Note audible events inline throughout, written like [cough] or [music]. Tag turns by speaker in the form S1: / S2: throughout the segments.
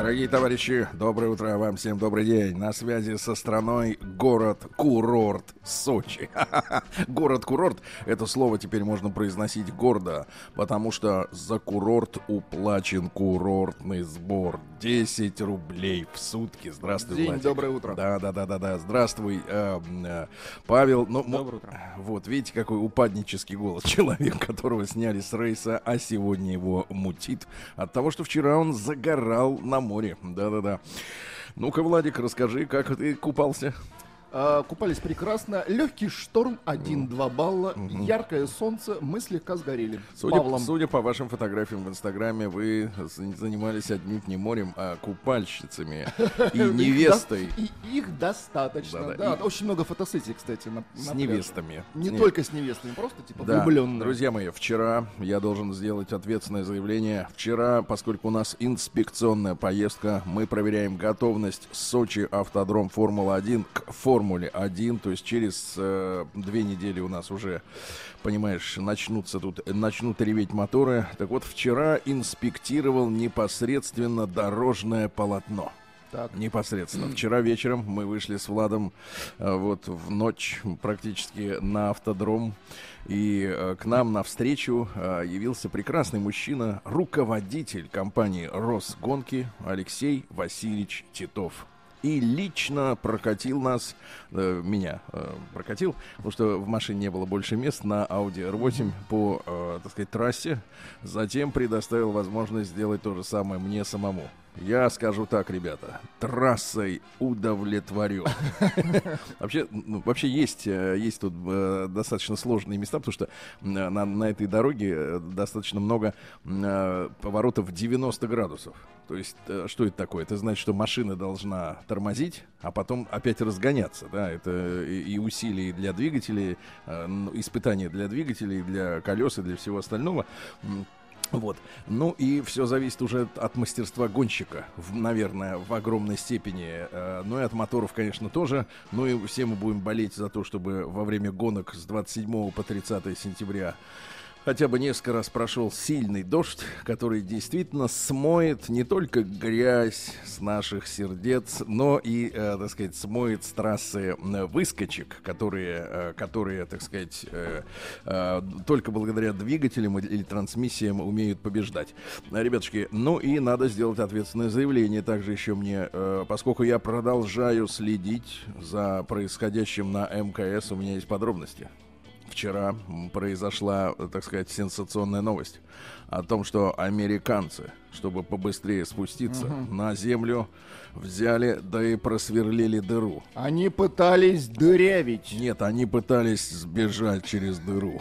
S1: Дорогие товарищи, доброе утро вам всем, добрый день. На связи со страной город-курорт Сочи. [laughs] Город-курорт, это слово теперь можно произносить гордо, потому что за курорт уплачен курортный сбор. 10 рублей в сутки. Здравствуй,
S2: День,
S1: Владик.
S2: доброе утро.
S1: Да, да, да, да, да. Здравствуй, э, э, Павел. Ну,
S2: Доброе утро.
S1: Вот, видите, какой упаднический голос. [laughs] Человек, которого сняли с рейса, а сегодня его мутит от того, что вчера он загорал на море. Да-да-да. Ну-ка, Владик, расскажи, как ты купался?
S2: А, купались прекрасно. Легкий шторм, 1-2 балла. Яркое солнце, мы слегка сгорели.
S1: Судя,
S2: Павлом.
S1: судя по вашим фотографиям в Инстаграме, вы занимались одним не морем, а купальщицами [laughs] и невестой.
S2: И их достаточно. Да, очень много фотосессий, кстати,
S1: С невестами.
S2: Не только с невестами, просто типа влюбленные.
S1: друзья мои, вчера я должен сделать ответственное заявление. Вчера, поскольку у нас инспекционная поездка, мы проверяем готовность Сочи Автодром Формула-1 к Формуле-1. То есть через э, две недели у нас уже, понимаешь, начнутся тут, начнут реветь моторы. Так вот, вчера инспектировал непосредственно дорожное полотно.
S2: Так.
S1: Непосредственно. Вчера вечером мы вышли с Владом э, вот в ночь практически на автодром. И э, к нам навстречу э, явился прекрасный мужчина, руководитель компании «Росгонки» Алексей Васильевич Титов. И лично прокатил нас, э, меня э, прокатил, потому что в машине не было больше мест на Audi R8 по, э, так сказать, трассе. Затем предоставил возможность сделать то же самое мне самому. Я скажу так, ребята, трассой удовлетворен. [laughs] Вообще, ну, вообще есть, э, есть тут э, достаточно сложные места, потому что м, на, на этой дороге э, достаточно много э, поворотов в 90 градусов. То есть, э, что это такое? Это значит, что машина должна тормозить, а потом опять разгоняться. Да? Это и, усилия для двигателей, э, испытания для двигателей, для колес и для всего остального. Вот. Ну и все зависит уже от мастерства гонщика, в- наверное, в огромной степени. Э, ну и от моторов, конечно, тоже. Ну и все мы будем болеть за то, чтобы во время гонок с 27 по 30 сентября хотя бы несколько раз прошел сильный дождь, который действительно смоет не только грязь с наших сердец, но и, э, так сказать, смоет с трассы выскочек, которые, э, которые, так сказать, э, э, только благодаря двигателям или, трансмиссиям умеют побеждать. Ребятушки, ну и надо сделать ответственное заявление также еще мне, э, поскольку я продолжаю следить за происходящим на МКС, у меня есть подробности. Вчера произошла, так сказать, сенсационная новость о том, что американцы, чтобы побыстрее спуститься на землю, взяли, да и просверлили дыру.
S2: Они пытались дырявить.
S1: Нет, они пытались сбежать через дыру.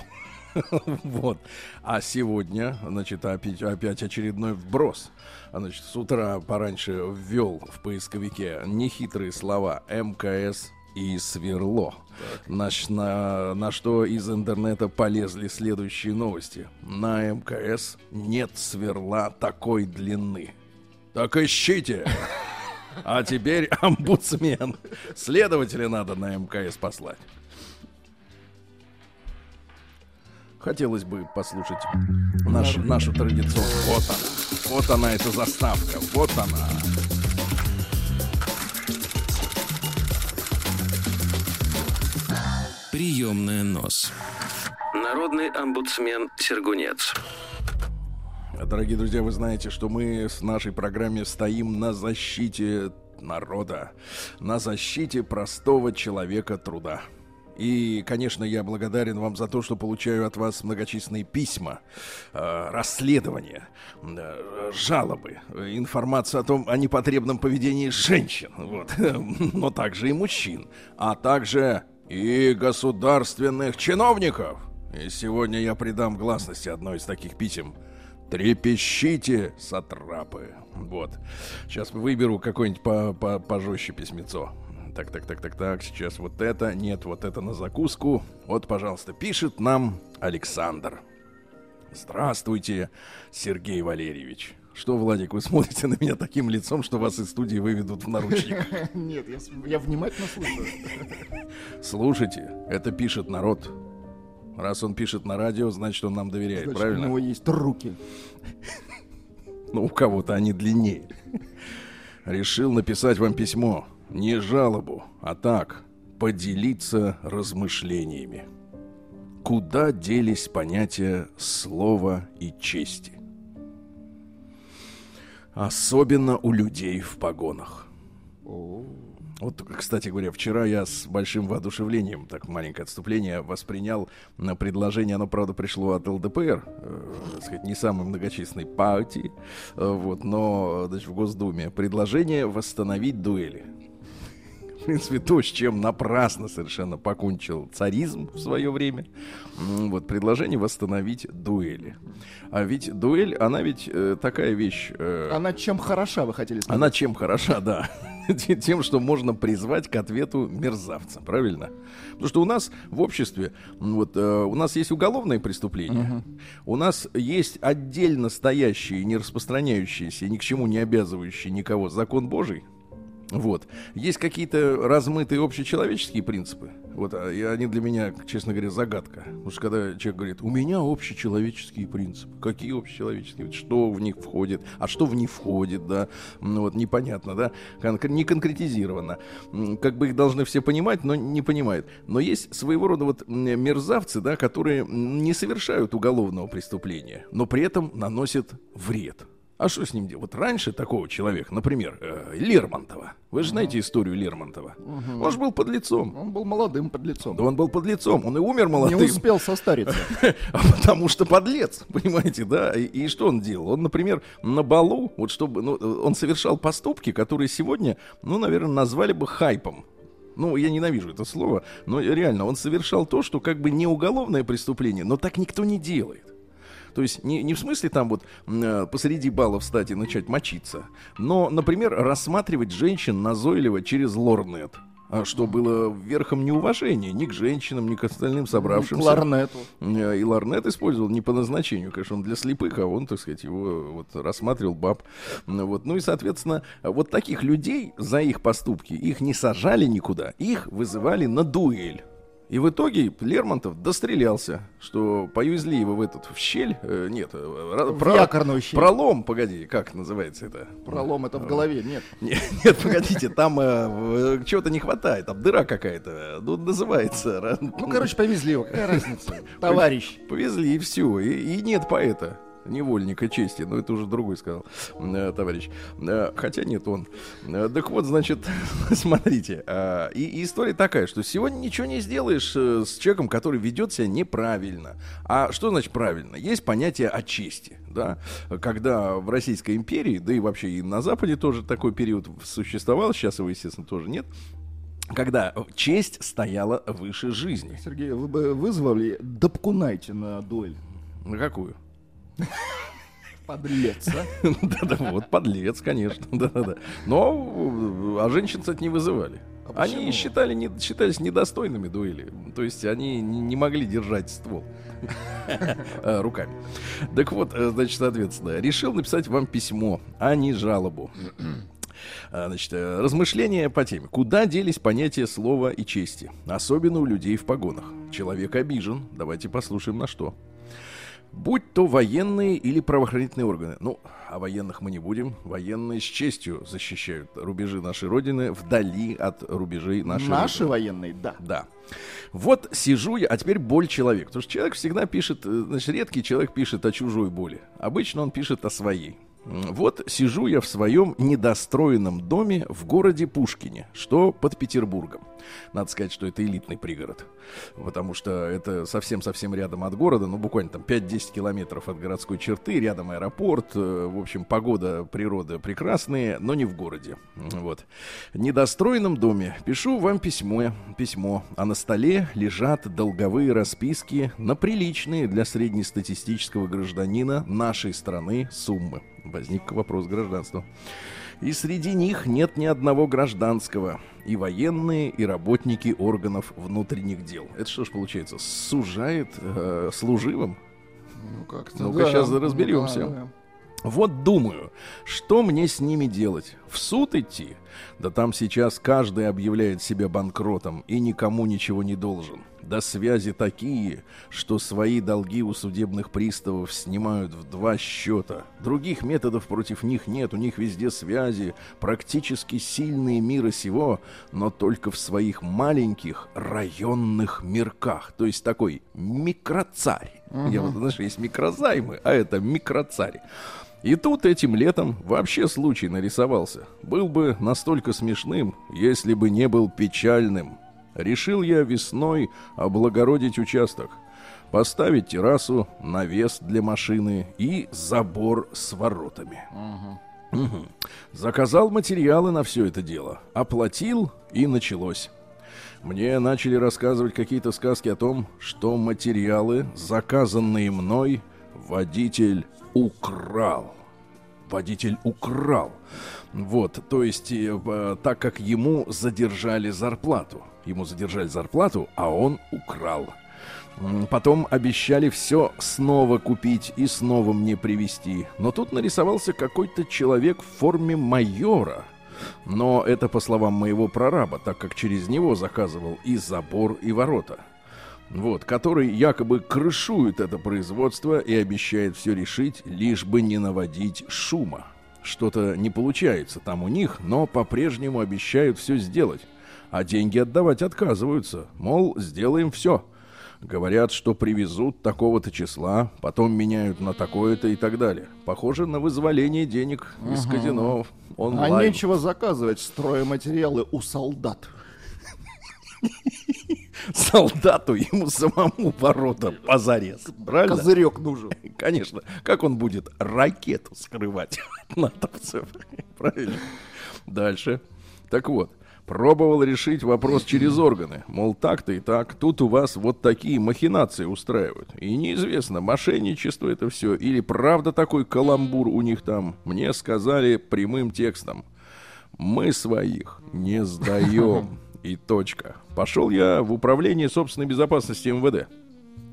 S1: [laughs] Вот. А сегодня, значит, опять, опять очередной вброс. Значит, с утра пораньше ввел в поисковике нехитрые слова МКС и сверло. Значит, на, на что из интернета полезли следующие новости. На МКС нет сверла такой длины. Так ищите! А теперь [laughs] омбудсмен. Следователя надо на МКС послать. Хотелось бы послушать наш, нашу традиционную. Вот она. Вот она, эта заставка. Вот она.
S3: Приемная нос. Народный омбудсмен Сергунец.
S1: Дорогие друзья, вы знаете, что мы с нашей программе стоим на защите народа, на защите простого человека труда. И, конечно, я благодарен вам за то, что получаю от вас многочисленные письма, э, расследования, э, жалобы, э, информацию о том, о непотребном поведении женщин, вот, [laughs] но также и мужчин, а также и государственных чиновников. И сегодня я придам гласности одной из таких писем. Трепещите, сатрапы. Вот. Сейчас выберу какое-нибудь по -по пожестче письмецо. Так, так, так, так, так. Сейчас вот это. Нет, вот это на закуску. Вот, пожалуйста, пишет нам Александр. Здравствуйте, Сергей Валерьевич. Что, Владик, вы смотрите на меня таким лицом, что вас из студии выведут в наручник? [laughs]
S2: Нет, я, я внимательно слушаю.
S1: Слушайте, это пишет народ. Раз он пишет на радио, значит, он нам доверяет,
S2: Значит,
S1: правильно?
S2: у него есть руки. [laughs]
S1: Ну, у кого-то они длиннее. Решил написать вам письмо. Не жалобу, а так, поделиться размышлениями. Куда делись понятия слова и чести? Особенно у людей в погонах. Вот, кстати говоря, вчера я с большим воодушевлением, так маленькое отступление, воспринял на предложение, оно, правда, пришло от ЛДПР, э, так сказать, не самой многочисленной партии, э, вот, но, значит, в Госдуме, предложение восстановить дуэли. В принципе, то, с чем напрасно совершенно покончил царизм в свое время. Вот, предложение восстановить дуэли. А ведь дуэль, она ведь э, такая вещь... э,
S2: Она чем хороша, вы хотели сказать?
S1: она чем хороша, да. Тем, что можно призвать к ответу мерзавца, правильно? Потому что у нас в обществе, вот, э, у нас есть уголовные преступления, у нас есть отдельно стоящие, не распространяющиеся, ни к чему не обязывающие никого закон Божий. Вот. Есть какие-то размытые общечеловеческие принципы. Вот, а, и они для меня, честно говоря, загадка. Потому что когда человек говорит, у меня общечеловеческие принципы. Какие общечеловеческие? Что в них входит? А что в них входит, да? Ну вот непонятно, да? Кон- не конкретизировано. Как бы их должны все понимать, но не понимают. Но есть своего рода вот мерзавцы, да, которые не совершают уголовного преступления, но при этом наносят вред. А что с ним делать? Вот раньше такого человека, например, э, Лермонтова. Вы же знаете историю Лермонтова. Он же был под лицом.
S2: Он был молодым под лицом.
S1: Да он был под лицом, он и умер
S2: Не
S1: молодым.
S2: успел состариться. [laughs]
S1: А потому что подлец, понимаете, да? И, и что он делал? Он, например, на балу, вот чтобы, ну, он совершал поступки, которые сегодня, ну, наверное, назвали бы хайпом. Ну, я ненавижу это слово, но реально, он совершал то, что как бы не уголовное преступление, но так никто не делает. То есть не, не в смысле там вот э, посреди бала встать и начать мочиться, но, например, рассматривать женщин назойливо через лорнет. а Что было верхом неуважения ни к женщинам, ни к остальным собравшимся.
S2: Кларнету.
S1: Э, И ларнет использовал не по назначению, конечно, он для слепых, а он, так сказать, его вот рассматривал баб. Ну, Вот. Ну и, соответственно, вот таких людей за их поступки, их не сажали никуда, их вызывали на дуэль. И в итоге Лермонтов дострелялся, что повезли его в этот в щель, э, нет, э,
S2: В
S1: про-
S2: якорную щель.
S1: пролом, погоди, как называется это?
S2: Пролом это в голове, нет. [laughs]
S1: Нет, нет, погодите, там э, чего-то не хватает, там дыра какая-то, ну, называется.
S2: Ну, короче, повезли его. Какая [laughs] разница? Товарищ.
S1: Повезли, и все. И, и нет поэта. Невольника чести, но это уже другой сказал э, товарищ. Э, хотя нет, он. Э, так вот, значит, [laughs] смотрите. и, и история такая, что сегодня ничего не сделаешь с человеком, который ведет себя неправильно. А что значит правильно? Есть понятие о чести, да? Когда в Российской империи, да и вообще и на Западе тоже такой период существовал, сейчас его, естественно, тоже нет, когда честь стояла выше жизни.
S2: Сергей, вы бы вызвали Дапкунайте на дуэль.
S1: На какую? [laughs]
S2: Подлец, а? [laughs]
S1: Да-да, вот подлец, конечно. [laughs] Да-да-да. Но а женщин, кстати, не вызывали.
S2: А
S1: Они
S2: почему?
S1: считали, не, считались недостойными дуэли. То есть они не, не могли держать ствол э, руками. Так вот, э, значит, соответственно, решил написать вам письмо, а не жалобу. [clears throat] А, Значит, э, размышления по теме. Куда делись понятия слова и чести? Особенно у людей в погонах. Человек обижен. Давайте послушаем на что. Будь то военные или правоохранительные органы. Ну, о военных мы не будем. Военные с честью защищают рубежи нашей Родины вдали от рубежей нашей
S2: Наши
S1: Родины.
S2: военные, да.
S1: Да. Вот сижу я, а теперь боль человек. Потому что человек всегда пишет, э, значит, редкий человек пишет о чужой боли. Обычно он пишет о своей. Вот сижу я в своем недостроенном доме в городе Пушкине, что под Петербургом. Надо сказать, что это элитный пригород. Потому что это совсем-совсем рядом от города, ну буквально там 5-10 километров от городской черты, рядом аэропорт, э, в общем, погода, природа прекрасные, но не в городе. Вот. В недостроенном доме пишу вам письмо, письмо, а на столе лежат долговые расписки на приличные для среднестатистического гражданина нашей страны суммы. Возник вопрос гражданства. И среди них нет ни одного гражданского. И военные, и работники органов внутренних дел. Это что ж получается? Сужает э, служивым?
S2: Ну, как-то
S1: Ну-ка, щас разберемся.
S2: Да, да.
S1: Вот думаю, что мне с ними делать? В суд идти? Да там сейчас каждый объявляет себя банкротом и никому ничего не должен. Да связи такие, что свои долги у судебных приставов снимают в два счета. Других методов против них нет, у них везде связи, практически сильные мира сего, но только в своих маленьких районных мирках. То есть такой микроцарь. Я вот, знаешь, есть микрозаймы, а это микроцарь. И тут этим летом вообще случай нарисовался. Был бы настолько смешным, если бы не был печальным. Решил я весной облагородить участок. Поставить террасу, навес для машины и забор с воротами. Мгм. Заказал материалы на все это дело. Оплатил и началось. Мне начали рассказывать какие-то сказки о том, что материалы, заказанные мной, водитель украл. Водитель украл. Вот, то есть, э, э, так как ему задержали зарплату. Ему задержали зарплату, а он украл. Потом обещали все снова купить и снова мне привезти. Но тут нарисовался какой-то человек в форме майора. Но это по словам моего прораба, так как через него заказывал и забор, и ворота. Вот, который якобы крышует это производство и обещает все решить, лишь бы не наводить шума. Что-то не получается там у них, но по-прежнему обещают все сделать. А деньги отдавать отказываются. Мол, сделаем все. Говорят, что привезут такого-то числа, потом меняют на такое-то и так далее. Похоже на вызволение денег из казино
S2: А
S1: онлайн.
S2: нечего заказывать стройматериалы у солдат. [laughs]
S1: Солдату ему самому ворота позарез. Правильно?
S2: Козырек нужен. [laughs]
S1: Конечно. Как он будет ракету скрывать [laughs] от натовцев? Правильно. Дальше. Так вот. Пробовал решить вопрос через органы. Мол, так-то и так. Тут у вас вот такие махинации устраивают. И неизвестно, мошенничество это все или правда такой каламбур у них там. Мне сказали прямым текстом. Мы своих не сдаем. [laughs] И точка. Пошел я в управление собственной безопасности МВД.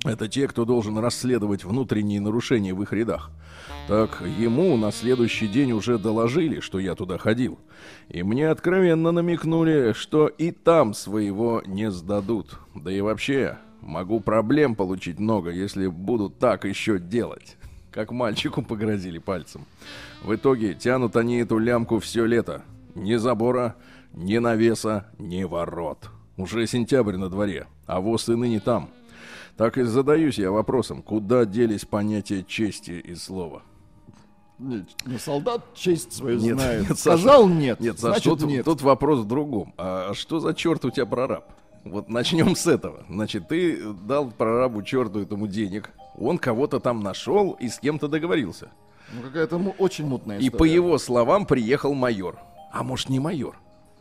S1: Это те, кто должен расследовать внутренние нарушения в их рядах. Так ему на следующий день уже доложили, что я туда ходил. И мне откровенно намекнули, что и там своего не сдадут. Да и вообще, могу проблем получить много, если будут так еще делать. Как мальчику погрозили пальцем. В итоге тянут они эту лямку все лето. Ни забора, ни навеса, ни ворот. Уже сентябрь на дворе, а воз и ныне там. Так и задаюсь я вопросом, куда делись понятия чести и слова?
S2: Нет, ну, солдат честь свою
S1: Нет,
S2: знает.
S1: нет, Саша.
S2: Сказал нет,
S1: Нет, Саш,
S2: значит
S1: тут,
S2: нет.
S1: тут вопрос в другом. А что за черт у тебя прораб? Вот начнем с этого. Значит, ты дал прорабу черту этому денег, он кого-то там нашел и с кем-то договорился.
S2: Ну, какая-то очень мутная
S1: И
S2: история.
S1: по его словам приехал майор. А может, не майор?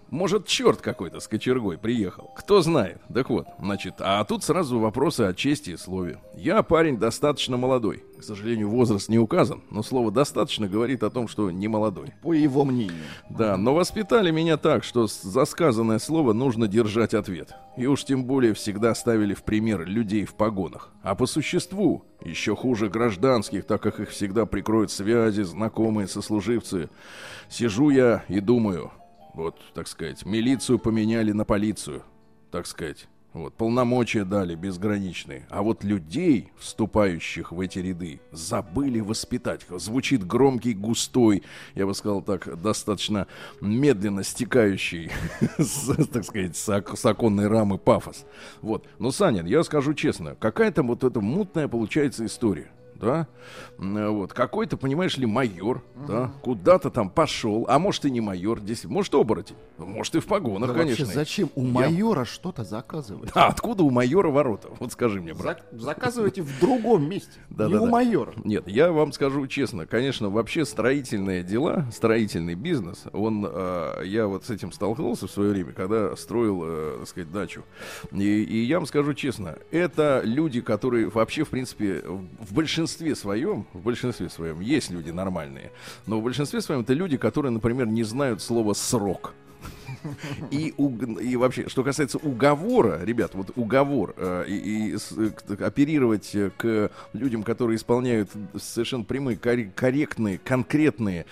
S1: Может, черт какой-то с кочергой приехал. Кто знает. Так вот, значит, а тут сразу вопросы о чести и слове. Я парень достаточно молодой. К сожалению, возраст не указан, но слово «достаточно» говорит о том, что не молодой.
S2: По его мнению.
S1: Да, но воспитали меня так, что за сказанное слово нужно держать ответ. И уж тем более всегда ставили в пример людей в погонах. А по существу, еще хуже гражданских, так как их всегда прикроют связи, знакомые, сослуживцы. Сижу я и думаю, вот, так сказать, милицию поменяли на полицию, так сказать. Вот, полномочия дали безграничные. А вот людей, вступающих в эти ряды, забыли воспитать. Звучит громкий, густой, я бы сказал так, достаточно медленно стекающий, [laughs] с, так сказать, с, с оконной рамы пафос. Вот. Но, Санин, я скажу честно, какая-то вот эта мутная получается история. Да, М, вот какой-то, понимаешь ли, майор, да, куда-то там пошел, а может и не майор, здесь, может оборотень, может и в погонах,
S2: Да вообще,
S1: конечно.
S2: зачем у
S1: Я-
S2: майора что-то заказывать?
S1: А откуда у майора ворота? Вот скажи мне, брат.
S2: Зак- заказывайте в другом месте. [laughs]
S1: Да,
S2: не
S1: да,
S2: у
S1: да.
S2: майора.
S1: Нет, я вам скажу честно, конечно, вообще строительные дела, строительный бизнес, он, э, я вот с этим столкнулся в свое время, когда строил, э, так сказать, дачу. И, и я вам скажу честно, это люди, которые вообще, в принципе, в большинстве большинстве своем, в большинстве своем есть люди нормальные, но в большинстве своем это люди, которые, например, не знают слова срок. И, уг- и вообще, что касается уговора, ребят, вот уговор э, и, и с- к- оперировать э, к людям, которые исполняют совершенно прямые, кор- корректные, конкретные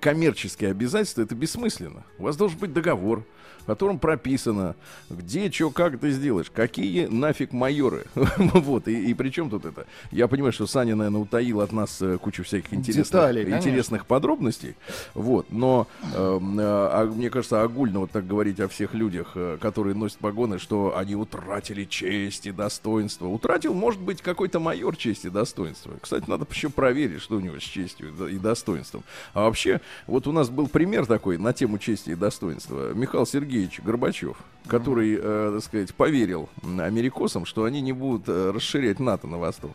S1: коммерческие обязательства, это бессмысленно. У вас должен быть договор, котором прописано, где, что, как ты сделаешь, какие нафиг майоры. [laughs] вот, и, и при чем тут это? Я понимаю, что Саня, наверное, утаил от нас э, кучу всяких интересных,
S2: Деталей, конечно.
S1: интересных подробностей, вот, но эм, э, а, мне кажется, огульно вот так говорить о всех людях, э, которые носят погоны, что они утратили честь и достоинство. Утратил, может быть, какой-то майор честь и достоинство. Кстати, надо еще проверить, что у него с честью и достоинством. А вообще, вот у нас был пример такой на тему чести и достоинства. Михаил Сергеевич Горбачев, который, э, так сказать, поверил америкосам, что они не будут э, расширять НАТО на восток.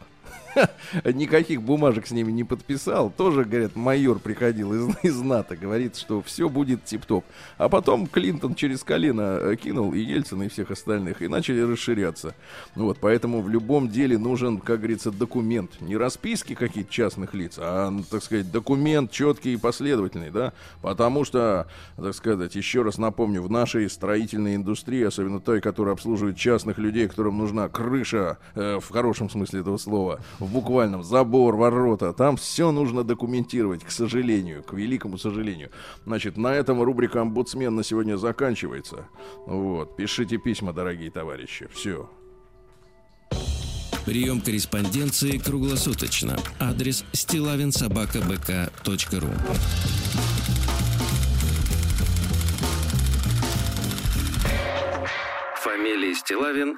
S1: Никаких бумажек с ними не подписал. Тоже, говорят, майор приходил из, [laughs] из НАТО, говорит, что все будет тип-топ. А потом Клинтон через колено э, кинул и Ельцина, и всех остальных, и начали расширяться. Вот, поэтому в любом деле нужен, как говорится, документ. Не расписки какие-то частных лиц, а, ну, так сказать, документ четкий и последовательный, да. Потому что, так сказать, еще раз напомню, в нашей строительной индустрии, особенно той, которая обслуживает частных людей, которым нужна крыша, э, в хорошем смысле этого слова, в буквальном, забор, ворота, там все нужно документировать, к сожалению, к великому сожалению. Значит, на этом рубрика «Омбудсмен» на сегодня заканчивается. Вот, пишите письма, дорогие товарищи. Все.
S3: Прием корреспонденции круглосуточно. Адрес стилавинсобакабк.ру Фамилия Стилавин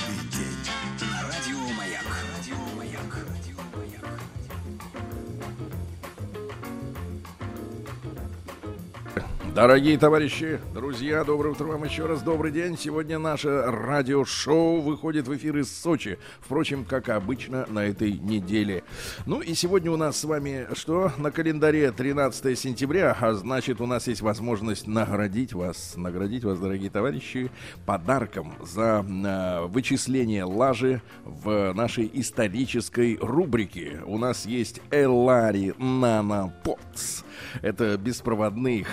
S1: Дорогие товарищи, друзья, доброе утро вам еще раз, добрый день. Сегодня наше радиошоу выходит в эфир из Сочи. Впрочем, как обычно на этой неделе. Ну и сегодня у нас с вами что? На календаре 13 сентября, а значит у нас есть возможность наградить вас, наградить вас, дорогие товарищи, подарком за э, вычисление лажи в нашей исторической рубрике. У нас есть Элари Наноподс. Это беспроводные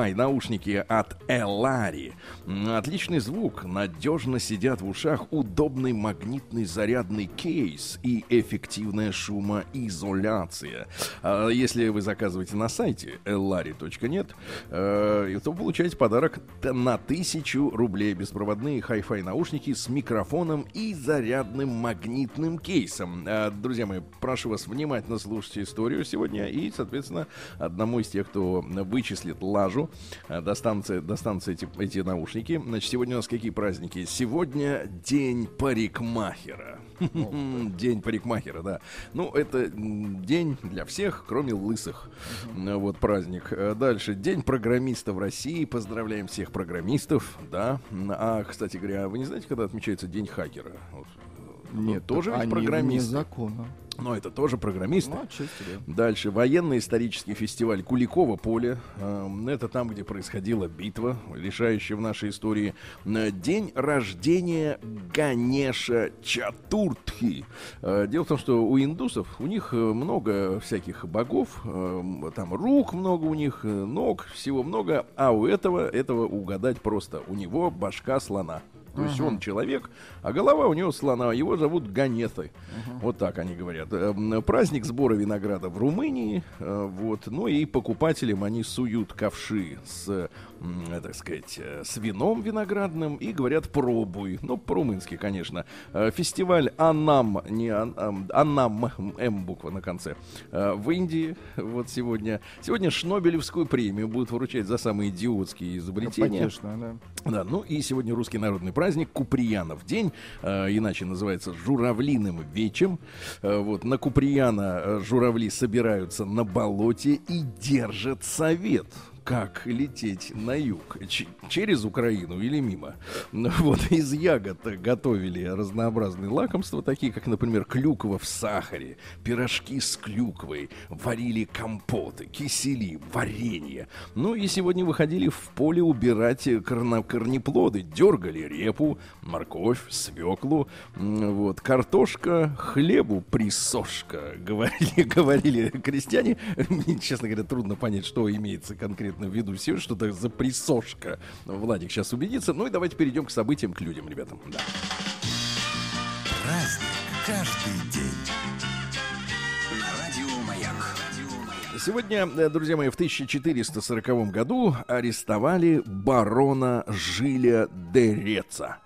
S1: Hi-Fi наушники от. М, Отличный звук, надежно сидят в ушах, удобный магнитный зарядный кейс и эффективная шумоизоляция. А Если вы заказываете на сайте ellari.net, э, то получаете подарок на тысячу рублей. Беспроводные Hi-Fi наушники с микрофоном и зарядным магнитным кейсом. А, Друзья мои, прошу вас внимательно слушать историю сегодня и, соответственно, одному из тех, кто вычислит лажу, э, достанутся, достанутся эти, эти наушники. Значит, сегодня у нас какие праздники? Сегодня день парикмахера. День парикмахера, да. Ну, это день для всех, кроме лысых. Вот праздник. Э, Дальше. День программиста в России. Поздравляем всех программистов, да. А, кстати говоря, вы не знаете, когда отмечается День хакера? Вот, э,
S2: Нет,
S1: тоже ведь программист.
S2: закона.
S1: Но это тоже программисты.
S2: Ну, отчасти, да.
S1: Дальше. Военно-исторический фестиваль Куликово поле. Эм, Это там, где происходила битва, решающая в нашей истории. Э, День рождения Ганеша Чатуртхи. Э, Дело в том, что у индусов у них э, много всяких богов. эм, Там рук много у них, ног, всего много. А у этого, этого угадать просто. У него башка слона. То есть он человек, а голова у него слона. Его зовут Ганетой. Вот так они говорят. Эм, Праздник сбора винограда в Румынии. э, Вот. Ну и покупателям они суют ковши с, э, так сказать, э, с вином виноградным и говорят пробуй. Ну, по-румынски, конечно. Э, Фестиваль Анам, не Ан- ам, Анам, М буква на конце, э, в Индии. Вот сегодня. Сегодня Шнобелевскую премию будут вручать за самые идиотские изобретения.
S2: Конечно, да.
S1: Да, ну и сегодня русский народный праздник Куприянов день, э, иначе называется журавлиным вечем. Э, вот на Куприяна э, журавли собираются на болоте и держат совет. Как лететь на юг, Ч- через Украину или мимо. [laughs] Вот из ягод готовили разнообразные лакомства, такие как, например, клюква в сахаре, пирожки с клюквой, варили компоты, кисели, варенье. Ну и сегодня выходили в поле убирать корно- корнеплоды, дергали репу, морковь, свеклу, вот, картошка, хлебу присошка, [laughs] говорили, говорили крестьяне. [laughs] Честно говоря, трудно понять, что имеется конкретно виду все, что это за присошка. Владик сейчас убедится. Ну и давайте перейдем к событиям, к людям, ребятам. Да.
S4: Праздник каждый день.
S1: Сегодня, э, друзья мои, в 1440 году арестовали барона Жиля де Реца.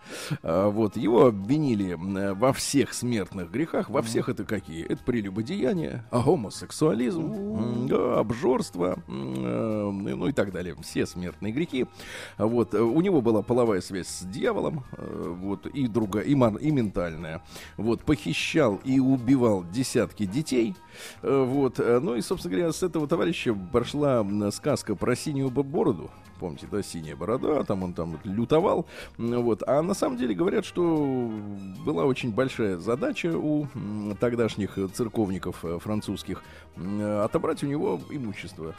S1: А, Вот, его обвинили э, во всех смертных грехах. Во всех это какие? Это прелюбодеяние, гомосексуализм, да, обжорство, э, ну и так далее. Все смертные грехи. Вот, э, у него была половая связь с дьяволом, э, вот, и другая, и, и ментальная. Вот, похищал и убивал десятки детей. Э, Вот, э, ну и, собственно говоря, с этого товарища прошла сказка про синюю бо- бороду. Помните, да, синяя борода, там он там лютовал. Вот. А на самом деле говорят, что была очень большая задача у тогдашних церковников э, французских отобрать у него имущество.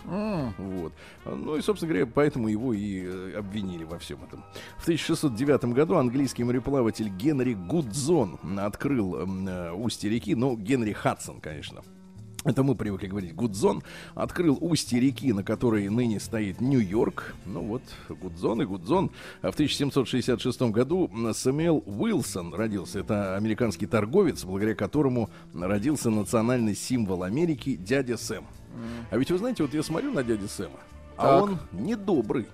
S1: Вот. Ну и, собственно говоря, поэтому его и э, обвинили во всем этом. В 1609 году английский мореплаватель Генри Гудзон открыл э, устье реки, ну, Генри Хадсон, конечно. Это мы привыкли говорить. Гудзон открыл устье реки, на которой ныне стоит Нью-Йорк. Ну вот, Гудзон и Гудзон. А в 1766 году Сэмюэл Уилсон родился. Это американский торговец, благодаря которому родился национальный символ Америки дядя Сэм. А ведь вы знаете, вот я смотрю на дядю Сэма, а
S2: Так.
S1: он недобрый.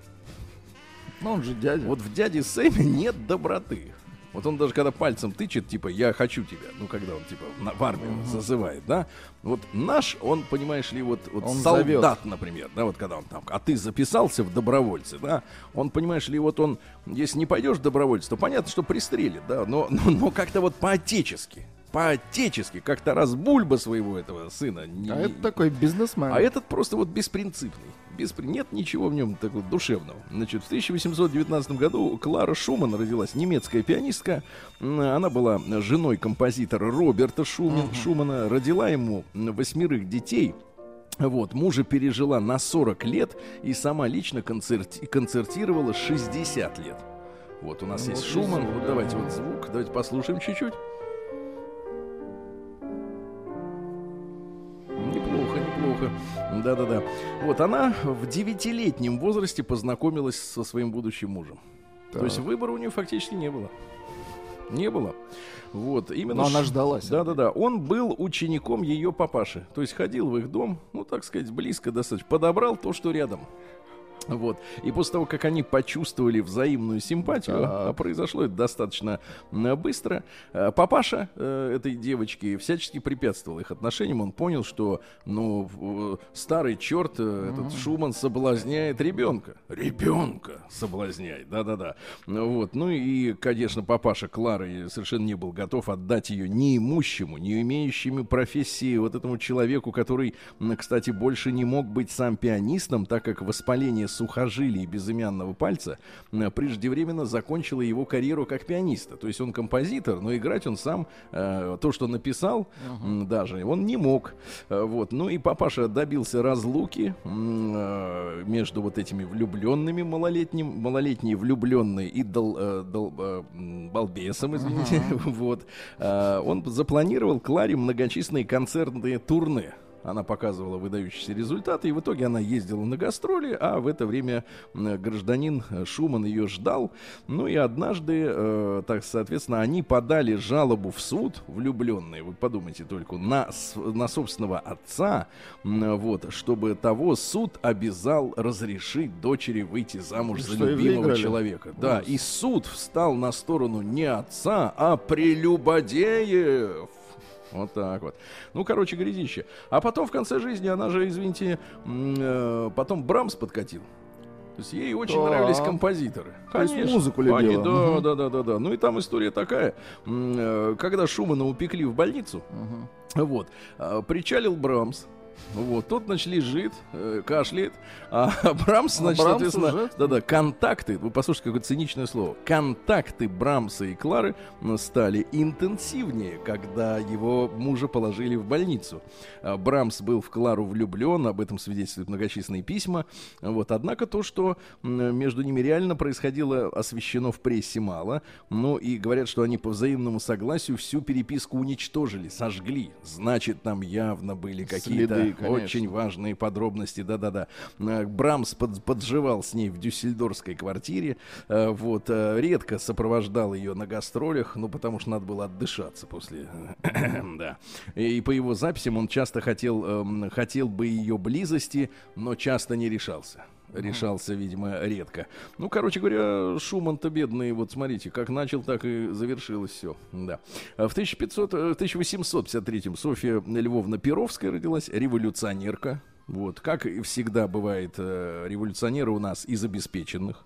S2: Ну, он же дядя.
S1: Вот в дяде Сэме нет доброты. Вот он даже когда пальцем тычет, типа, я хочу тебя, ну, когда он, типа, на, в армию зазывает, да, вот наш, он, понимаешь ли, вот, вот
S2: Он
S1: солдат,
S2: зовет.
S1: например, да, вот когда он там, а ты записался в добровольцы, да, он, понимаешь ли, вот он, если не пойдешь в добровольцы, то понятно, что пристрелит, да, но, но, но как-то вот по-отечески, по-отечески, как Тарас Бульба своего этого сына. не-
S2: А это такой бизнесмен.
S1: а этот просто вот беспринципный. Беспри... Нет ничего в нем такого душевного. Значит, в 1819 году Клара Шуман родилась, немецкая пианистка. Она была женой композитора Роберта Шуман, Шумана. Родила ему восьмерых детей. Вот, мужа пережила на 40 лет и сама лично концерти- концертировала 60 лет. Вот у нас есть Шуман. Вот давайте вот звук. Давайте послушаем чуть-чуть. Неплохо. Да-да-да. Вот она в девятилетнем возрасте познакомилась со своим будущим мужем. То есть выбора у нее фактически не было. Не было. Вот, именно.
S2: Но она ждалась.
S1: Да-да-да. Он был учеником ее папаши. То есть ходил в их дом, ну, так сказать, близко достаточно. Подобрал то, что рядом. Вот. И после того, как они почувствовали взаимную симпатию,
S2: Так.
S1: а произошло это достаточно м, быстро, э, папаша э, этой девочки всячески препятствовал их отношениям. Он понял, что, ну, старый черт, э, этот Шуман соблазняет ребенка. Ребенка соблазняет, да-да-да. Вот. Ну и, конечно, папаша Клары совершенно не был готов отдать ее неимущему, не имеющему профессии вот этому человеку, который, кстати, больше не мог быть сам пианистом, так как воспаление сухожилий безымянного пальца м, преждевременно закончило его карьеру как пианиста. То есть он композитор, но играть он сам э, то, что написал, м, даже он не мог. Э, Вот. Ну и папаша добился разлуки э, между вот этими влюбленными малолетним, малолетние влюбленные и дол, э, дол- э, балбесом, извините. [laughs] Вот. Э, Он запланировал Кларе многочисленные концертные турне. Она показывала выдающиеся результаты, и в итоге она ездила на гастроли, а в это время гражданин э, Шуман ее ждал. Ну и однажды, э, так, соответственно, они подали жалобу в суд, влюбленные, вы подумайте только, на, на собственного отца, вот, чтобы того суд обязал разрешить дочери выйти замуж за
S2: что, и
S1: любимого
S2: выиграли?
S1: человека. Да, и суд встал на сторону не отца, а прелюбодеев. Вот так вот. Ну, короче, грязище. А потом в конце жизни она же, извините, э, потом Брамс подкатил. То есть ей очень
S2: Так.
S1: нравились композиторы.
S2: То есть музыку любила.
S1: Они, да,
S2: Мгм.
S1: да, да, да, да. Ну и там история такая. Э, Когда Шумана упекли в больницу, вот, а, причалил Брамс, Вот, тот, значит, лежит, э, кашляет, а [laughs] Брамс, значит,
S2: Брамс
S1: соответственно, да-да, контакты, вы послушайте, какое циничное слово, контакты Брамса и Клары стали интенсивнее, когда его мужа положили в больницу. А Брамс был в Клару влюблен, об этом свидетельствуют многочисленные письма. Вот, однако то, что между ними реально происходило, освещено в прессе мало. Ну и говорят, что они по взаимному согласию всю переписку уничтожили, сожгли. Значит, там явно были какие-то
S2: Конечно.
S1: очень важные подробности. Да-да-да. Э, Брамс под- подживал с ней в дюссельдорфской квартире. Э, Вот. э, Редко сопровождал ее на гастролях, ну, потому что надо было отдышаться после... [clears throat] Да. И по его записям он часто хотел, эм, хотел бы ее близости, но часто не решался. Решался, видимо, редко. Ну, короче говоря, Шуман-то бедный, вот смотрите, как начал, так и завершилось все. Да. А В 1500, э, в 1853 Софья Львовна Перовская родилась, революционерка. Вот, как и всегда бывает, э, революционеры у нас из обеспеченных.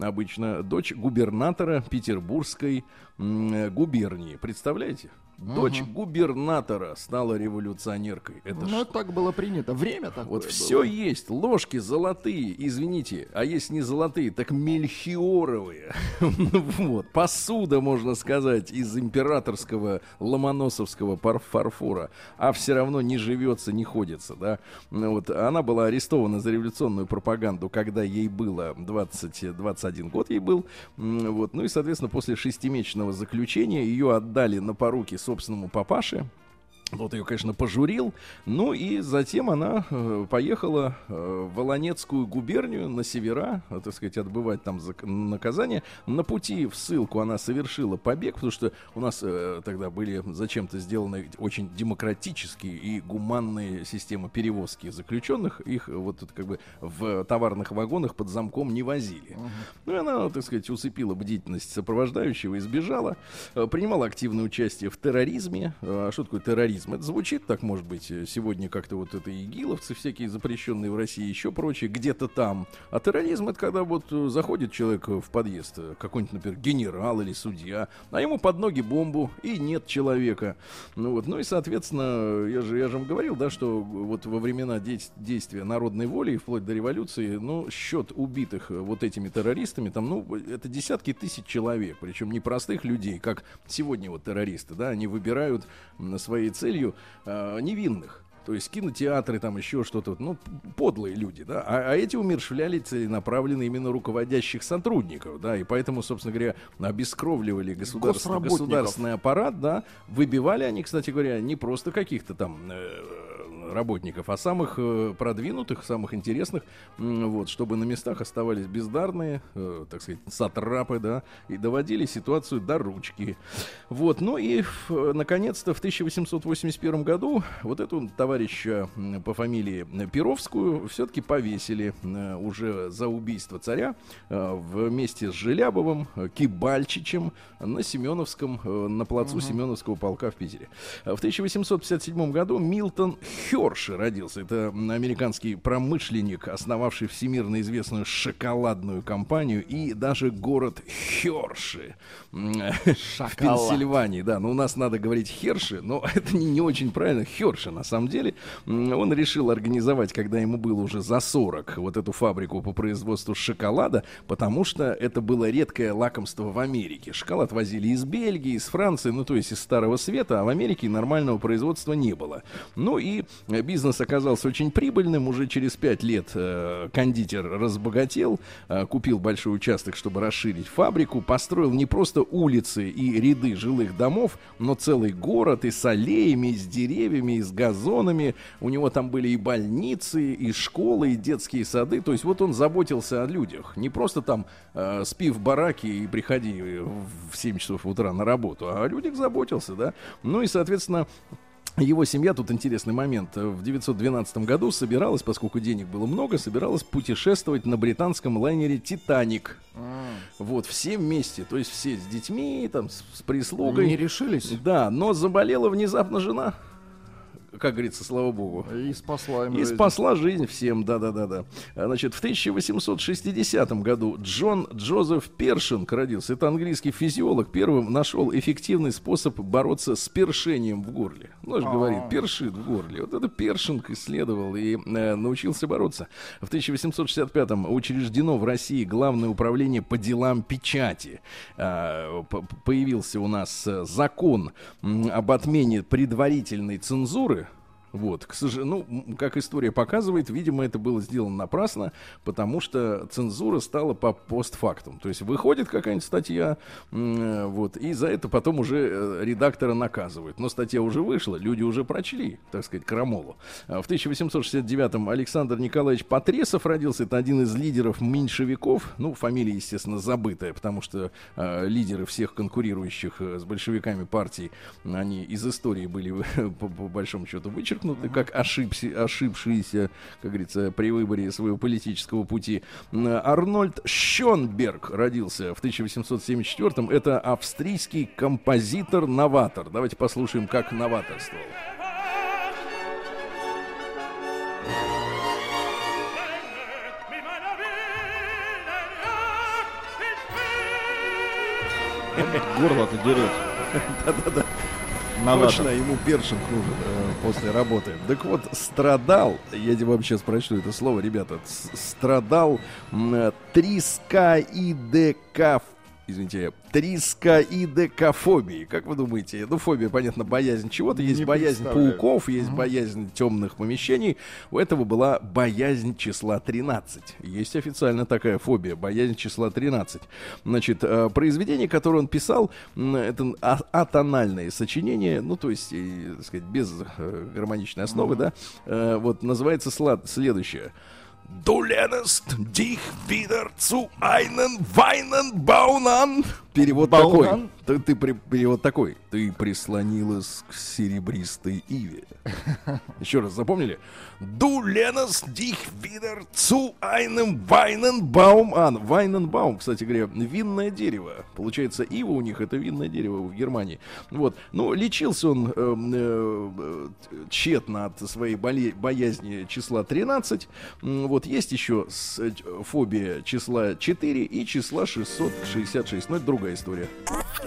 S1: Обычно дочь губернатора Петербургской э, губернии. Представляете? Дочь губернатора стала революционеркой. Это
S2: Ну,
S1: ж
S2: так было принято. Время такое
S1: вот
S2: было.
S1: все есть. Ложки золотые, извините. А если не золотые, так мельхиоровые. [laughs] вот. Посуда, можно сказать, из императорского ломоносовского фарфора. А все равно не живется, не ходится. Да? Ну Вот. Она была арестована за революционную пропаганду, когда ей было 20, 21 год ей был. Вот. Ну и, соответственно, после шестимесячного заключения ее отдали на поруки собственному папаше. Вот ее, конечно, пожурил. Ну и затем она э, поехала э, в Волонецкую губернию на севера, э, так сказать, отбывать там наказание. На пути в ссылку она совершила побег, потому что у нас э, тогда были зачем-то сделаны очень демократические и гуманные системы перевозки заключенных. Их вот тут как бы в товарных вагонах под замком не возили. Ну и она, так сказать, усыпила бдительность сопровождающего и сбежала. Э, Принимала активное участие в терроризме. Э, А что такое терроризм? Это звучит так, может быть, э, сегодня как-то вот это игиловцы всякие запрещенные в России, еще прочее, где-то там. А терроризм это когда вот э, заходит человек в подъезд, э, какой-нибудь, например, генерал или судья, а ему под ноги бомбу, и нет человека. Ну вот, ну и, соответственно, я же, я же вам говорил, да, что вот во времена дейс- действия народной воли, вплоть до революции, ну, счет убитых вот этими террористами, там, ну, это десятки тысяч человек, причем не простых людей, как сегодня вот террористы, да, они выбирают м, своей целью э, невинных. То есть кинотеатры, там еще что-то, ну, подлые люди, да. А, а эти умершвляли целенаправленно именно руководящих сотрудников, да, и поэтому, собственно говоря, обескровливали государственный аппарат, да. Выбивали они, кстати говоря, не просто каких-то там э, работников, а самых э, продвинутых, самых интересных, вот, чтобы на местах оставались бездарные, э, так сказать, сатрапы, да, и доводили ситуацию до ручки. Вот, ну и, э, наконец-то, в 1881 году вот эту товарища по фамилии Перовскую все-таки повесили э, уже за убийство царя э, вместе с Желябовым, Кибальчичем на Семеновском, на плацу Семеновского полка в Питере. В 1857 году Милтон Херши родился. Это американский промышленник, основавший всемирно известную шоколадную компанию и даже город Херши в. Пенсильвании. Да, но у нас надо говорить Херши, но [laughs] это не, не очень правильно. Херши, на самом деле. Он решил организовать, когда ему было уже за 40, вот эту фабрику по производству шоколада, потому что это было редкое лакомство в Америке. Шоколад возили из Бельгии, из Франции, ну то есть из Старого Света, а в Америке нормального производства не было. Ну и бизнес оказался очень прибыльным. Уже через 5 лет э, кондитер разбогател, э, купил большой участок, чтобы расширить фабрику, построил не просто улицы и ряды жилых домов, но целый город и с аллеями, и с деревьями, и с газонами. У него там были и больницы, и школы, и детские сады. То есть вот он заботился о людях. Не просто там э, спи в бараке и приходи в 7 часов утра на работу, а о людях заботился, да. Ну и, соответственно, его семья, тут интересный момент, в 912 году собиралась, поскольку денег было много, собиралась путешествовать на британском лайнере «Титаник». Вот, все вместе, то есть все с детьми, там, с, с прислугой.
S2: Не решились?
S1: Да, но заболела внезапно жена. Как говорится, слава богу.
S2: И спасла им
S1: И
S2: жизнь.
S1: спасла жизнь всем, да-да-да-да. А, Значит, в 1860 году Джон Джозеф Першинг родился. Это английский физиолог. Первым нашел эффективный способ бороться с першением в горле. Ну, же говорит, першит в горле. Вот это Першинг исследовал и э, научился бороться. В 1865-м учреждено в России Главное управление по делам печати. А, п- Появился у нас э, закон об отмене предварительной цензуры. Вот, к сожалению, ну, как история показывает, видимо, это было сделано напрасно, потому что цензура стала по постфактум. То есть выходит какая-нибудь статья, вот, и за это потом уже э, редактора наказывают. Но статья уже вышла, люди уже прочли, так сказать, крамолу. А В 1869-м Александр Николаевич Потресов родился. Это один из лидеров меньшевиков. Ну, фамилия, естественно, забытая, потому что э, лидеры всех конкурирующих э, с большевиками партий, они из истории были, [laughs] по, по большому счету, вычеркнуты, как ошибся, ошибшиеся, как говорится, при выборе своего политического пути. Арнольд Щенберг родился в 1874-м. Это австрийский композитор-новатор. Давайте послушаем, как новаторствовал.
S2: Горло-то дерет. [laughs]
S1: Да-да-да. Точно, ему першинг нужен э, после работы. Так вот, страдал, я тебе вам сейчас прочту это слово, ребята, страдал э, трискоидекаф извините, трискоидекофобии. Как вы думаете? Ну, фобия, понятно, боязнь чего-то. Есть
S2: Не
S1: боязнь пауков, есть боязнь темных помещений. У этого была боязнь числа 13. Есть официально такая фобия, боязнь числа 13. Значит, э, произведение, которое он писал, это а- атональные сочинения, ну, то есть, и, так сказать, без э, гармоничной основы, да, Э, вот называется следующее. Du lernst dich wieder zu einem Weinen bauen an. Перевод такой.
S2: Bauen
S1: Ты, ты перевод такой. Ты прислонилась к серебристой иве. [laughs] Еще раз запомнили? Du lernst dich wieder zu einem Weinenbaum an. Weinenbaum, кстати говоря, винное дерево. Получается, ива у них это винное дерево в Германии. Вот. Ну, лечился он эм, э, э, тщетно от своей боле- боязни числа 13. М, Вот есть еще с- э, фобия числа 4 и числа 666. Но это другая история.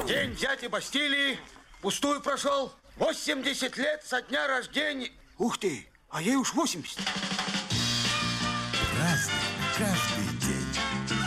S5: День дяди Бастилии пустую прошел. 80 лет со дня рождения. Ух ты, а ей уж 80.
S4: Разный, каждый день.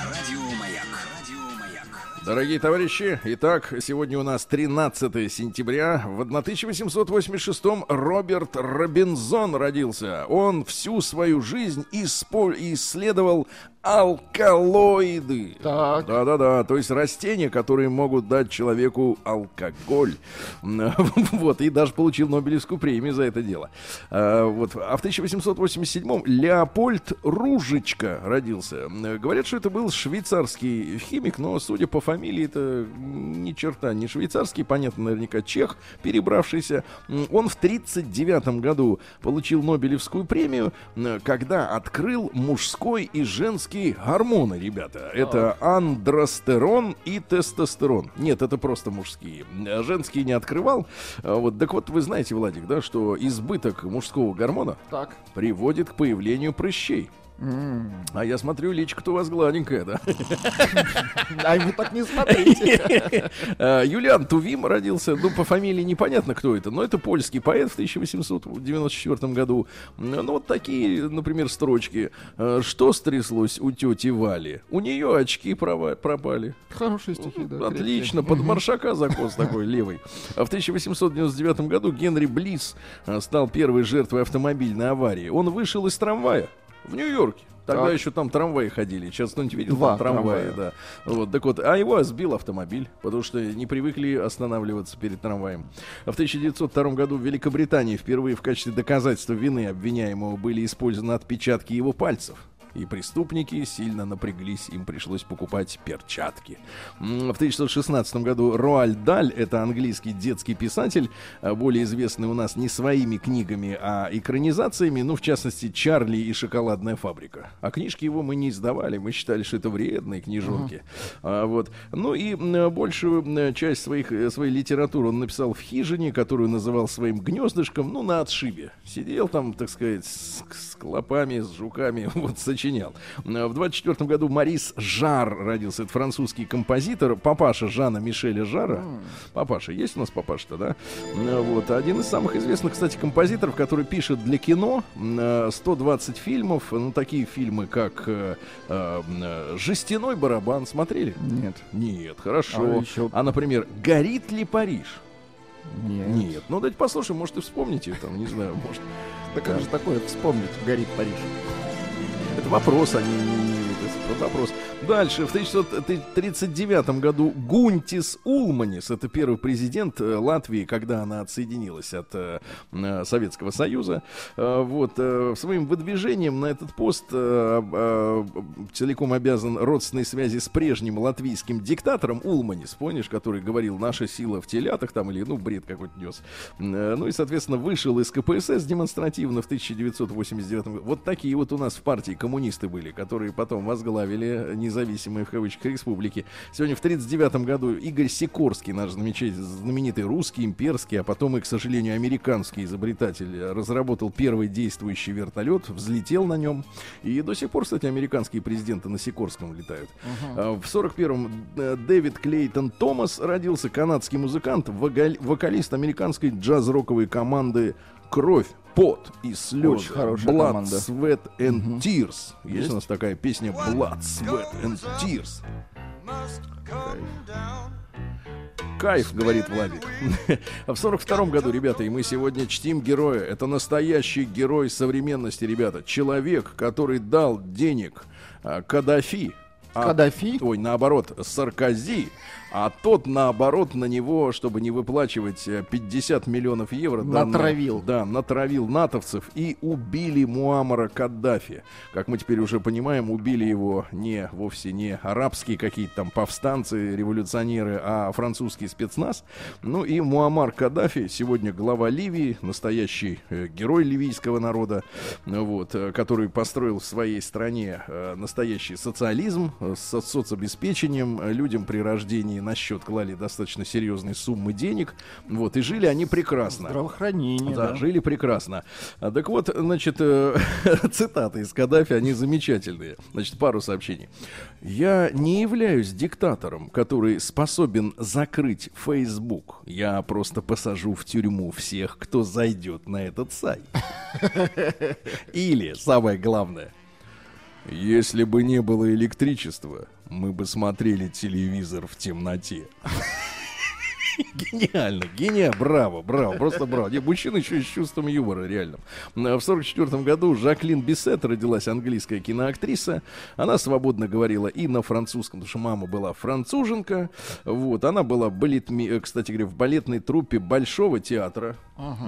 S4: Радио Маяк. Радио Маяк.
S1: Дорогие товарищи, итак, сегодня у нас 13 сентября. В 1886 Роберт Робинзон родился. Он всю свою жизнь испо- исследовал алкалоиды. Да-да-да, то есть растения, которые могут дать человеку алкоголь. [laughs] Вот, и даже получил Нобелевскую премию за это дело. А, Вот, а в 1887-м Леопольд Ружечка родился. Говорят, что это был швейцарский химик, но, судя по фамилии, это ни черта не швейцарский, понятно, наверняка чех, перебравшийся. Он в 1939 году получил Нобелевскую премию, когда открыл мужской и женский гормоны, ребята. Это андростерон и тестостерон. Нет, это просто мужские. А Женские не открывал. А Вот, так вот, вы знаете, Владик, да, что избыток мужского гормона
S2: Так.
S1: приводит к появлению прыщей. А я смотрю, личка-то у вас гладенькая, да? [laughs]
S2: А вы так не смотрите. [laughs]
S1: А, Юлиан Тувим родился, ну, по фамилии непонятно, кто это, но это польский поэт в 1894 году. Ну, вот такие, например, строчки. А, Что стряслось у тети Вали? У нее очки пропали.
S2: Хорошие стихи, да.
S1: Отлично, под маршака закос такой левый. А в 1899 году Генри Близ а, стал первой жертвой автомобильной аварии. Он вышел из трамвая в Нью-Йорке. Тогда
S2: Так.
S1: еще там трамваи ходили. Сейчас кто-нибудь видел
S2: Два
S1: там трамваи,
S2: трамвая.
S1: да. Вот, так вот, а его сбил автомобиль, потому что не привыкли останавливаться перед трамваем. А в 1902 году в Великобритании впервые в качестве доказательства вины обвиняемого были использованы отпечатки его пальцев. И преступники сильно напряглись, им пришлось покупать перчатки. В 1916 году Роальд Даль, это английский детский писатель, а, более известный у нас не своими книгами, а экранизациями, ну, в частности, «Чарли и шоколадная фабрика». А книжки его мы не издавали, мы считали, что это вредные книжонки. А, вот. Ну и большую часть своих, э, своей литературы он написал в хижине, которую называл своим гнездышком, ну, на отшибе. Сидел там, так сказать, с, с клопами, с жуками, [laughs] вот, сочинял. А, В 24 году Марис Жар родился. Это французский композитор, папаша Жана Мишеля Жара. Папаша, есть у нас папаша-то, да? А, Вот. Один из самых известных, кстати, композиторов, который пишет для кино м, э, 120 фильмов. Ну, такие фильмы, как э, э, «Жестяной барабан». Смотрели?
S2: Нет.
S1: Нет, хорошо.
S2: А еще-
S1: А, например, «Горит ли Париж»?
S2: Нет.
S1: Нет. Ну, давайте послушаем, может, и вспомните, там, не знаю, может.
S2: Да как же такое вспомнить? Горит Париж.
S1: Это вопрос, а не, не- не- это вопрос. Дальше, в 1939 году Гунтис Улманис, это первый президент э, Латвии, когда она отсоединилась от э, э, Советского Союза, вот, своим выдвижением на этот пост целиком обязан родственной связи с прежним латвийским диктатором Улманис, помнишь, который говорил «наша сила в телятах» там, или, ну, бред какой-то нес. Ну и, соответственно, вышел из КПСС демонстративно в 1989 году. Вот такие вот у нас в партии коммунисты были, которые потом возглавили независимые в кавычках республики. Сегодня в 1939 году Игорь Сикорский, наш замечательный, знаменитый русский, имперский, а потом и, к сожалению, американский изобретатель, разработал первый действующий вертолет, взлетел на нем. И до сих пор, кстати, американские президенты на Сикорском летают. А, В 41-м э, Дэвид Клейтон Томас родился, канадский музыкант, вокалист американской джаз-роковой команды «Кровь». Пот и слезы.
S2: Очень хорошая
S1: Blood,
S2: команда.
S1: Sweat and Tears. Есть, у нас такая песня Blood, Sweat and Tears. Кайф, говорит Владик. А [laughs] в 42 году, ребята, и мы сегодня чтим героя. Это настоящий герой современности, ребята. Человек, который дал денег а, Каддафи. а-
S2: Каддафи?
S1: Ой, наоборот, Саркози. А тот, наоборот, на него, чтобы не выплачивать э, 50 миллионов евро...
S2: Натравил.
S1: да, натравил натовцев и убили Муаммара Каддафи. Как мы теперь уже понимаем, убили его не вовсе не арабские какие-то там повстанцы, революционеры, а французский спецназ. Ну и Муаммар Каддафи сегодня глава Ливии, настоящий э, герой ливийского народа, вот, э, который построил в своей стране э, настоящий социализм э, с соцобеспечением. Э, Людям при рождении на счет клали достаточно серьезные суммы денег. Вот, и жили они прекрасно.
S2: Здравоохранение,
S1: Да,
S2: да.
S1: жили прекрасно. А, так вот, значит, э, [laughs] цитаты из Каддафи, они замечательные. Значит, пару сообщений. Я не являюсь диктатором, который способен закрыть Facebook. Я просто посажу в тюрьму всех, кто зайдет на этот сайт. [laughs] Или, самое главное, если бы не было электричества, мы бы смотрели телевизор в темноте. Гениально, гениально, браво, браво, просто браво. Не, мужчина еще и с чувством юмора, реально. В сорок четвертом году Жаклин Бисет родилась английская киноактриса. Она свободно говорила и на французском, потому что мама была француженка. Вот, она была балетми, э, кстати говоря, в балетной труппе Большого театра.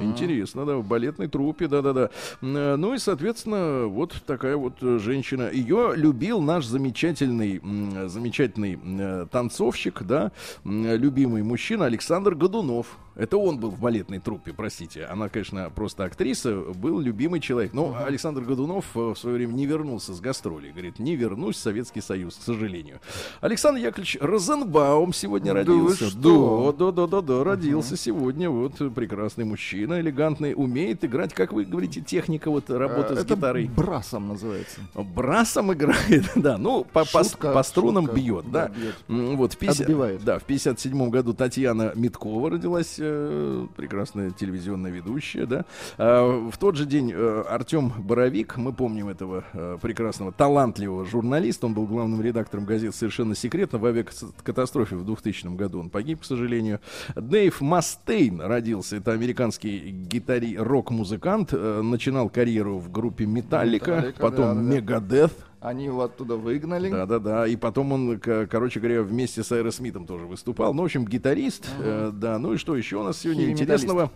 S1: Интересно, да, в балетной труппе, да-да-да. Э, Ну и, соответственно, вот такая вот э, женщина. Ее любил наш замечательный, м, замечательный э, танцовщик, да, любимый мужчина Александр Годунов. Это он был в балетной труппе, простите. Она, конечно, просто актриса, был любимый человек. Но Александр Годунов э, в свое время не вернулся с гастролей. Говорит, не вернусь в Советский Союз, к сожалению. Александр Яковлевич Розенбаум сегодня
S2: Да
S1: родился. Да, да, да, да, да, родился сегодня. Вот э, прекрасный мужчина, элегантный, умеет играть, как вы говорите, техника вот работы
S2: Э,
S1: с
S2: Это
S1: гитарой.
S2: брасом называется.
S1: Брасом играет, [laughs] да, ну, по, по-
S2: Шутка,
S1: по струнам
S2: шутка.
S1: бьет,
S2: Да,
S1: да.
S2: бьет.
S1: Вот, в 50,
S2: Отбивает.
S1: да, в 57 году Татьяна Миткова родилась, э, прекрасная телевизионная ведущая, да. А, в тот же день э, Артем Боровик, мы помним этого э, прекрасного, талантливого журналиста, он был главным редактором газет «Совершенно секретно» в авиакатастрофе в 2000 году, он погиб, к сожалению. Дэйв Мастейн родился, это американский гитари рок-музыкант, э, начинал карьеру в группе Металлика, потом
S2: да-да-да.
S1: Мегадeth,
S2: Они его оттуда выгнали.
S1: да, да, да. И потом он, короче говоря, вместе с Аэросмитом тоже выступал. Ну, в общем, гитарист. э, да, ну и что еще у нас сегодня интересного?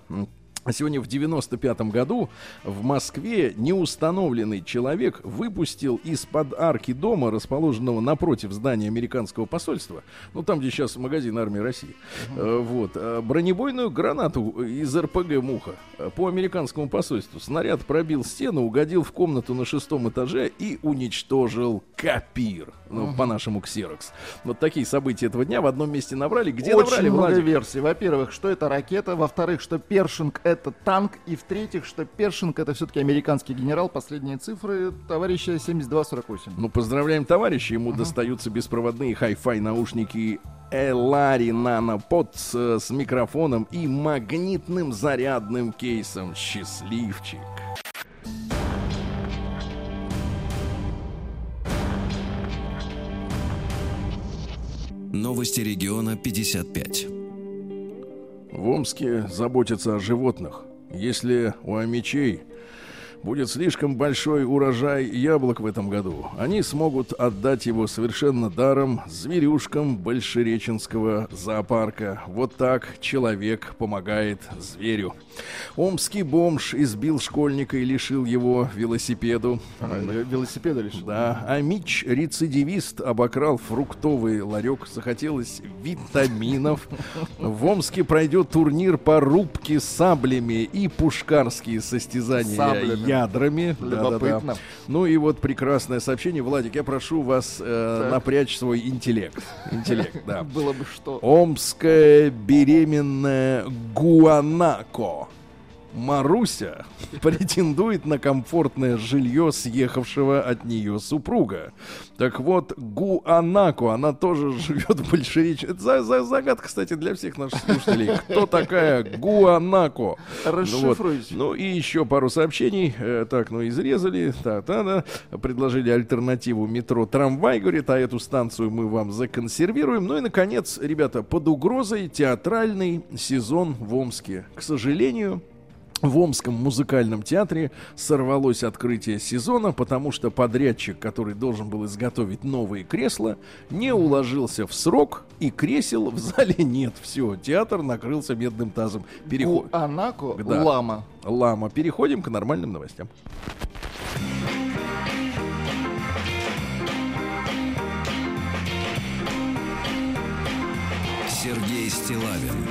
S1: Сегодня в 95 году в Москве неустановленный человек выпустил из-под арки дома, расположенного напротив здания американского посольства, ну там, где сейчас магазин армии России, э, вот, э, бронебойную гранату из РПГ «Муха» э, по американскому посольству. Снаряд пробил стену, угодил в комнату на шестом этаже и уничтожил Копир, ну, по-нашему ксерокс. Вот такие события этого дня в одном месте набрали. Где
S2: Очень
S1: набрали,
S2: много
S1: Владик?
S2: версий. Во-первых, что это ракета, во-вторых, что Першинг это танк, и в-третьих, что Першинг это все-таки американский генерал. Последние цифры товарища 7248.
S1: Ну, поздравляем товарища. Ему достаются беспроводные хай-фай наушники Элари Нанопод с, с микрофоном и магнитным зарядным кейсом. Счастливчик.
S3: Новости региона 55.
S1: В Омске заботятся о животных. Если у амичей будет слишком большой урожай яблок в этом году, они смогут отдать его совершенно даром зверюшкам Большереченского зоопарка. Вот так человек помогает зверю. Омский бомж избил школьника и лишил его велосипеду.
S2: Велосипеда лишь.
S1: Да, а Мич, рецидивист, обокрал фруктовый ларек. Захотелось витаминов. В Омске пройдет турнир по рубке саблями и пушкарские состязания
S2: Саблями.
S1: Ядрами.
S2: Любопытно.
S1: Ну и вот прекрасное сообщение. Владик, я прошу вас э, напрячь свой интеллект. Интеллект, да.
S2: Было бы что.
S1: Омская беременная Гуанако. Маруся претендует на комфортное жилье съехавшего от нее супруга. Так вот, Гуанако, она тоже живет в Большеречи. Это за- за- загадка, кстати, для всех наших слушателей. Кто такая Гуанако?
S2: Расшифруйте.
S1: Ну, вот. Ну и еще пару сообщений. Э, так, ну изрезали. Так, да, да. Предложили альтернативу метро трамвай, говорит, а эту станцию мы вам законсервируем. Ну и, наконец, ребята, под угрозой театральный сезон в Омске. К сожалению, в Омском музыкальном театре сорвалось открытие сезона, потому что подрядчик, который должен был изготовить новые кресла, не уложился в срок, и кресел в зале [laughs] нет. Все, театр накрылся медным тазом. Переход...
S2: Гуанако,
S1: Да.
S2: лама.
S1: Лама. Переходим к нормальным новостям.
S3: Сергей Стилавин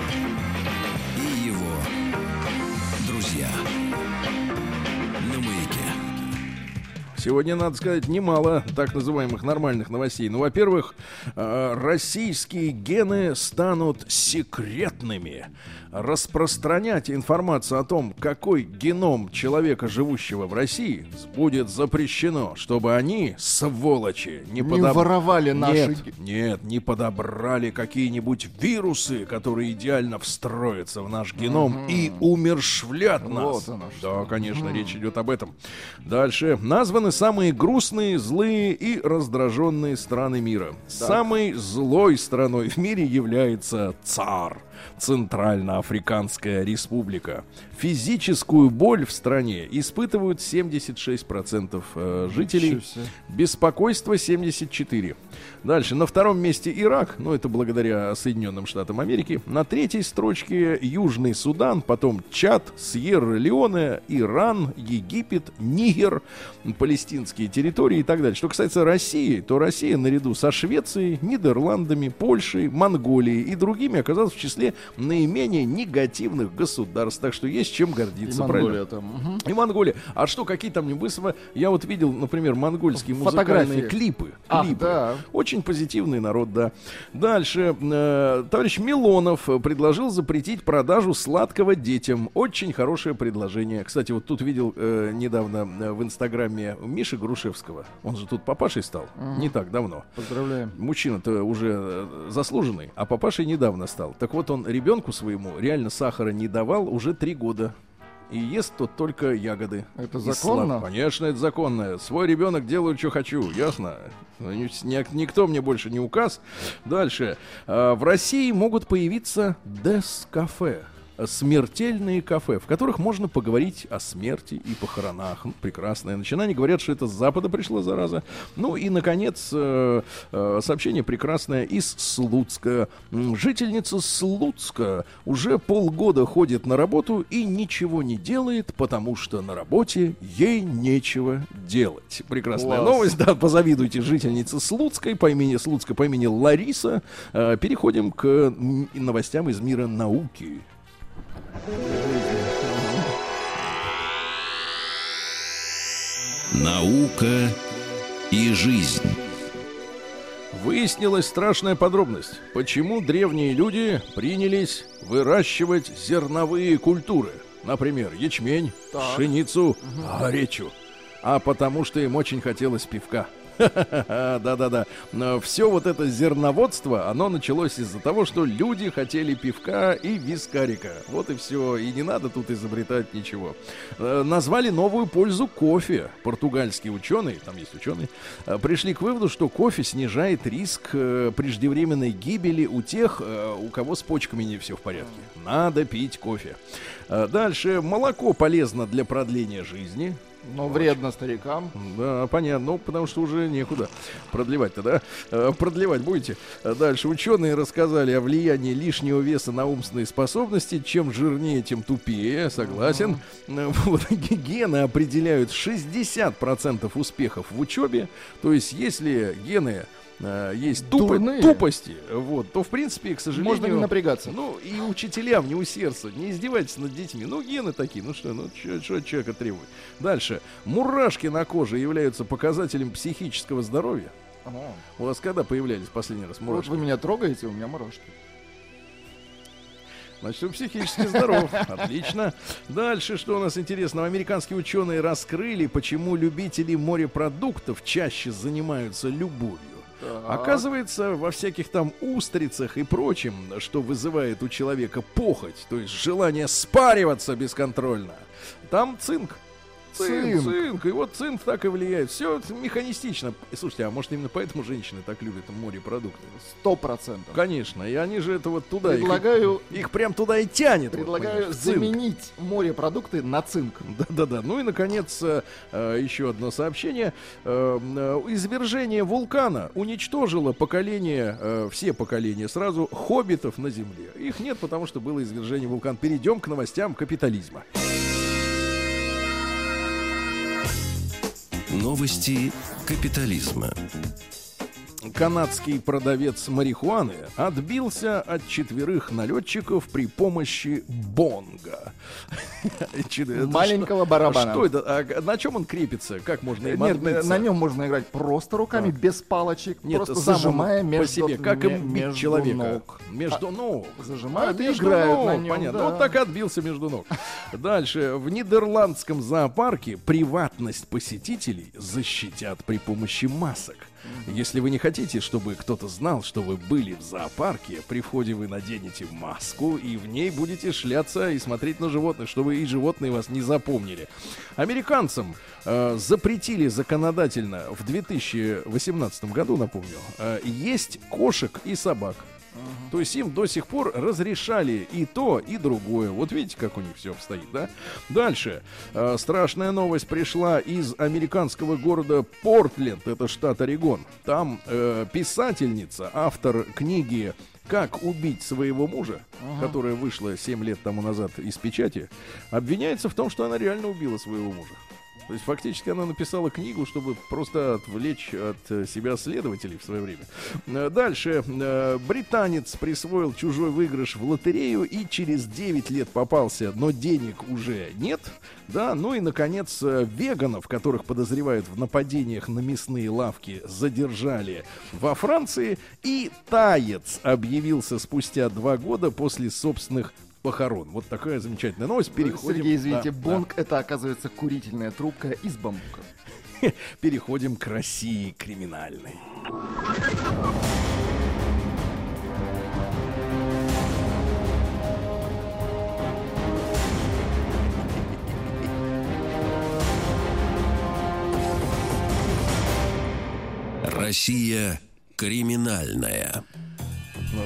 S1: Сегодня, надо сказать, немало так называемых нормальных новостей. Ну, во-первых, э, российские гены станут секретными. Распространять информацию о том, какой геном человека, живущего в России, будет запрещено, чтобы они, сволочи, не,
S2: Не
S1: подоб-
S2: воровали наши
S1: Нет, нет, не подобрали какие-нибудь вирусы, которые идеально встроятся в наш геном и умершвлят нас.
S2: Вот оно
S1: да, конечно, речь идет об этом. Дальше. Названы самые грустные, злые и раздраженные страны мира. Самой злой страной в мире является ЦАР. Центральноафриканская республика. Физическую боль в стране испытывают 76% э, жителей. Беспокойство 74. Дальше. На втором месте Ирак, ну это благодаря Соединенным Штатам Америки. На третьей строчке Южный Судан, потом Чад, Сьерра-Леоне, Иран, Египет, Нигер, палестинские территории и так далее. Что касается России, то Россия наряду со Швецией, Нидерландами, Польшей, Монголией и другими оказалась в числе наименее негативных государств. Так что есть чем
S2: И
S1: гордиться. правильно?
S2: Монголия там. Мгм.
S1: И Монголия. А что, какие там небысво? Я вот видел, например, монгольские музыкальные
S2: Фотографии.
S1: клипы. Клипы.
S2: да.
S1: Очень позитивный народ, да. Дальше. э, товарищ Милонов предложил запретить продажу сладкого детям. Очень хорошее предложение. Кстати, вот тут видел э, недавно э, в инстаграме Миши Грушевского. Он же тут папашей стал. Не так давно.
S2: Поздравляем.
S1: Мужчина-то уже э, заслуженный, а папашей недавно стал. Так вот, он ребенку своему реально сахара не давал уже три года. И ест тот только ягоды.
S2: Это законно?
S1: слаб- Конечно, это законно. Свой ребенок делаю, что хочу, ясно? Ну, ни- ни- Никто мне больше не указ. Дальше. А, В России могут появиться дес-кафе. Смертельные кафе, в которых можно поговорить о смерти и похоронах. Ну, прекрасное начинание. Говорят, что это с Запада пришла зараза. Ну и, наконец, э, э, сообщение прекрасное из Слуцка. Жительница Слуцка уже полгода ходит на работу и ничего не делает, потому что на работе ей нечего делать. Прекрасная
S2: Класс.
S1: новость, да, позавидуйте жительнице Слуцкой по имени Слуцка по имени Лариса. Э, Переходим к новостям из мира науки.
S3: Наука и жизнь.
S1: Выяснилась страшная подробность. Почему древние люди принялись выращивать зерновые культуры? Например, ячмень,
S2: Так.
S1: пшеницу, горечу. А потому что им очень хотелось пивка. [laughs] Да-да-да. Все вот это зерноводство, оно началось из-за того, что люди хотели пивка и вискарика. Вот и все. И не надо тут изобретать ничего. Э, Назвали новую пользу кофе. Португальские ученые, там есть ученые, э, пришли к выводу, что кофе снижает риск э, преждевременной гибели у тех, у кого с почками не все в порядке. Надо пить кофе. Дальше. Молоко полезно для продления жизни.
S2: Но вредно старикам.
S1: Да, понятно. Ну, потому что уже некуда продлевать-то, да? Э, Продлевать будете? Э, Дальше. Ученые рассказали о влиянии лишнего веса на умственные способности. Чем жирнее, тем тупее. Согласен. [laughs] Вот. Гены определяют 60% успехов в учебе. То есть, если гены э, есть тупо-
S2: Дурные.
S1: тупости, вот, то в принципе, к сожалению,
S2: Можно не напрягаться.
S1: ну, и учителям не усердствовать, не издевайтесь над детьми. Ну, гены такие, ну что, ну что от человека требует. Дальше. Мурашки на коже являются показателем психического здоровья.
S2: О,
S1: У вас когда появлялись последний раз
S2: Вот
S1: мурашки?
S2: вы меня трогаете, у меня мурашки.
S1: Значит, вы психически здоров. [laughs] Отлично. Дальше, что у нас интересного? Американские ученые раскрыли, почему любители морепродуктов чаще занимаются любовью. Оказывается, во всяких там устрицах и прочем, что вызывает у человека похоть, то есть желание спариваться бесконтрольно, там цинк. Цинк,
S2: Цинк.
S1: цинк. И вот цинк так и влияет. Все механистично. И слушайте, а может именно поэтому женщины так любят морепродукты?
S2: Сто процентов.
S1: Конечно. И они же это вот туда. их-
S2: Предлагаю,
S1: Их, прям туда и тянет. вот,
S2: предлагаю
S1: понимаешь, в цинк.
S2: заменить морепродукты на цинк. [laughs]
S1: Да-да-да. Ну и, наконец, э, э, еще одно сообщение. Э, э, Извержение вулкана уничтожило поколение, э, все поколения сразу хоббитов на Земле. Их нет, потому что было извержение вулкана. Перейдем к новостям капитализма.
S3: Новости капитализма.
S1: Канадский продавец марихуаны отбился от четверых налетчиков при помощи бонга. [laughs]
S2: Маленького барабана.
S1: Что это? А на чем он крепится? Как можно им
S2: Нет,
S1: отбиться?
S2: на нем можно играть просто руками, без палочек,
S1: Нет,
S2: просто зажимая
S1: по
S2: между,
S1: себе, как им бить человека.
S2: ног.
S1: Между ног.
S2: Зажимают
S1: А,
S2: и играют
S1: ног,
S2: на нем.
S1: Понятно.
S2: да.
S1: Вот так и отбился между ног. Дальше. В нидерландском зоопарке приватность посетителей защитят при помощи масок. Если вы не хотите, чтобы кто-то знал, что вы были в зоопарке, при входе вы наденете маску и в ней будете шляться и смотреть на животных, чтобы и животные вас не запомнили. Американцам э, запретили законодательно в 2018 году, напомню, э, есть кошек и собак. То есть им до сих пор разрешали и то, и другое. Вот видите, как у них все обстоит, да? Дальше. Э, страшная новость пришла из американского города Портленд, это штат Орегон. Там э, писательница, автор книги «Как убить своего мужа», которая вышла 7 лет тому назад из печати, обвиняется в том, что она реально убила своего мужа. То есть фактически она написала книгу, чтобы просто отвлечь от э, себя следователей в свое время. Э, Дальше. Э, Британец присвоил чужой выигрыш в лотерею и через 9 лет попался, но денег уже нет. Да, ну и, наконец, веганов, которых подозревают в нападениях на мясные лавки, задержали во Франции. И таец объявился спустя два года после собственных похорон. Вот такая замечательная новость. Переходим.
S2: Сергей, извините,
S1: Да, да.
S2: бонг это оказывается курительная трубка из бамбука. [laughs]
S1: Переходим к России криминальной.
S3: Россия криминальная.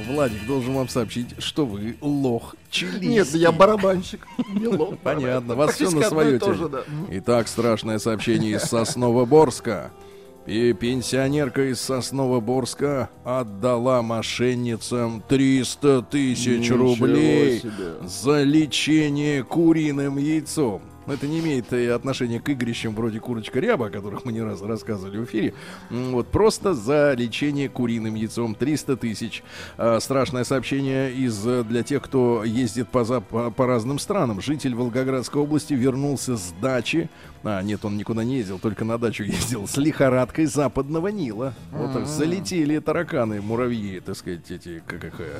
S1: Владик должен вам сообщить, что вы лох чилийский.
S2: Нет, я барабанщик. Не лох,
S1: Понятно, вас все на свое
S2: да.
S1: Итак, страшное сообщение из Сосновоборска. И пенсионерка из Сосновоборска отдала мошенницам 300 тысяч рублей
S2: себе.
S1: за лечение куриным яйцом. Но это не имеет отношения к игрищам вроде курочка ряба, о которых мы не раз рассказывали в эфире. Вот просто за лечение куриным яйцом 300 тысяч. А, страшное сообщение из э, для тех, кто ездит по, по, по разным странам. Житель Волгоградской области вернулся с дачи. А, нет, он никуда не ездил, только на дачу ездил. С лихорадкой западного Нила. Вот так залетели тараканы, муравьи, так сказать, эти, как их, э,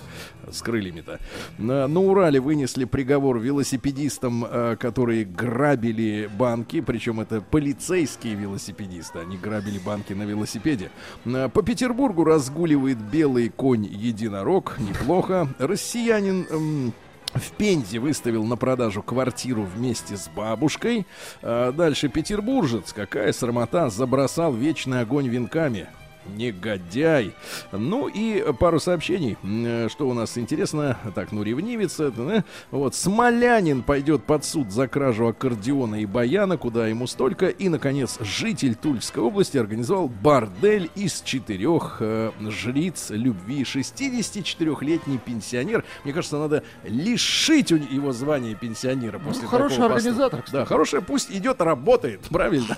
S1: с крыльями-то. На, на Урале вынесли приговор велосипедистам, э, которые грабили банки, причем это полицейские велосипедисты, они грабили банки на велосипеде. По Петербургу разгуливает белый конь-единорог, неплохо. Россиянин... в Пензе выставил на продажу квартиру вместе с бабушкой. А дальше петербуржец, какая срамота, забросал вечный огонь венками. Негодяй. Ну и пару сообщений. Э, Что у нас интересно? Так, ну ревнивец. это. Вот, Смолянин пойдет под суд за кражу аккордеона и баяна, куда ему столько. И, наконец, житель Тульской области организовал бордель из четырех э, жриц любви. 64-летний пенсионер. Мне кажется, надо лишить его звания пенсионера после
S2: Ну, хороший организатор, кстати.
S1: Да, хороший, пусть идет, работает, [laughs] правильно?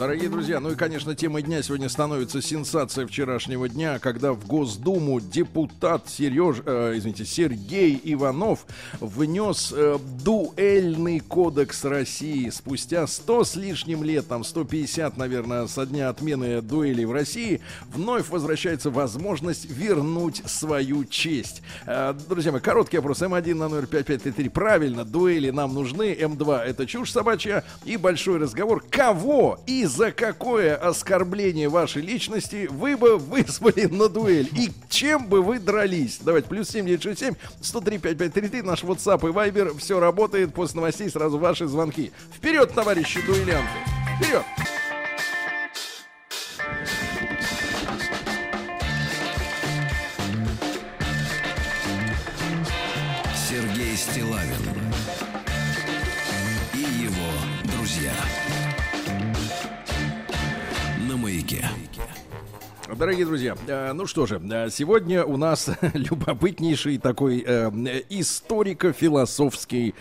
S1: Дорогие друзья, ну и, конечно, темой дня сегодня становится сенсация вчерашнего дня, когда в Госдуму депутат Сереж, э, извините, Сергей Иванов внес э, дуэльный кодекс России. Спустя 100 с лишним лет, там 150, наверное, со дня отмены дуэлей в России, вновь возвращается возможность вернуть свою честь. Э, друзья мои, короткий опрос. М1 на номер 5533. Правильно, дуэли нам нужны. М2 это чушь собачья. И большой разговор. Кого и за какое оскорбление вашей личности вы бы вызвали на дуэль? И чем бы вы дрались? Давайте, плюс 7967 103 5533. Наш WhatsApp и Viber. Все работает. После новостей сразу ваши звонки. Вперед, товарищи дуэлянты! Вперед!
S3: Сергей Стилавин и его друзья. На маяке.
S1: Дорогие друзья, э, ну что же, э, сегодня у нас [laughs] любопытнейший такой э, историко-философский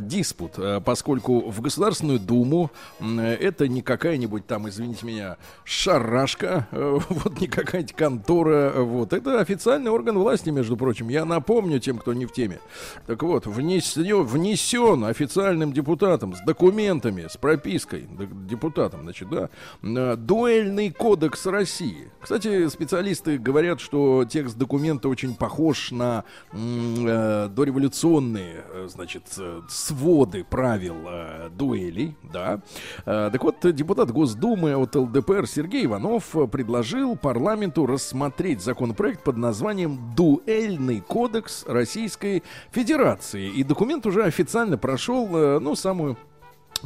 S1: диспут, поскольку в Государственную Думу это не какая-нибудь там, извините меня, шарашка, [laughs] вот не какая-нибудь контора, вот, это официальный орган власти, между прочим. Я напомню тем, кто не в теме. Так вот, внесен, внесен официальным депутатом с документами, с пропиской, депутатом, значит, да, дуэльный кодекс России. Кстати, специалисты говорят, что текст документа очень похож на э, дореволюционные, э, значит, э, своды правил э, дуэлей, да. Э, так вот, депутат Госдумы от ЛДПР Сергей Иванов предложил парламенту рассмотреть законопроект под названием «Дуэльный кодекс Российской Федерации». И документ уже официально прошел, э, ну, самую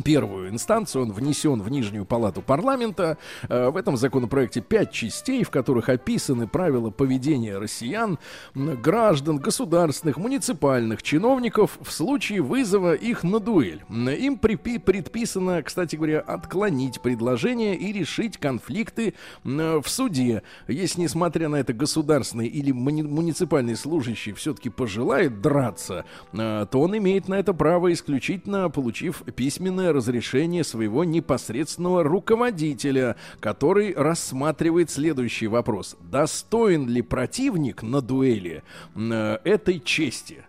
S1: первую инстанцию, он внесен в Нижнюю палату парламента. Э, В этом законопроекте пять частей, в которых описаны правила поведения россиян, граждан, государственных, муниципальных чиновников в случае вызова их на дуэль. Им предписано, кстати говоря, отклонить предложение и решить конфликты в суде. Если, несмотря на это, государственный или муни- муниципальный служащий все-таки пожелает драться, э, то он имеет на это право исключительно получив письменное разрешение своего непосредственного руководителя, который рассматривает следующий вопрос. Достоин ли противник на дуэли э, этой чести?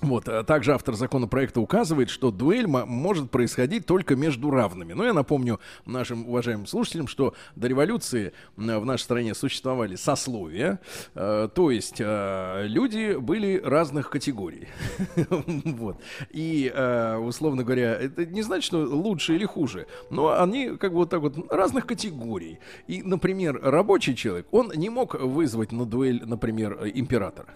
S1: Вот, а также автор законопроекта указывает, что дуэль мо- может происходить только между равными. Но я напомню нашим уважаемым слушателям, что до революции м, в нашей стране существовали сословия, э, то есть э, люди были разных категорий. [laughs] Вот. И, э, условно говоря, это не значит, что лучше или хуже, но они как бы вот так вот разных категорий. И, например, рабочий человек, он не мог вызвать на дуэль, например, императора.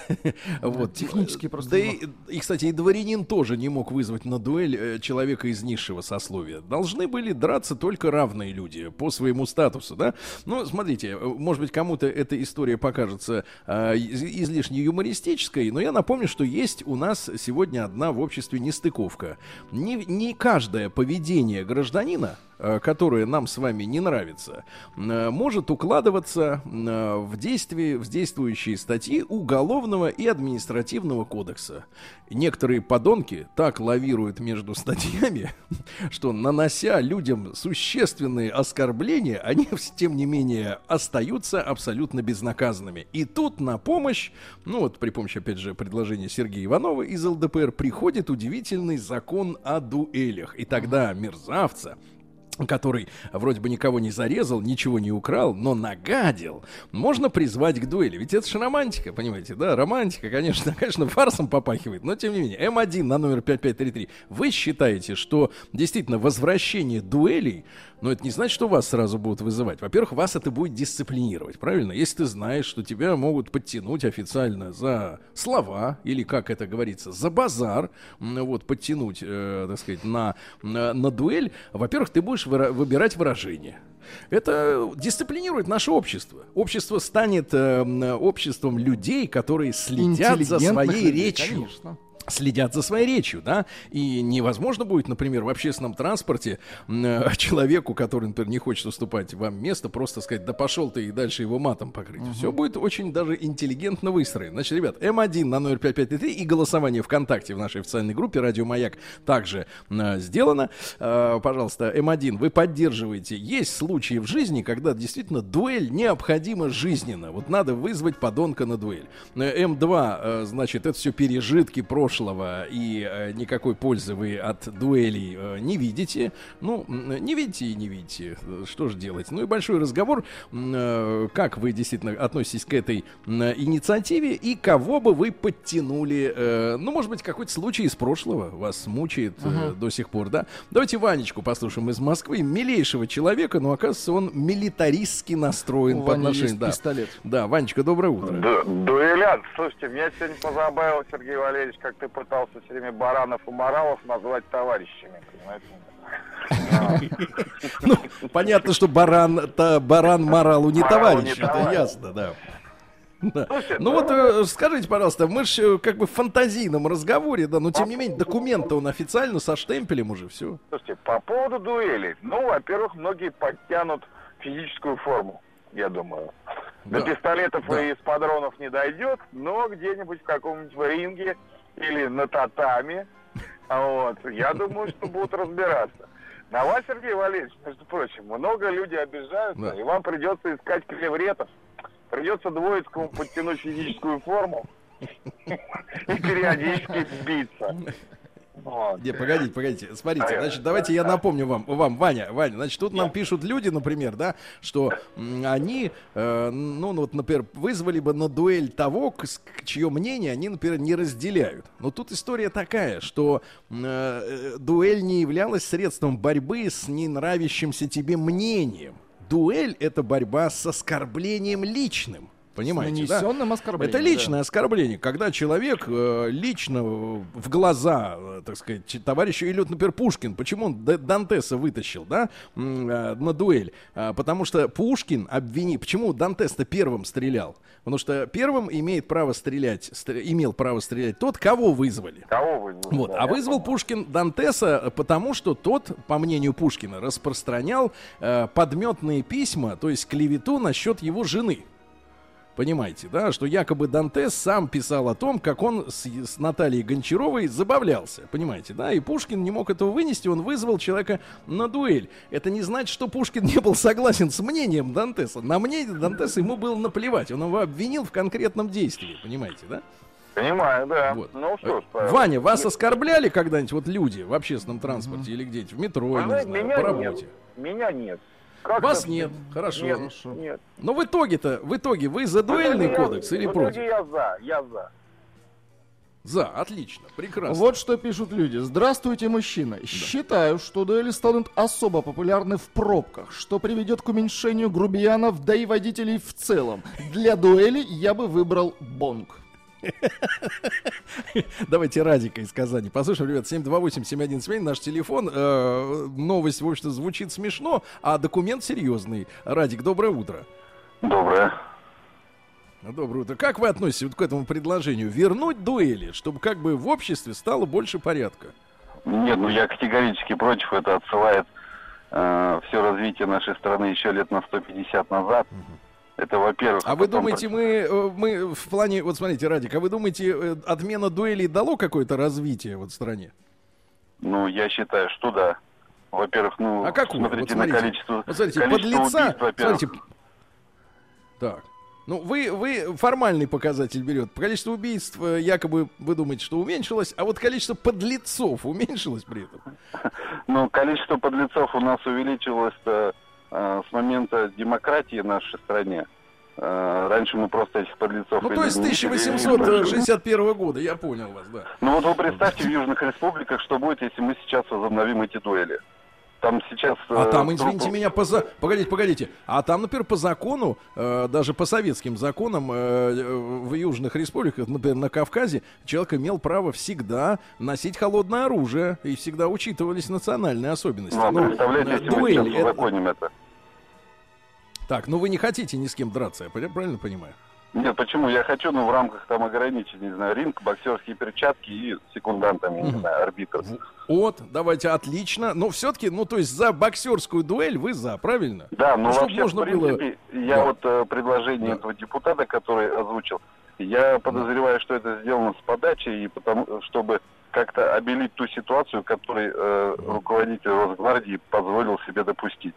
S1: [laughs] Вот.
S2: Технически просто
S1: Да и, и, кстати, и дворянин тоже не мог вызвать на дуэль э, человека из низшего сословия. Должны были драться только равные люди по своему статусу, да? Ну, смотрите, э, может быть, кому-то эта история покажется э, из- излишне юмористической, но я напомню, что есть у нас сегодня одна в обществе нестыковка. Не, не каждое поведение гражданина э, которое нам с вами не нравится, э, может укладываться э, в действие, в действующие статьи Уголовного и Административного кодекса. Некоторые подонки так лавируют между статьями, [laughs] что, нанося людям существенные оскорбления, они, [laughs] тем не менее, остаются абсолютно безнаказанными. И тут на помощь, ну вот при помощи, опять же, предложения Сергея Иванова из ЛДПР, приходит удивительный закон о дуэлях. И тогда мерзавца, который вроде бы никого не зарезал, ничего не украл, но нагадил, можно призвать к дуэли. Ведь это же романтика, понимаете, да? Романтика, конечно, [laughs] конечно, фарсом попахивает, но тем не менее. М1 на номер 5533. Вы считаете, что действительно возвращение дуэлей, но это не значит, что вас сразу будут вызывать. Во-первых, вас это будет дисциплинировать, правильно? Если ты знаешь, что тебя могут подтянуть официально за слова, или, как это говорится, за базар, вот, подтянуть, э, так сказать, на, на, на дуэль, во-первых, ты будешь выра- выбирать выражение. Это дисциплинирует наше общество. Общество станет э, обществом людей, которые следят за своей
S2: людей,
S1: речью
S2: Конечно.
S1: Следят за своей речью, да, и невозможно будет, например, в общественном транспорте э, человеку, который, например, не хочет уступать вам место, просто сказать, да пошел ты и дальше его матом покрыть. Все будет очень даже интеллигентно выстроено. Значит, ребят, М1 на номер 5533 и голосование ВКонтакте в нашей официальной группе Радио Маяк также э, сделано. Э, пожалуйста, М1, вы поддерживаете. Есть случаи в жизни, когда действительно дуэль необходима жизненно. Вот надо вызвать подонка на дуэль. Э, М2, э, значит, это все пережитки прошлого, и э, никакой пользы вы от дуэлей э, не видите. Ну, не видите и не видите. Э, Что же делать? Ну и большой разговор, э, как вы действительно относитесь к этой м, инициативе и кого бы вы подтянули. э, Ну, может быть, какой-то случай из прошлого вас мучает э, до сих пор, да? Давайте Ванечку послушаем из Москвы. Милейшего человека, но оказывается, он милитаристски настроен
S2: У
S1: по отношению. Да.
S2: пистолет.
S1: да, Ванечка, доброе утро.
S6: Ду- дуэлянт. Слушайте, меня сегодня позабавил, Сергей Валерьевич, как ты пытался все время баранов и моралов назвать товарищами, понимаете? [laughs]
S1: Ну, понятно, что баран, баран моралу не товарищ, это ясно, да. Да.
S6: Слушай,
S1: Ну
S6: ну-
S1: вот э, скажите, пожалуйста, мы же как бы в фантазийном разговоре, да, но тем не менее документ он официально со штемпелем уже все.
S6: Слушайте, по поводу дуэлей. Ну, во-первых, многие подтянут физическую форму, я думаю. До пистолетов
S1: Да.
S6: и эспадронов не дойдет, но где-нибудь в каком-нибудь ринге или на татами, вот, я думаю, что будут разбираться. На вас, Сергей Валерьевич, между прочим, много людей обижаются,
S1: Да.
S6: и вам придется искать клевретов. Придется двоицкому подтянуть физическую форму [laughs] и периодически биться. Вот.
S1: Не, погодите, погодите. Смотрите, значит, давайте я напомню вам, вам, Ваня, Ваня, значит, тут нам пишут люди, например, да, что они, э, ну, ну, вот, например, вызвали бы на дуэль того, чье мнение они, например, не разделяют. Но тут история такая, что м, э, дуэль не являлась средством борьбы с ненравящимся тебе мнением. Дуэль — это борьба с оскорблением личным. Понимаете, да? Это личное оскорбление, когда человек э, лично э, в глаза, э, так сказать, товарищу, или например, Пушкин, почему он Дантеса вытащил, да, э, на дуэль? А, потому что Пушкин обвини... Почему Дантес-то первым стрелял? Потому что первым имеет право стрелять, стр- имел право стрелять тот, кого вызвали.
S6: Кого вы?
S1: Вот. А вызвал Пушкин Дантеса, э, потому что тот, по мнению Пушкина, распространял э, подметные письма, то есть клевету насчет его жены. Понимаете, да, что якобы Дантес сам писал о том, как он с, с Натальей Гончаровой забавлялся. Понимаете, да, и Пушкин не мог этого вынести, он вызвал человека на дуэль. Это не значит, что Пушкин не был согласен с мнением Дантеса. На мнение Дантеса ему было наплевать, он его обвинил в конкретном действии, понимаете, да?
S6: Понимаю, да.
S1: Вот.
S6: Ну что ж,
S1: Э, Ваня, вас оскорбляли когда-нибудь вот люди в общественном транспорте или где-нибудь в метро,
S6: Вы
S1: не
S6: знаете,
S1: знаю,
S6: меня
S1: по
S6: нет.
S1: работе?
S6: Меня нет. Как
S1: Вас нет, хорошо.
S6: Нет,
S2: Хорошо.
S6: нет.
S1: Но в итоге-то, в итоге вы за
S6: В
S1: дуэльный
S6: я-
S1: кодекс или
S6: в итоге
S1: против?
S6: я за, я за.
S1: За, отлично, прекрасно.
S2: Вот что пишут люди. Здравствуйте, мужчина. Считаю, что дуэли станут особо популярны в пробках, что приведет к уменьшению грубиянов, да и водителей в целом. Для дуэли я бы выбрал бонг. [laughs]
S1: Давайте Радика из Казани. Послушаем, ребят, 728-7171, наш телефон. Э, новость, в общем-то, звучит смешно, а документ серьезный. Радик, доброе утро.
S7: Доброе.
S1: Доброе утро. Как вы относитесь вот к этому предложению? Вернуть дуэли, чтобы как бы в обществе стало больше порядка?
S7: Нет, ну я категорически против. Это отсылает э, все развитие нашей страны еще лет на 150 назад. Это, во-первых.
S1: А вы думаете, мы, э, мы в плане, вот смотрите, Радик, а вы думаете, э, отмена дуэлей дало какое-то развитие вот в стране?
S7: Ну, я считаю, что да. Во-первых, ну,
S1: А какое?
S7: смотрите,
S1: Вот смотрите,
S7: на количество,
S1: вот смотрите,
S7: количество
S1: подлеца,
S7: убийств, во-первых.
S1: смотрите, так, ну вы, вы формальный показатель берет. Количество убийств э, якобы вы думаете, что уменьшилось, а вот количество подлецов уменьшилось при этом. [laughs]
S7: Ну, количество подлецов у нас увеличилось с момента демократии в нашей стране. Э, раньше мы просто этих подлецов...
S1: Ну то есть с
S7: не видели, или не спрашивали.
S1: 1861 года, я понял вас, да.
S7: Ну вот вы представьте в Южных Республиках, что будет, если мы сейчас возобновим эти дуэли. Там сейчас...
S1: А
S7: э,
S1: там, извините
S7: трупы-
S1: меня, по за... погодите, погодите. А там, например, по закону, э, даже по советским законам э, э, в южных республиках, например, на Кавказе, человек имел право всегда носить холодное оружие и всегда учитывались национальные особенности.
S7: Ну, а
S1: Ну,
S7: представляете,
S1: э,
S7: если мы
S1: дуэль,
S7: сейчас
S1: это-
S7: это.
S1: Так, ну вы не хотите ни с кем драться, я правильно понимаю?
S7: Нет, почему? Я хочу, ну, в рамках там ограничить, не знаю, ринг, боксерские перчатки и секундантами, не знаю, арбитр.
S1: Вот, давайте, отлично. Но все-таки, ну, то есть за боксерскую дуэль вы за, правильно?
S7: Да, но
S1: Ну, чтоб
S7: вообще,
S1: можно
S7: в принципе, я
S1: Да.
S7: вот э, предложение
S1: Да.
S7: этого депутата, который озвучил, я подозреваю, что это сделано с подачи, и потому, чтобы как-то обелить ту ситуацию, которую э, руководитель Росгвардии позволил себе допустить.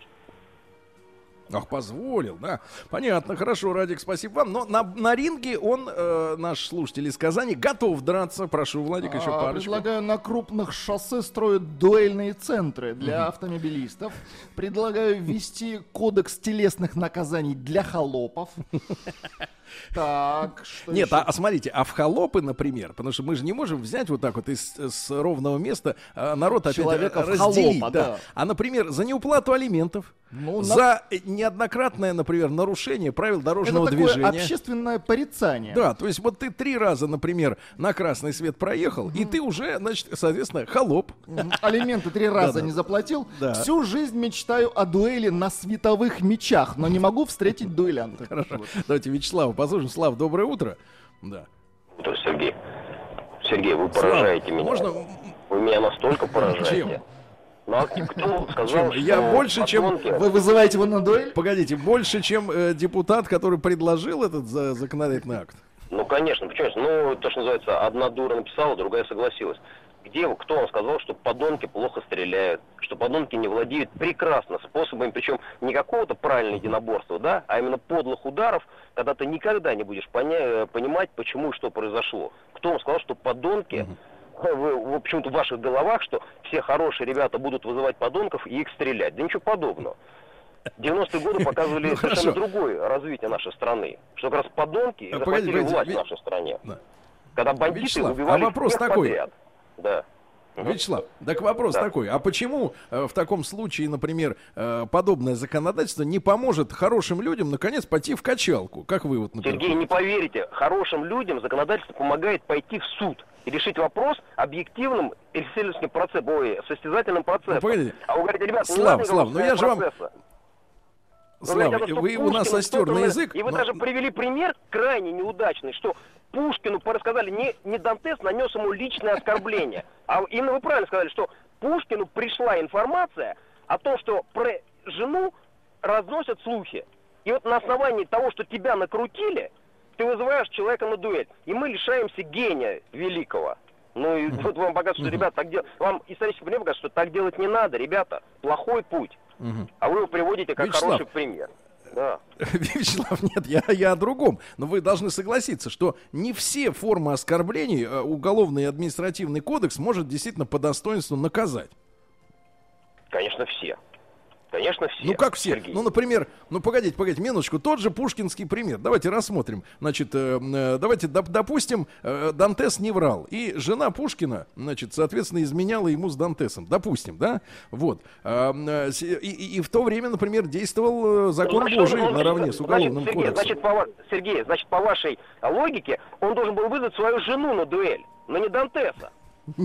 S1: Ах, позволил, да. Понятно, хорошо, Радик, спасибо вам. Но на, на ринге он, э, наш слушатель из Казани, готов драться. Прошу, Владик, еще
S2: А,
S1: парочку.
S2: Предлагаю на крупных шоссе строить дуэльные центры для автомобилистов. Предлагаю ввести кодекс телесных наказаний для холопов. [laughs] Так, что
S1: Нет,
S2: еще?
S1: а, а смотрите, а в холопы, например, потому что мы же не можем взять вот так вот из с ровного места а, народ опять
S2: Человека
S1: разделить.
S2: холопа,
S1: да.
S2: да.
S1: А, например, за неуплату алиментов,
S2: Ну, на-
S1: за э, неоднократное, например, нарушение правил
S2: Это
S1: дорожного
S2: такое
S1: движения.
S2: общественное порицание.
S1: Да, то есть вот ты три раза, например, на красный свет проехал, и ты уже, значит, соответственно, холоп.
S2: Алименты три раза не заплатил.
S1: Да.
S2: Всю жизнь мечтаю о дуэли на световых мечах, но не могу встретить дуэлянта. [laughs]
S1: Хорошо. Давайте Вячеслава послушаем. Слав, доброе утро. Да.
S8: Сергей. Сергей, вы
S1: Слав,
S8: поражаете меня.
S1: Можно
S8: Вы меня настолько поражаете.
S1: Чем?
S8: Ну а кто сказал,
S1: Чем?
S8: что
S1: Я больше, чем-
S2: Вы вызываете его на дуэль?
S1: Погодите, больше, чем э, депутат, который предложил этот за- законодательный акт.
S8: Ну, конечно, почему? Ну, то, что называется, одна дура написала, другая согласилась. Где, кто вам сказал, что подонки плохо стреляют, что подонки не владеют прекрасно способами, причем не какого-то правильного единоборства, да, а именно подлых ударов, когда ты никогда не будешь поня- понимать, почему и что произошло. Кто вам сказал, что подонки, э, вы почему-то в ваших головах, что все хорошие ребята будут вызывать подонков и их стрелять. Да ничего подобного. 90-е годы [laughs] показывали
S1: Ну,
S8: совершенно
S1: хорошо.
S8: другое развитие нашей страны. Что как раз подонки
S1: А,
S8: захватили
S1: погодите,
S8: власть в нашей стране.
S1: Да.
S8: Когда бандиты
S1: Вячеслав,
S8: убивали
S1: а вопрос такой.
S8: подряд. Да.
S1: Вячеслав, так вопрос
S8: Да.
S1: такой. А почему э, в таком случае, например, э, подобное законодательство не поможет хорошим людям, наконец, пойти в качалку? Как вы вот, например?
S8: Сергей, не поверите, хорошим людям законодательство помогает пойти в суд и решить вопрос объективным исследовательским процессом, ой, состязательным процессом.
S1: Ну, погодите.
S8: А вы говорите, ребята, не
S1: Слав,
S8: надо
S1: Слав,
S8: никакого
S1: ну я же вам-.
S8: Вы
S1: Слава,
S8: о том, что
S1: вы у нас остер язык.
S8: И вы
S1: но-
S8: даже привели пример крайне неудачный, что Пушкину рассказали, не, не Дантес нанес ему личное оскорбление. А именно вы правильно сказали, что Пушкину пришла информация о том, что про жену разносят слухи. И вот на основании того, что тебя накрутили, ты вызываешь человека на дуэль. И мы лишаемся гения великого. Ну и вот вам показывают, что, ребята, так дел... вам исторически мне показывают, что так делать не надо, ребята. Плохой путь. А вы его приводите как
S1: Вячеслав.
S8: хороший пример. Да. [laughs]
S1: Вячеслав, нет, я, я о другом. Но вы должны согласиться, что не все формы оскорблений э, уголовный и административный кодекс может действительно по достоинству наказать.
S8: Конечно, все. Конечно, все.
S1: Ну как все?
S8: Сергей.
S1: Ну, например, ну погодите, погодите, минуточку, тот же пушкинский пример. Давайте рассмотрим. Значит, э, э, давайте доп- допустим, э, Дантес не врал. И жена Пушкина, значит, соответственно, изменяла ему с Дантесом. Допустим, да? Вот. А, э, с- и, и- и в то время, например, действовал э, закон
S8: Значит,
S1: Божий
S8: он- он-
S1: наравне с уголовным
S8: значит, Сергей,
S1: кодексом.
S8: Значит, по, Сергей, значит, по вашей логике, он должен был вызвать свою жену на дуэль, но не Дантеса. [laughs]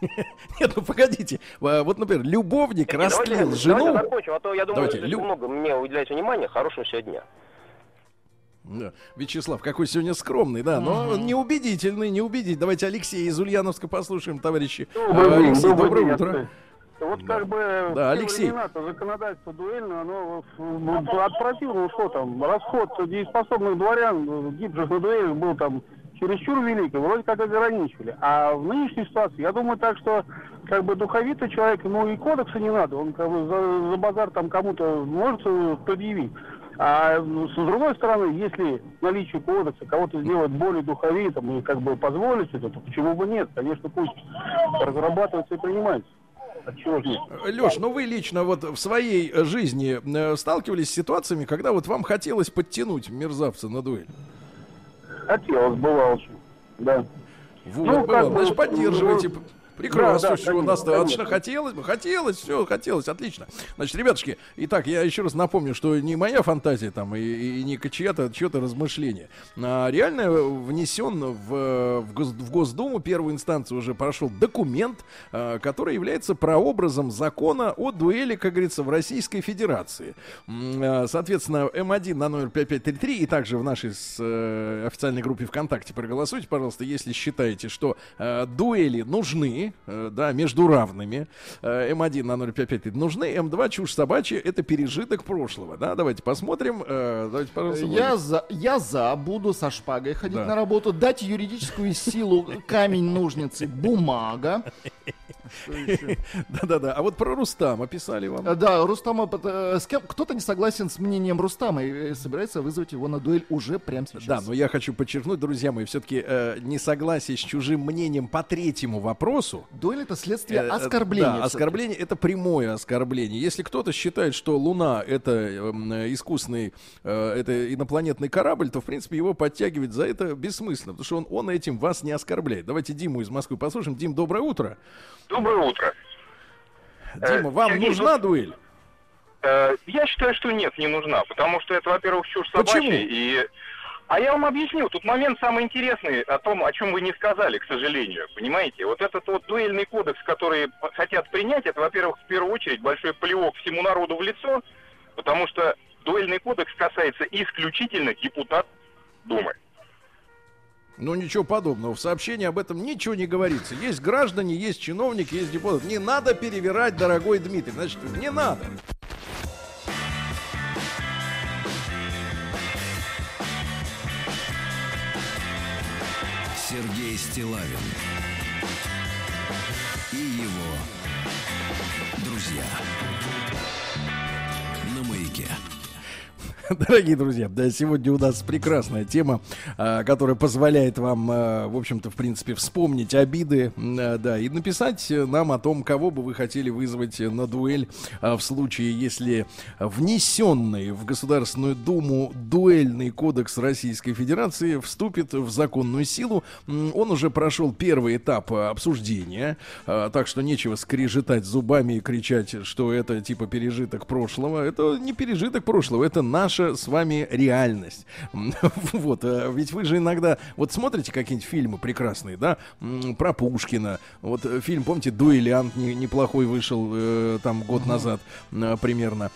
S8: [laughs]
S1: Нет, ну погодите. А, Вот, например, любовник растлил жену.
S8: Давайте закончим, а то я думаю, много мне уделяете внимания. Хорошего сегодня дня.
S1: Да. Вячеслав, какой сегодня скромный, да, но неубедительный, неубедительный. Давайте Алексея из Ульяновска послушаем, товарищи. А, Алексей, доброе утро.
S9: Вот как бы
S1: Да, Алексей.
S9: времена-то законодательство дуэльное, оно ну, от противного, что там, расход дееспособных дворян, э, гибших на дуэлях был там чересчур велик, и вроде как ограничивали. А в нынешней ситуации, я думаю так, что как бы духовитый человек, ему и кодекса не надо, он как бы за, за базар там кому-то может предъявить. А ну, с другой стороны, если наличие кодекса кого-то сделать более духовитым и как бы позволить это, то почему бы нет? Конечно, пусть разрабатывается и принимается.
S1: Леш, ну вы лично вот в своей жизни э, сталкивались с ситуациями, когда вот вам хотелось подтянуть мерзавца на дуэль?
S9: Хотелось, бывало. Да.
S1: Вот,
S9: Ну, как бы,
S1: Значит, поддерживаете.
S9: ну,
S1: Прекрасно,
S9: да, да,
S1: все,
S9: конечно,
S1: достаточно.
S9: конечно.
S1: Хотелось бы, хотелось, все, хотелось, отлично. Значит, ребятушки, итак, я еще раз напомню, что не моя фантазия там и, и не чье-то размышление. А, реально внесен в, в, Гос- в Госдуму, первую инстанцию уже прошел документ, а, который является прообразом закона о дуэли, как говорится, в Российской Федерации. Соответственно, М1 на номер 5533 и также в нашей с, э, официальной группе ВКонтакте проголосуйте, пожалуйста, если считаете, что э, дуэли нужны, э, да, между равными. Э, М1 на 055 нужны, М2 чушь собачья, это пережиток прошлого, да, давайте посмотрим. Э, давайте, пожалуйста,
S2: Я за, я за, буду со шпагой ходить
S1: Да.
S2: на работу, дать юридическую силу камень, ножницы, бумага. [laughs]
S1: Да-да-да. А вот про Рустама писали вам.
S2: Э, Да, Рустама, э, кем- кто-то не согласен с мнением Рустама и э, собирается вызвать его на дуэль уже прямо сейчас.
S1: Да, но я хочу подчеркнуть, друзья мои, все-таки э, несогласие с чужим мнением по третьему вопросу.
S2: Дуэль это следствие
S1: э, э,
S2: оскорбления.
S1: Да, оскорбление это прямое оскорбление. Если кто-то считает, что Луна это эм, э, искусственный, э, это инопланетный корабль, то в принципе его подтягивать за это бессмысленно, потому что он, он этим вас не оскорбляет. Давайте Диму из Москвы послушаем. Дим, доброе утро.
S6: Доброе утро.
S1: Дима, вам
S6: Сергей,
S1: нужна дуэль?
S6: Э, Я считаю, что нет, не нужна, потому что это, во-первых, чушь
S1: Почему?
S6: собачья. И... А я вам объясню, тут момент самый интересный о том, о чем вы не сказали, к сожалению, понимаете? Вот этот вот дуэльный кодекс, который хотят принять, это, во-первых, в первую очередь большой плевок всему народу в лицо, потому что дуэльный кодекс касается исключительно депутатов Думы.
S1: Ну, ничего подобного. В сообщении об этом ничего не говорится. Есть граждане, есть чиновники, есть депутаты. Не надо перевирать, дорогой Дмитрий. Значит, не надо.
S3: Сергей Стилавин и его друзья [laughs]
S1: Дорогие друзья, да, сегодня у нас прекрасная тема, а, которая позволяет вам, а, в общем-то, в принципе, вспомнить обиды, а, да, и написать нам о том, кого бы вы хотели вызвать на дуэль в случае, если внесенный в Государственную Думу дуэльный кодекс Российской Федерации вступит в законную силу. Он уже прошел первый этап обсуждения, так что нечего скрежетать зубами и кричать, что это типа пережиток прошлого. Это не пережиток прошлого, это наша с вами реальность. [laughs] Вот, э, ведь вы же иногда вот смотрите какие-нибудь фильмы прекрасные, да, про Пушкина. Вот э, фильм, помните, «Дуэлянт» не- неплохой вышел э, там год назад э, примерно.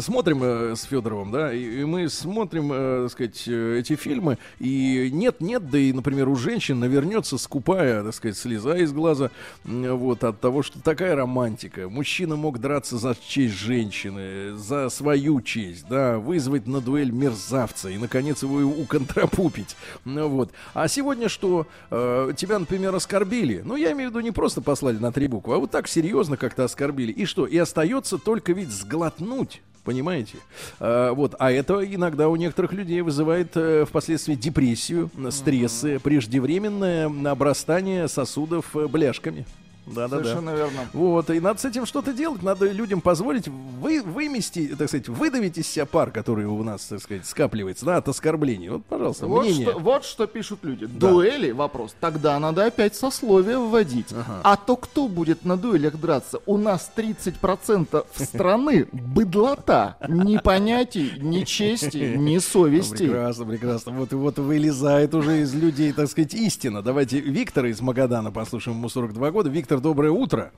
S1: Смотрим э, с Федоровым, да, и, и мы смотрим, э, так сказать, э, эти фильмы, и нет-нет, да и, например, у женщин навернется скупая, так сказать, слеза из глаза, вот, от того, что такая романтика. Мужчина мог драться за честь женщины, за свою честь, да, вызвать на дуэль мерзавца и, наконец, его уконтрапупить. Ну, вот. А сегодня что? Э, тебя, например, оскорбили. Ну, я имею в виду, не просто послали на три буквы, а вот так серьезно как-то оскорбили. И что? И остается только ведь сглотнуть. Понимаете? А, вот, а это иногда у некоторых людей вызывает э, впоследствии депрессию, стрессы, преждевременное обрастание сосудов э, бляшками. Да, да, да.
S2: Совершенно верно.
S1: Вот, и надо с этим что-то делать, надо людям позволить вы, вымести, так сказать, выдавить из себя пар, который у нас, так сказать, скапливается, да, от оскорблений. Вот, пожалуйста,
S2: Вот
S1: мнение.
S2: что, вот что пишут люди.
S1: Да.
S2: Дуэли вопрос. Тогда надо опять сословие вводить. А то кто будет на дуэлях драться? У нас 30% [laughs] страны быдлота. Ни понятий, ни чести, ни совести.
S1: Прекрасно, прекрасно. Вот вот вылезает уже из людей, так сказать, истина. Давайте Виктора из Магадана послушаем, ему 42 года. Виктор, доброе утро.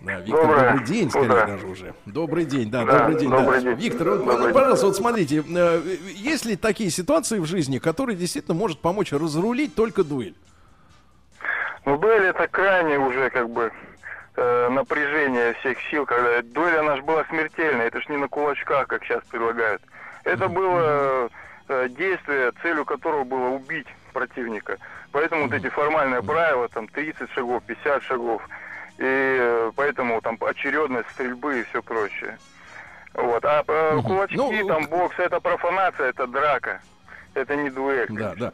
S1: Да, Виктор,
S6: Доброе
S1: добрый день, скорее
S6: утро.
S1: даже уже. Добрый день, да,
S6: Да,
S1: добрый день.
S6: добрый
S1: да.
S6: день.
S1: Виктор, вот,
S6: Добрый день.
S1: пожалуйста, вот смотрите, э, есть ли такие ситуации в жизни, которые действительно может помочь разрулить только дуэль?
S6: Ну, дуэль это крайне уже как бы э, напряжение всех сил, когда дуэль она же была смертельная, это ж не на кулачках, как сейчас предлагают. Это было э, действие, целью которого было убить противника. Поэтому вот эти формальные правила, там 30 шагов, 50 шагов, и э, поэтому там очередность стрельбы и все прочее. Вот. А э, кулачки,
S1: Ну,
S6: там бокс, это профанация, это драка. Это не дуэль.
S1: Да, да.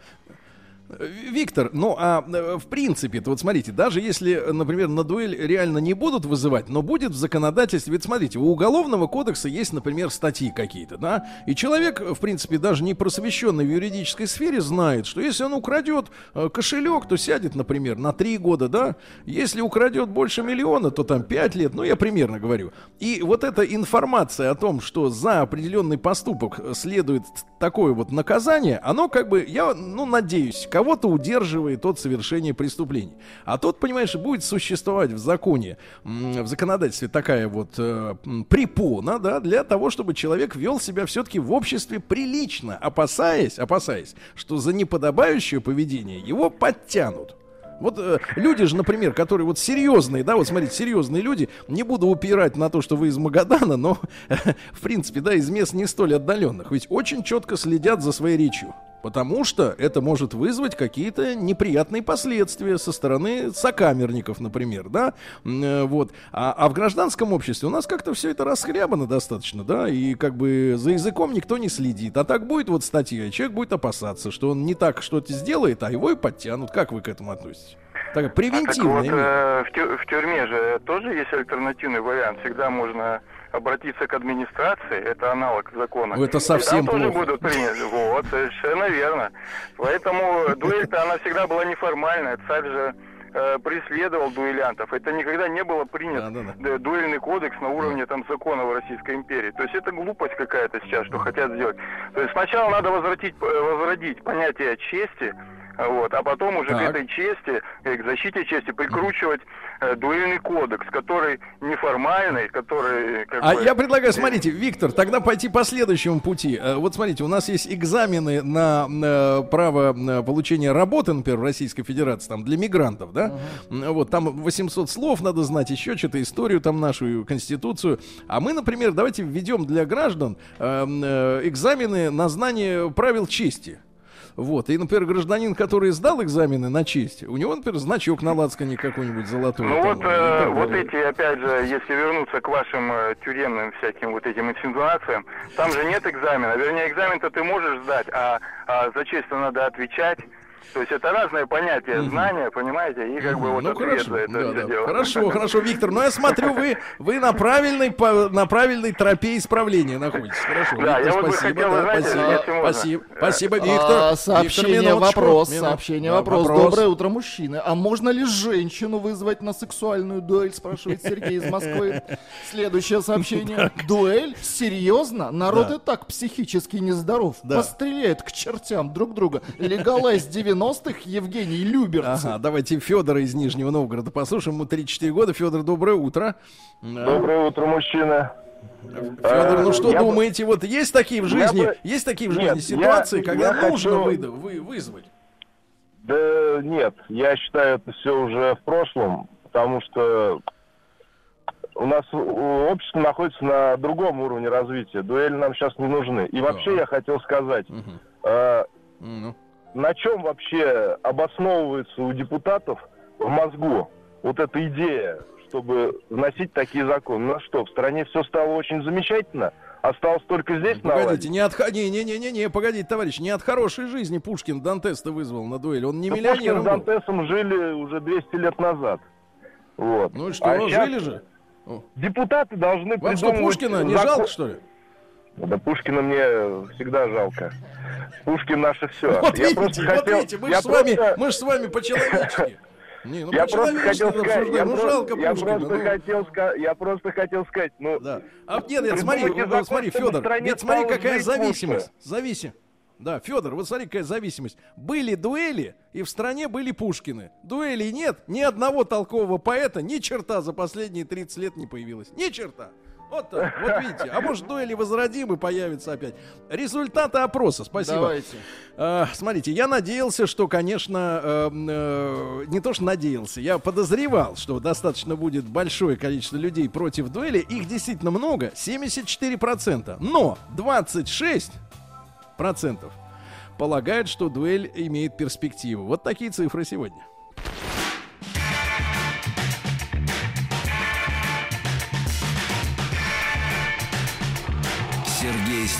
S1: Виктор, ну а э, в принципе, то вот смотрите, даже если, например, на дуэль реально не будут вызывать, но будет в законодательстве, ведь смотрите, у уголовного кодекса есть, например, статьи какие-то, да, и человек, в принципе, даже не просвещенный в юридической сфере знает, что если он украдет э, кошелек, то сядет, например, на три года, да, если украдет больше миллиона, то там пять лет, ну я примерно говорю. И вот эта информация о том, что за определенный поступок следует такое вот наказание, оно как бы, я, ну, надеюсь, кого-то удерживает от совершения преступлений. А тот, понимаешь, будет существовать в законе, в законодательстве такая вот э, препона, да, для того, чтобы человек вел себя все-таки в обществе прилично, опасаясь, опасаясь, что за неподобающее поведение его подтянут. Вот э, люди же, например, которые вот серьезные, да, вот смотрите, серьезные люди, не буду упирать на то, что вы из Магадана, но, [laughs] в принципе, да, из мест не столь отдаленных, ведь очень четко следят за своей речью. Потому что это может вызвать какие-то неприятные последствия со стороны сокамерников, например, да, э, вот. А, а в гражданском обществе у нас как-то все это расхлябано достаточно, да, и как бы за языком никто не следит. А так будет вот статья, и человек будет опасаться, что он не так что-то сделает, а его и подтянут. Как вы к этому относитесь? Такая
S6: А так
S1: превентивная
S6: вот, э, в, тю- в тюрьме же тоже есть альтернативный вариант. Всегда можно обратиться к администрации, это аналог закона.
S1: Ну, это
S6: И
S1: совсем
S6: там тоже
S1: плохо.
S6: будут приняты. Вот, совершенно верно. Поэтому дуэль-то она всегда была неформальная. Царь же э, преследовал дуэлянтов. Это никогда не было принято.
S1: Да-да-да.
S6: Д- дуэльный кодекс на уровне там закона в Российской империи. То есть это глупость какая-то сейчас, что хотят сделать. То есть сначала надо возвратить, э, возродить понятие чести, вот, а потом уже
S1: Так.
S6: к этой чести, э, к защите чести прикручивать э, дуэльный кодекс, который неформальный, который... Как
S1: А
S6: бы,
S1: я предлагаю, смотрите, Виктор, тогда пойти по следующему пути. Э, Вот смотрите, у нас есть экзамены на э, право э, получения работы, например, в Российской Федерации, там, для мигрантов, да? М, Вот, там 800 слов надо знать, еще что-то, историю там нашу, конституцию. А мы, например, давайте введем для граждан э, э, экзамены на знание правил чести. Вот, и, например, гражданин, который сдал экзамены на честь, у него, например, значок на лацкане какой-нибудь золотой.
S6: Ну
S1: там,
S6: вот, э, вот эти, опять же, если вернуться к вашим э, тюремным всяким вот этим инсинуациям, там же нет экзамена. Вернее, экзамен-то ты можешь сдать, а, а за честь надо отвечать. То есть это разное понятие знания, понимаете, и как бы вот
S1: ну хорошо,
S6: за это
S1: да, да.
S6: дело.
S1: хорошо, хорошо, Виктор. Ну я смотрю, вы вы на правильной по- на правильной тропе исправления находитесь. Хорошо.
S6: Да,
S1: Виктор,
S6: я вот бы
S1: спасибо,
S6: хотел,
S1: да,
S6: знаете,
S1: спасибо,
S6: если можно.
S1: спасибо, спасибо,
S2: А,
S1: Виктор.
S2: сообщение,
S1: Виктор, минуточку,
S2: вопрос,
S1: минут-
S2: сообщение,
S1: Да,
S2: вопрос. Доброе утро, мужчины. А можно ли женщину вызвать на сексуальную дуэль, спрашивает Сергей из Москвы. [laughs] Следующее сообщение. Дуэль? Серьезно? Народ
S1: Да.
S2: и так психически нездоров.
S1: Да.
S2: Постреляют к чертям друг друга. Легалайз 90-х Евгений Люберцев.
S1: Ага, давайте Федора из Нижнего Новгорода послушаем. Ему 34 года. Федор, доброе утро.
S10: Доброе утро, мужчина.
S1: Федор, ну что
S10: я бы-
S1: думаете? Вот есть такие в жизни,
S10: бы-
S1: есть такие в
S10: Нет,
S1: жизни
S10: я-
S1: ситуации, когда
S10: я
S1: нужно
S10: хочу-
S1: вы- вызвать?
S10: Да нет, я считаю, это все уже в прошлом, потому что у нас общество находится на другом уровне развития. Дуэли нам сейчас не нужны. И вообще я хотел сказать, э,
S1: Ну.
S10: На чем вообще обосновывается у депутатов в мозгу вот эта идея, чтобы вносить такие законы? Ну что, в стране все стало очень замечательно? Осталось только здесь
S1: Погодите,
S10: наладить?
S1: не от не, не, не, не, не, погодите, товарищ, не от хорошей жизни Пушкин Дантеста вызвал на дуэль. Он не
S10: Да
S1: миллионером
S10: Пушкин с. Дантесом жили уже 200 лет назад. Вот.
S1: Ну и что,
S10: А щас
S1: жили же?
S10: Депутаты должны
S1: Вам что,
S10: придумывать
S1: Пушкина не
S10: закон-
S1: жалко, что ли?
S10: Да Пушкина мне всегда жалко. Пушкин наше все.
S1: Вот видите, вот видите, мы же с вами, мы ж с вами по-человечески. Не, ну
S10: я просто хотел сказать, я
S1: обсуждать. Ну
S10: просто,
S1: жалко
S10: я
S1: Пушкина.
S10: просто
S1: ну.
S10: хотел сказать, я просто хотел сказать, ну,
S1: Да. А нет, нет, смотри,
S10: закон,
S1: смотри, Федор, нет, смотри, какая зависимость.
S10: лучше.
S1: Зависим. Да, Федор, вот смотри, какая зависимость. Были дуэли, и в стране были Пушкины. Дуэлей нет, ни одного толкового поэта, ни черта за последние 30 лет не появилось. Ни черта. Вот так, вот видите. А может, дуэли возродим и появятся опять. Результаты опроса, спасибо.
S2: Давайте.
S1: Э, смотрите, я надеялся, что, конечно, э, э, не то что надеялся, я подозревал, что достаточно будет большое количество людей против дуэли. Их действительно много, 74%. Но 26% полагают, что дуэль имеет перспективу. Вот такие цифры сегодня.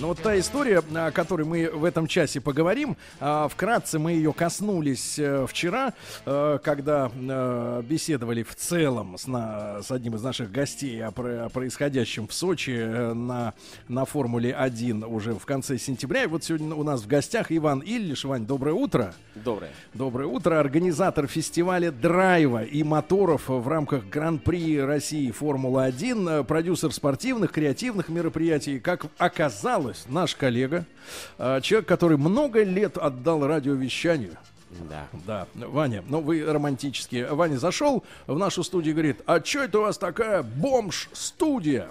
S1: Ну вот та история, о которой мы в этом часе поговорим, а, вкратце мы ее коснулись э, вчера, э, когда э, беседовали в целом с, на- с одним из наших гостей о, про- о происходящем в Сочи на, на Формуле 1 уже в конце сентября. И вот сегодня у нас в гостях Иван Ильич. Вань, доброе утро.
S11: Доброе.
S1: Доброе утро. Организатор фестиваля драйва и моторов в рамках Гран-при России Формула-1, э, продюсер спортивных, креативных мероприятий. Как оказалось, наш коллега, э, человек, который много лет отдал радиовещанию.
S11: Да.
S1: Да, Ваня, ну вы романтические. Ваня зашел в нашу студию и говорит, а что это у вас такая бомж-студия?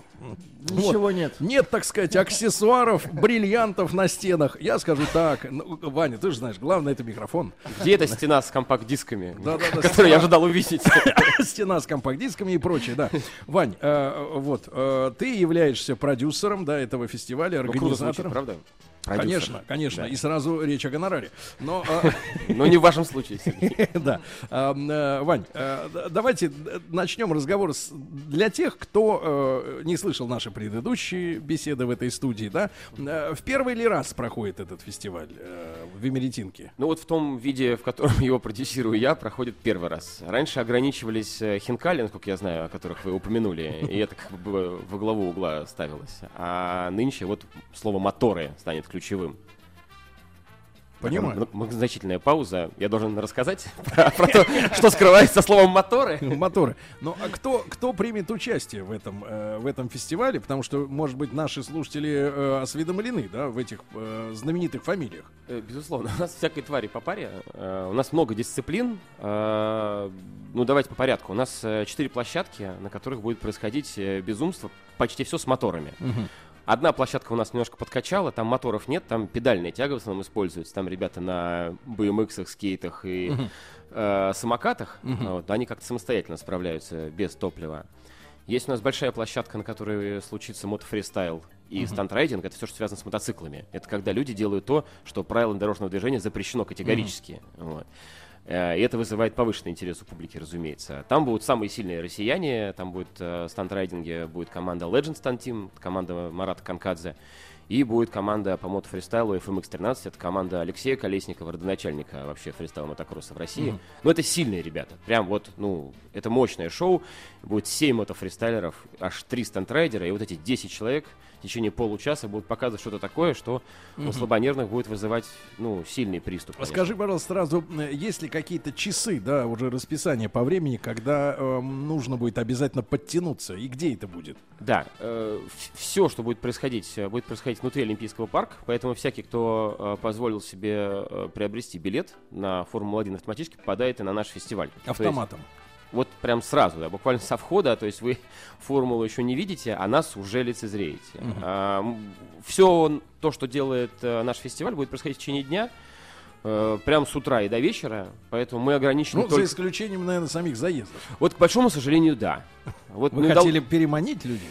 S2: Ничего
S1: Вот.
S2: нет.
S1: Нет, так сказать, аксессуаров, бриллиантов на стенах. Я скажу так, ну, Ваня, ты же знаешь, главное это микрофон.
S11: Где эта стена с компакт-дисками, которую я ожидал увидеть? [laughs]
S1: Стена с компакт-дисками и прочее, да. Вань, э, вот, э, ты являешься продюсером, да, этого фестиваля,
S11: Ну, звучит,
S1: организатором.
S11: правда?
S1: Конечно, конечно,
S11: Да.
S1: и сразу речь о гонораре. Но, э, [laughs]
S11: Но не в вашем случае, Сергей. [laughs]
S1: да, Вань, давайте начнем разговор с- для тех, кто не слышал наши предыдущие беседы в этой студии, да. э, В первый ли раз проходит этот фестиваль э, в Эмеретинке?
S11: Ну вот в том виде, в котором [laughs] его продюсирую я, проходит первый раз. Раньше ограничивались э, хинкали, насколько я знаю, о которых вы упомянули, и это как бы во главу угла ставилось. А нынче вот слово «моторы» станет ключевым.
S1: Понимаю.
S11: Многозначительная пауза. Я должен рассказать [laughs] про, про то, что скрывается словом «моторы». [laughs]
S1: Моторы. Ну, а кто, кто примет участие в этом, э, в этом фестивале? Потому что, может быть, наши слушатели э, осведомлены, да, в этих э, знаменитых фамилиях.
S11: Э, Безусловно, [laughs] у нас всякой твари по паре. Э, У нас много дисциплин. Э, Ну, давайте по порядку. У нас четыре площадки, на которых будет происходить безумство. Почти все с моторами. Одна площадка у нас немножко подкачала, там моторов нет, там педальная тяга в основном используется. Там ребята на BMX, скейтах и э, самокатах. Вот, они как-то самостоятельно справляются без топлива. Есть у нас большая площадка, на которой случится мотофристайл и стандрайдинг. Это все, что связано с мотоциклами. Это когда люди делают то, что правилам дорожного движения запрещено категорически. Вот. Э, И это вызывает повышенный интерес у публики, разумеется. Там будут самые сильные россияне, там будет э, стандрайдинге будет команда Legend Stunt Team, команда Марата Канкадзе, и будет команда по мотофристайлу FMX-13, это команда Алексея Колесникова, родоначальника вообще фристайла мотокросса в России. Но это сильные ребята, прям вот, ну, это мощное шоу, будет 7 мотофристайлеров, аж 3 стандрайдера, и вот эти 10 человек в течение получаса будут показывать что-то такое, что у слабонервных будет вызывать, ну, сильный приступ. Конечно.
S1: Скажи, пожалуйста, сразу, э, есть ли какие-то часы, да, уже расписание по времени, когда эм, нужно будет обязательно подтянуться, и где это будет?
S11: Да, все, что будет происходить, э, будет происходить внутри Олимпийского парка, поэтому всякий, кто э, позволил себе э, приобрести билет на Формулу-1 автоматически, попадает и на наш фестиваль. То есть
S1: Автоматом.
S11: Вот прям сразу, да, буквально со входа, то есть вы [laughs] формулу еще не видите, а нас уже лицезреете. все то, что делает э, наш фестиваль, будет происходить в течение дня, э, прям с утра и до вечера, поэтому мы ограничены
S1: Ну, за
S11: только...
S1: исключением, наверное, самих заездов.
S11: Вот, к большому сожалению, да. [laughs] Вот
S1: Вы
S11: мы дол-
S1: хотели переманить людей?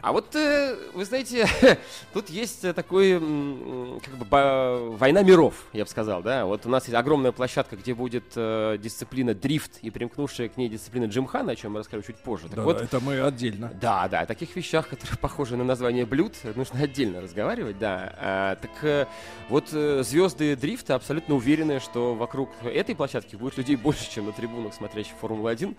S11: А вот, э, вы знаете, [laughs] тут есть э, такой, как бы, война миров, я бы сказал, да. Вот у нас есть огромная площадка, где будет э, дисциплина дрифт и примкнувшая к ней дисциплина джимхана, о чем я расскажу чуть позже. Так
S1: Да,
S11: вот,
S1: это мы отдельно.
S11: да, да, о таких вещах, которые [laughs] похожи на название блюд, нужно [laughs] отдельно разговаривать, да. А, так вот звезды дрифта абсолютно уверены, что вокруг этой площадки будет людей больше, чем на трибунах, смотрящих Формулу-1.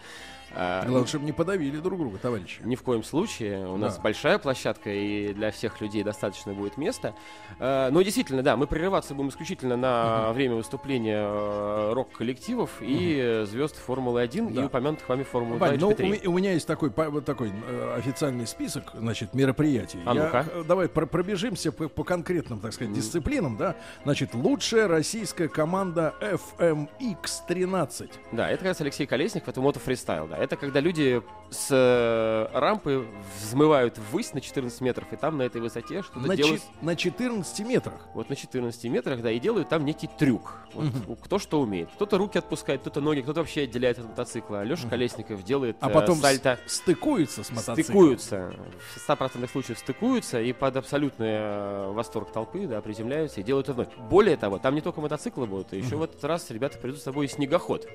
S11: А,
S1: Главное, чтобы не подавили друг друга, товарищи.
S11: ни в коем случае. У нас
S1: Да.
S11: большая площадка, и для всех людей достаточно будет места. Э, Но действительно, да, мы прерываться будем исключительно на время выступления э, рок-коллективов и э, звезд Формулы-1 и
S1: Да.
S11: упомянутых вами Формулы-2
S1: Вань,
S11: и
S1: ну, у,
S11: GP3.
S1: ме- у меня есть такой, такой э, официальный список, значит, мероприятий.
S11: А
S1: Я,
S11: ну-ка.
S1: э, давай про- пробежимся по, по конкретным, так сказать, дисциплинам, да. Значит, лучшая российская команда FMX-13.
S11: Да, это как раз Алексей Колесников, это мотофристайл, да. Это когда люди с э, рампы взмывают ввысь на 14 метров, и там на этой высоте что-то
S1: На,
S11: делают...
S1: чи- на 14 метрах.
S11: Вот на 14 метрах, да, и делают там некий трюк. Вот, у- кто что умеет. Кто-то руки отпускает, кто-то ноги, кто-то вообще отделяет от мотоцикла. Леша Колесников делает
S1: А
S11: э,
S1: потом с-
S11: сальто.
S1: стыкуются с мотоциклом.
S11: Стыкуются. В 100% случаев стыкуются и под абсолютный э, восторг толпы, да, приземляются и делают это вновь. Более того, там не только мотоциклы будут, а еще в этот раз ребята придут с собой и снегоход.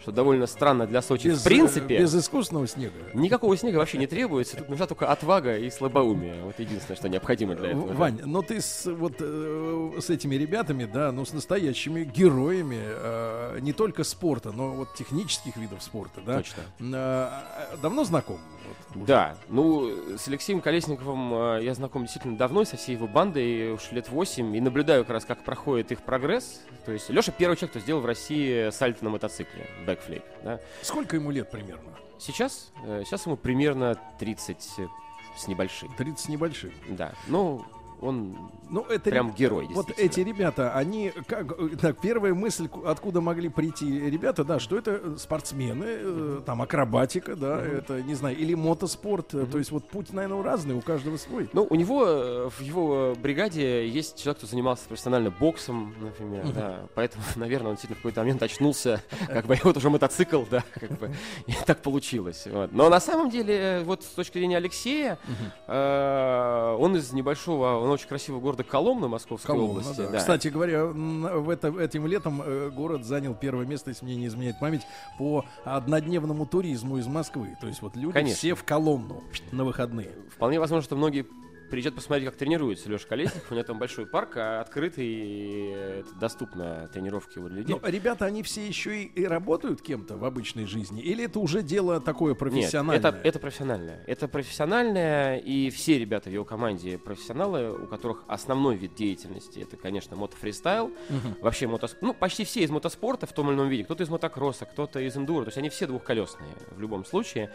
S11: Что довольно странно для Сочи.
S1: Без,
S11: в принципе,
S1: без искусственного снега.
S11: никакого снега вообще не требуется. Тут нужна только отвага и слабоумие. Вот единственное, что необходимо для этого. Да.
S1: Вань, но ты с, вот, э, с этими ребятами, да, ну с настоящими героями э, не только спорта, но вот технических видов спорта, да.
S11: Точно.
S1: Э, давно знаком? Вот,
S11: Да, ну, с Алексеем Колесниковым э, я знаком действительно давно, со всей его бандой, уж лет 8, и наблюдаю как раз, как проходит их прогресс. То есть Леша первый человек, кто сделал в России сальто на мотоцикле, бэкфлип, да.
S1: Сколько ему лет примерно?
S11: Сейчас, э, сейчас ему примерно 30 с небольшим,
S1: 30 с небольшим.
S11: да. Ну, он
S1: Ну, это
S11: прям герой,
S1: Вот эти ребята, они как так, первая мысль, ку- откуда могли прийти ребята, да, что это э, спортсмены, э, там акробатика, да, это не знаю, или мотоспорт, э, то есть вот путь, наверное, разный, у каждого свой.
S11: Ну, у него, в его бригаде есть человек, кто занимался профессионально боксом, например, да. Поэтому, [laughs] наверное, он действительно в какой-то момент очнулся, как бы, вот уже мотоцикл, да, как бы, и [laughs] так получилось. вот. Но на самом деле, вот с точки зрения Алексея, э, он из небольшого, он очень красивого города Коломна Московской
S1: Коломна,
S11: области.
S1: да.
S11: да.
S1: Кстати говоря, в это, этим летом э, город занял первое место, если мне не изменяет память, по однодневному туризму из Москвы. То есть вот люди
S11: Конечно.
S1: все в Коломну на выходные.
S11: Вполне возможно, что многие приезжают посмотреть, как тренируется Леша Колесников. У него там большой парк, а открытый, и доступно тренировки для людей.
S1: Но ребята, они все еще и, и работают кем-то в обычной жизни? Или это уже дело такое профессиональное?
S11: Нет, это, это профессиональное. Это профессиональное, и все ребята в его команде профессионалы, у которых основной вид деятельности это, конечно, мотофристайл. Вообще мотоспорт. Ну, почти все из мотоспорта в том или ином виде. Кто-то из мотокросса, кто-то из эндуро. То есть они все двухколесные в любом случае.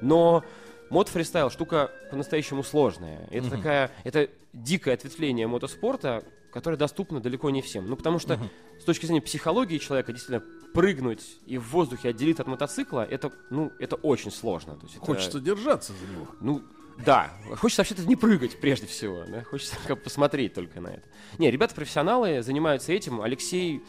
S11: Но мотофристайл штука по-настоящему сложная. Это такая, это дикое ответвление мотоспорта, которое доступно далеко не всем. Ну, потому что с точки зрения психологии человека, действительно, прыгнуть и в воздухе отделиться от мотоцикла, это, ну, это очень сложно. То есть это-
S1: Хочется держаться за него.
S11: ну, да. Хочется вообще-то не прыгать прежде всего. Да? Хочется как посмотреть только на это. Не, ребята профессионалы занимаются этим. Алексей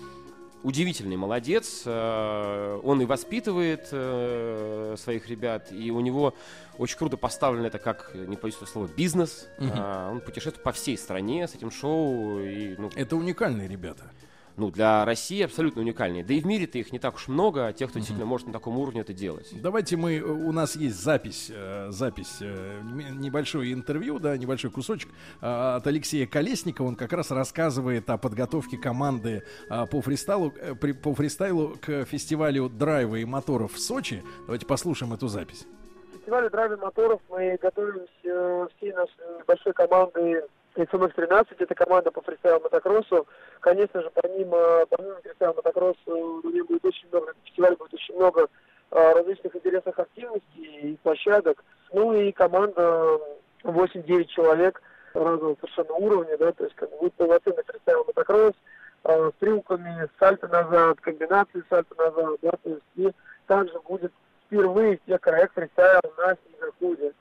S11: удивительный молодец. э, Он и воспитывает э, своих ребят, и у него очень круто поставлено это как, не боюсь этого слова, бизнес. А, Он путешествует по всей стране с этим шоу. И, ну,
S1: Это уникальные ребята.
S11: Ну, для России абсолютно уникальные. Да и в мире-то их не так уж много, тех, кто действительно может на таком уровне это делать.
S1: Давайте мы, э, у нас есть запись, э, запись, э, небольшое интервью, да, небольшой кусочек э, от Алексея Колесникова. Он как раз рассказывает о подготовке команды э, по фристайлу, при- по фристайлу к фестивалю драйва и моторов в Сочи. Давайте послушаем эту запись.
S12: фестивале драйве моторов мы готовимся всей нашей небольшой командой XMX-13, это команда по фристайл мотокроссу. Конечно же, помимо, помимо фристайл мотокросса, у нее будет очень много, на будет очень много э, различных интересных активностей и площадок. Ну и команда 8-9 человек разного совершенно уровня, да, то есть как будет полноценный фристайл мотокросс, э, с трюками, сальто назад, комбинации сальто назад, да, то есть и также будет впервые все проект фристайл на снегоходе.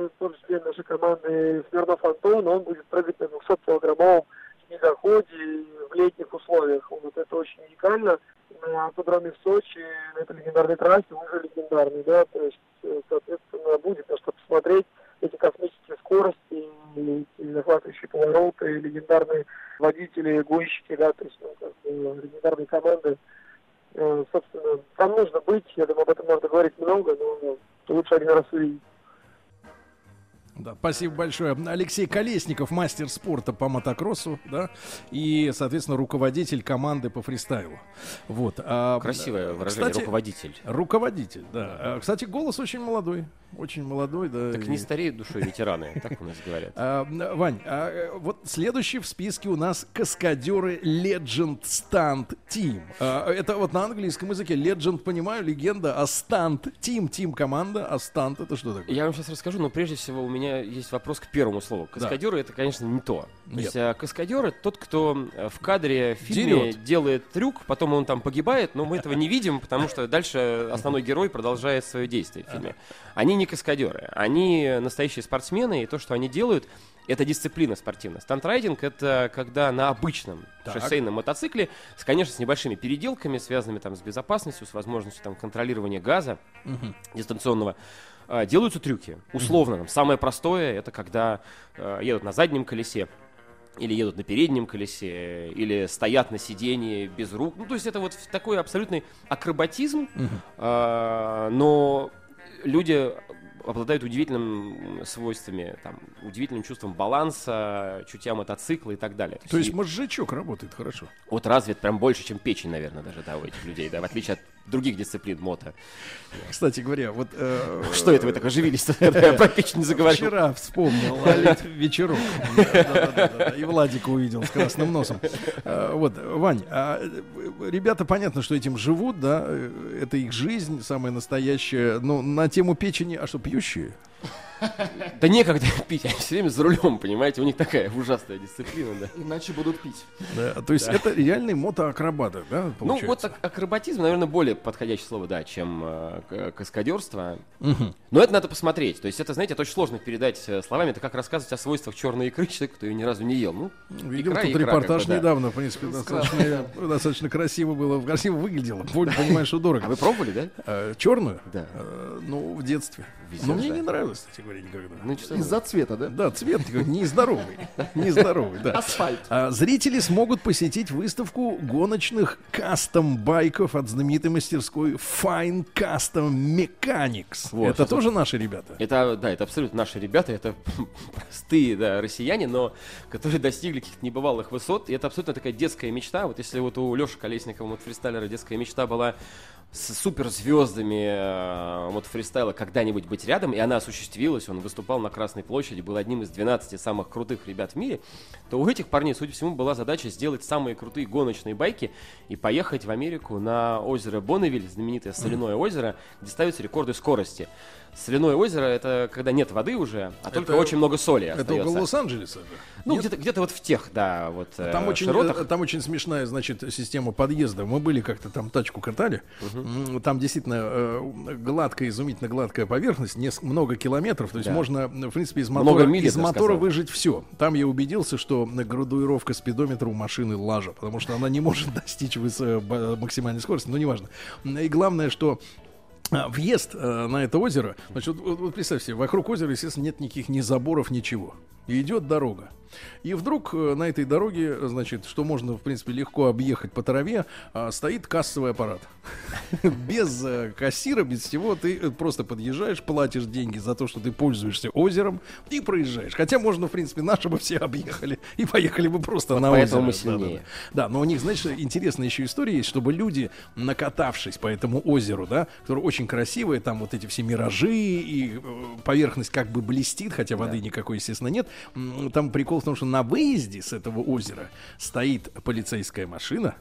S12: Ну, В том числе нашей команды Смирнов Антон, он будет прыгать на 200-килограммовом снегоходе в летних условиях. Вот это очень уникально. На автодроме в Сочи, на этой легендарной трассе, уже легендарный, да, то есть, э, соответственно, будет на что посмотреть эти космические скорости, эти захватывающие повороты, легендарные водители, гонщики, да, то есть ну, как бы, легендарные команды. Э, собственно, там нужно быть, я думаю, об этом можно говорить много, но лучше один раз увидеть.
S1: Да, спасибо большое. Алексей Колесников, мастер спорта по мотокроссу, да, и, соответственно, руководитель команды по фристайлу. Вот. А,
S11: Красивое выражение,
S1: кстати,
S11: руководитель.
S1: Руководитель, да. А, Кстати, голос очень молодой, очень молодой, да.
S11: Так
S1: и-
S11: не стареют душой ветераны, так у нас говорят.
S1: А, Вань, а, э, вот следующий в списке у нас каскадеры Legend Stunt Team. А, Это вот на английском языке Legend, понимаю, легенда, а Stunt Team, Team команда, а Stunt это что такое?
S11: Я вам сейчас расскажу, но прежде всего у меня есть вопрос к первому слову. Каскадеры это, конечно, не то. То есть а, каскадер это тот, кто э, в кадре в фильме
S1: Дерет.
S11: делает трюк, потом он там погибает, но мы этого не видим, потому что дальше основной герой продолжает свое действие в фильме. Они не каскадеры, они настоящие спортсмены, и то, что они делают, это дисциплина спортивная. Стантрайдинг это когда на обычном
S1: Так.
S11: шоссейном мотоцикле, с, конечно, с небольшими переделками, связанными там с безопасностью, с возможностью там контролирования газа
S1: Мгм.
S11: дистанционного, делаются трюки. Условно, там, самое простое это когда э, едут на заднем колесе, или едут на переднем колесе, или стоят на сидении без рук. Ну, то есть это вот такой абсолютный акробатизм, а, но люди обладают удивительным свойствами, там, удивительным чувством баланса, чутья мотоцикла и так далее.
S1: То есть
S11: и-
S1: мозжечок работает хорошо.
S11: вот развит прям больше, чем печень, наверное, даже, да, у этих людей, да, в отличие от других дисциплин мото.
S1: Кстати говоря, вот... э,
S11: Что это вы так оживились, я про печень заговорил?
S1: Вчера вспомнил вечерок. И Владика увидел с красным носом. А, Вот, Вань, а, э, ребята, понятно, что этим живут, да, э, это их жизнь, самая настоящая. Но на тему печени, а что, пьющие?
S11: Да некогда [laughs] пить, они все время за рулем, понимаете, у них такая ужасная дисциплина, да.
S2: Иначе будут пить.
S1: Да, то есть
S11: Да.
S1: это реальные мотоакробаты, да,
S11: Ну,
S1: получается?
S11: вот ак- акробатизм, наверное, более подходящее слово, да, чем э, каскадерство.
S1: Мгм.
S11: Но это надо посмотреть. То есть это, знаете, это очень сложно передать э, словами. Это как рассказывать о свойствах черной икры человеку, кто ее ни разу не ел. Ну,
S1: Видел
S11: икра,
S1: тут
S11: икра,
S1: репортаж
S11: как бы, да.
S1: недавно, в принципе, достаточно, достаточно красиво было, красиво выглядело. [laughs] Пон- Понимаешь, что дорого.
S11: А вы пробовали, да?
S1: черную?
S11: Да.
S1: Э, Ну, в детстве.
S11: Везёт,
S1: Но мне не нравилось, кстати говоря, никогда.
S11: Ну,
S2: Из-за цвета, да?
S1: Да, цвет такой нездоровый. Нездоровый, да.
S2: Асфальт.
S1: А, Зрители смогут посетить выставку гоночных кастом-байков от знаменитой мастерской Fine Custom Mechanics.
S11: Вот,
S1: это
S11: это-
S1: тоже наши ребята.
S11: Это, да, это абсолютно наши ребята, это простые, да, россияне, но которые достигли каких-то небывалых высот. И это абсолютно такая детская мечта. Вот если вот у Леши Колесникова, вот фристайлера, детская мечта была с суперзвездами э, вот фристайла когда-нибудь быть рядом, и она осуществилась, он выступал на Красной площади, был одним из 12 самых крутых ребят в мире, то у этих парней, судя по всему, была задача сделать самые крутые гоночные байки и поехать в Америку на озеро Бonnевиль, знаменитое соляное озеро, где ставятся рекорды скорости. Соляное озеро это когда нет воды уже, а только очень много соли
S1: Это
S11: остается.
S1: около Лос-Анджелеса. же.
S11: Ну, где-то, где-то вот в тех, да, вот
S1: Там
S11: э,
S1: очень,
S11: широтах.
S1: э, там очень смешная, значит, система подъезда. Мы были как-то там тачку катали. М, Там действительно э, гладкая, изумительно гладкая поверхность, неск- много километров. То есть
S11: Да.
S1: можно, в принципе, из
S11: Много
S1: мотора,
S11: миль,
S1: из мотора
S11: сказал.
S1: выжить все. Там я убедился, что градуировка спидометра у машины лажа, потому что она не может [laughs] достичь э, максимальной скорости. Но неважно. И главное, что а, Въезд э, на это озеро, значит, вот, вот представь себе, вокруг озера, естественно, нет никаких ни заборов, ничего. И идет дорога. И вдруг э, на этой дороге, значит, что можно, в принципе, легко объехать по траве, а, стоит кассовый аппарат. [laughs] Без э, кассира, без всего, ты э, просто подъезжаешь, платишь деньги за то, что ты пользуешься озером и проезжаешь. Хотя можно, в принципе, наши бы все объехали и поехали бы просто
S11: Вот
S1: на озеро.
S11: мы
S1: Да, да,
S11: сильнее.
S1: да. Да, но у них, знаешь, интересная еще история есть, чтобы люди, накатавшись по этому озеру, да, которое очень красивое, там вот эти все миражи, и поверхность как бы блестит, хотя воды никакой, естественно, нет. Там прикол в том, что на выезде с этого озера стоит полицейская машина,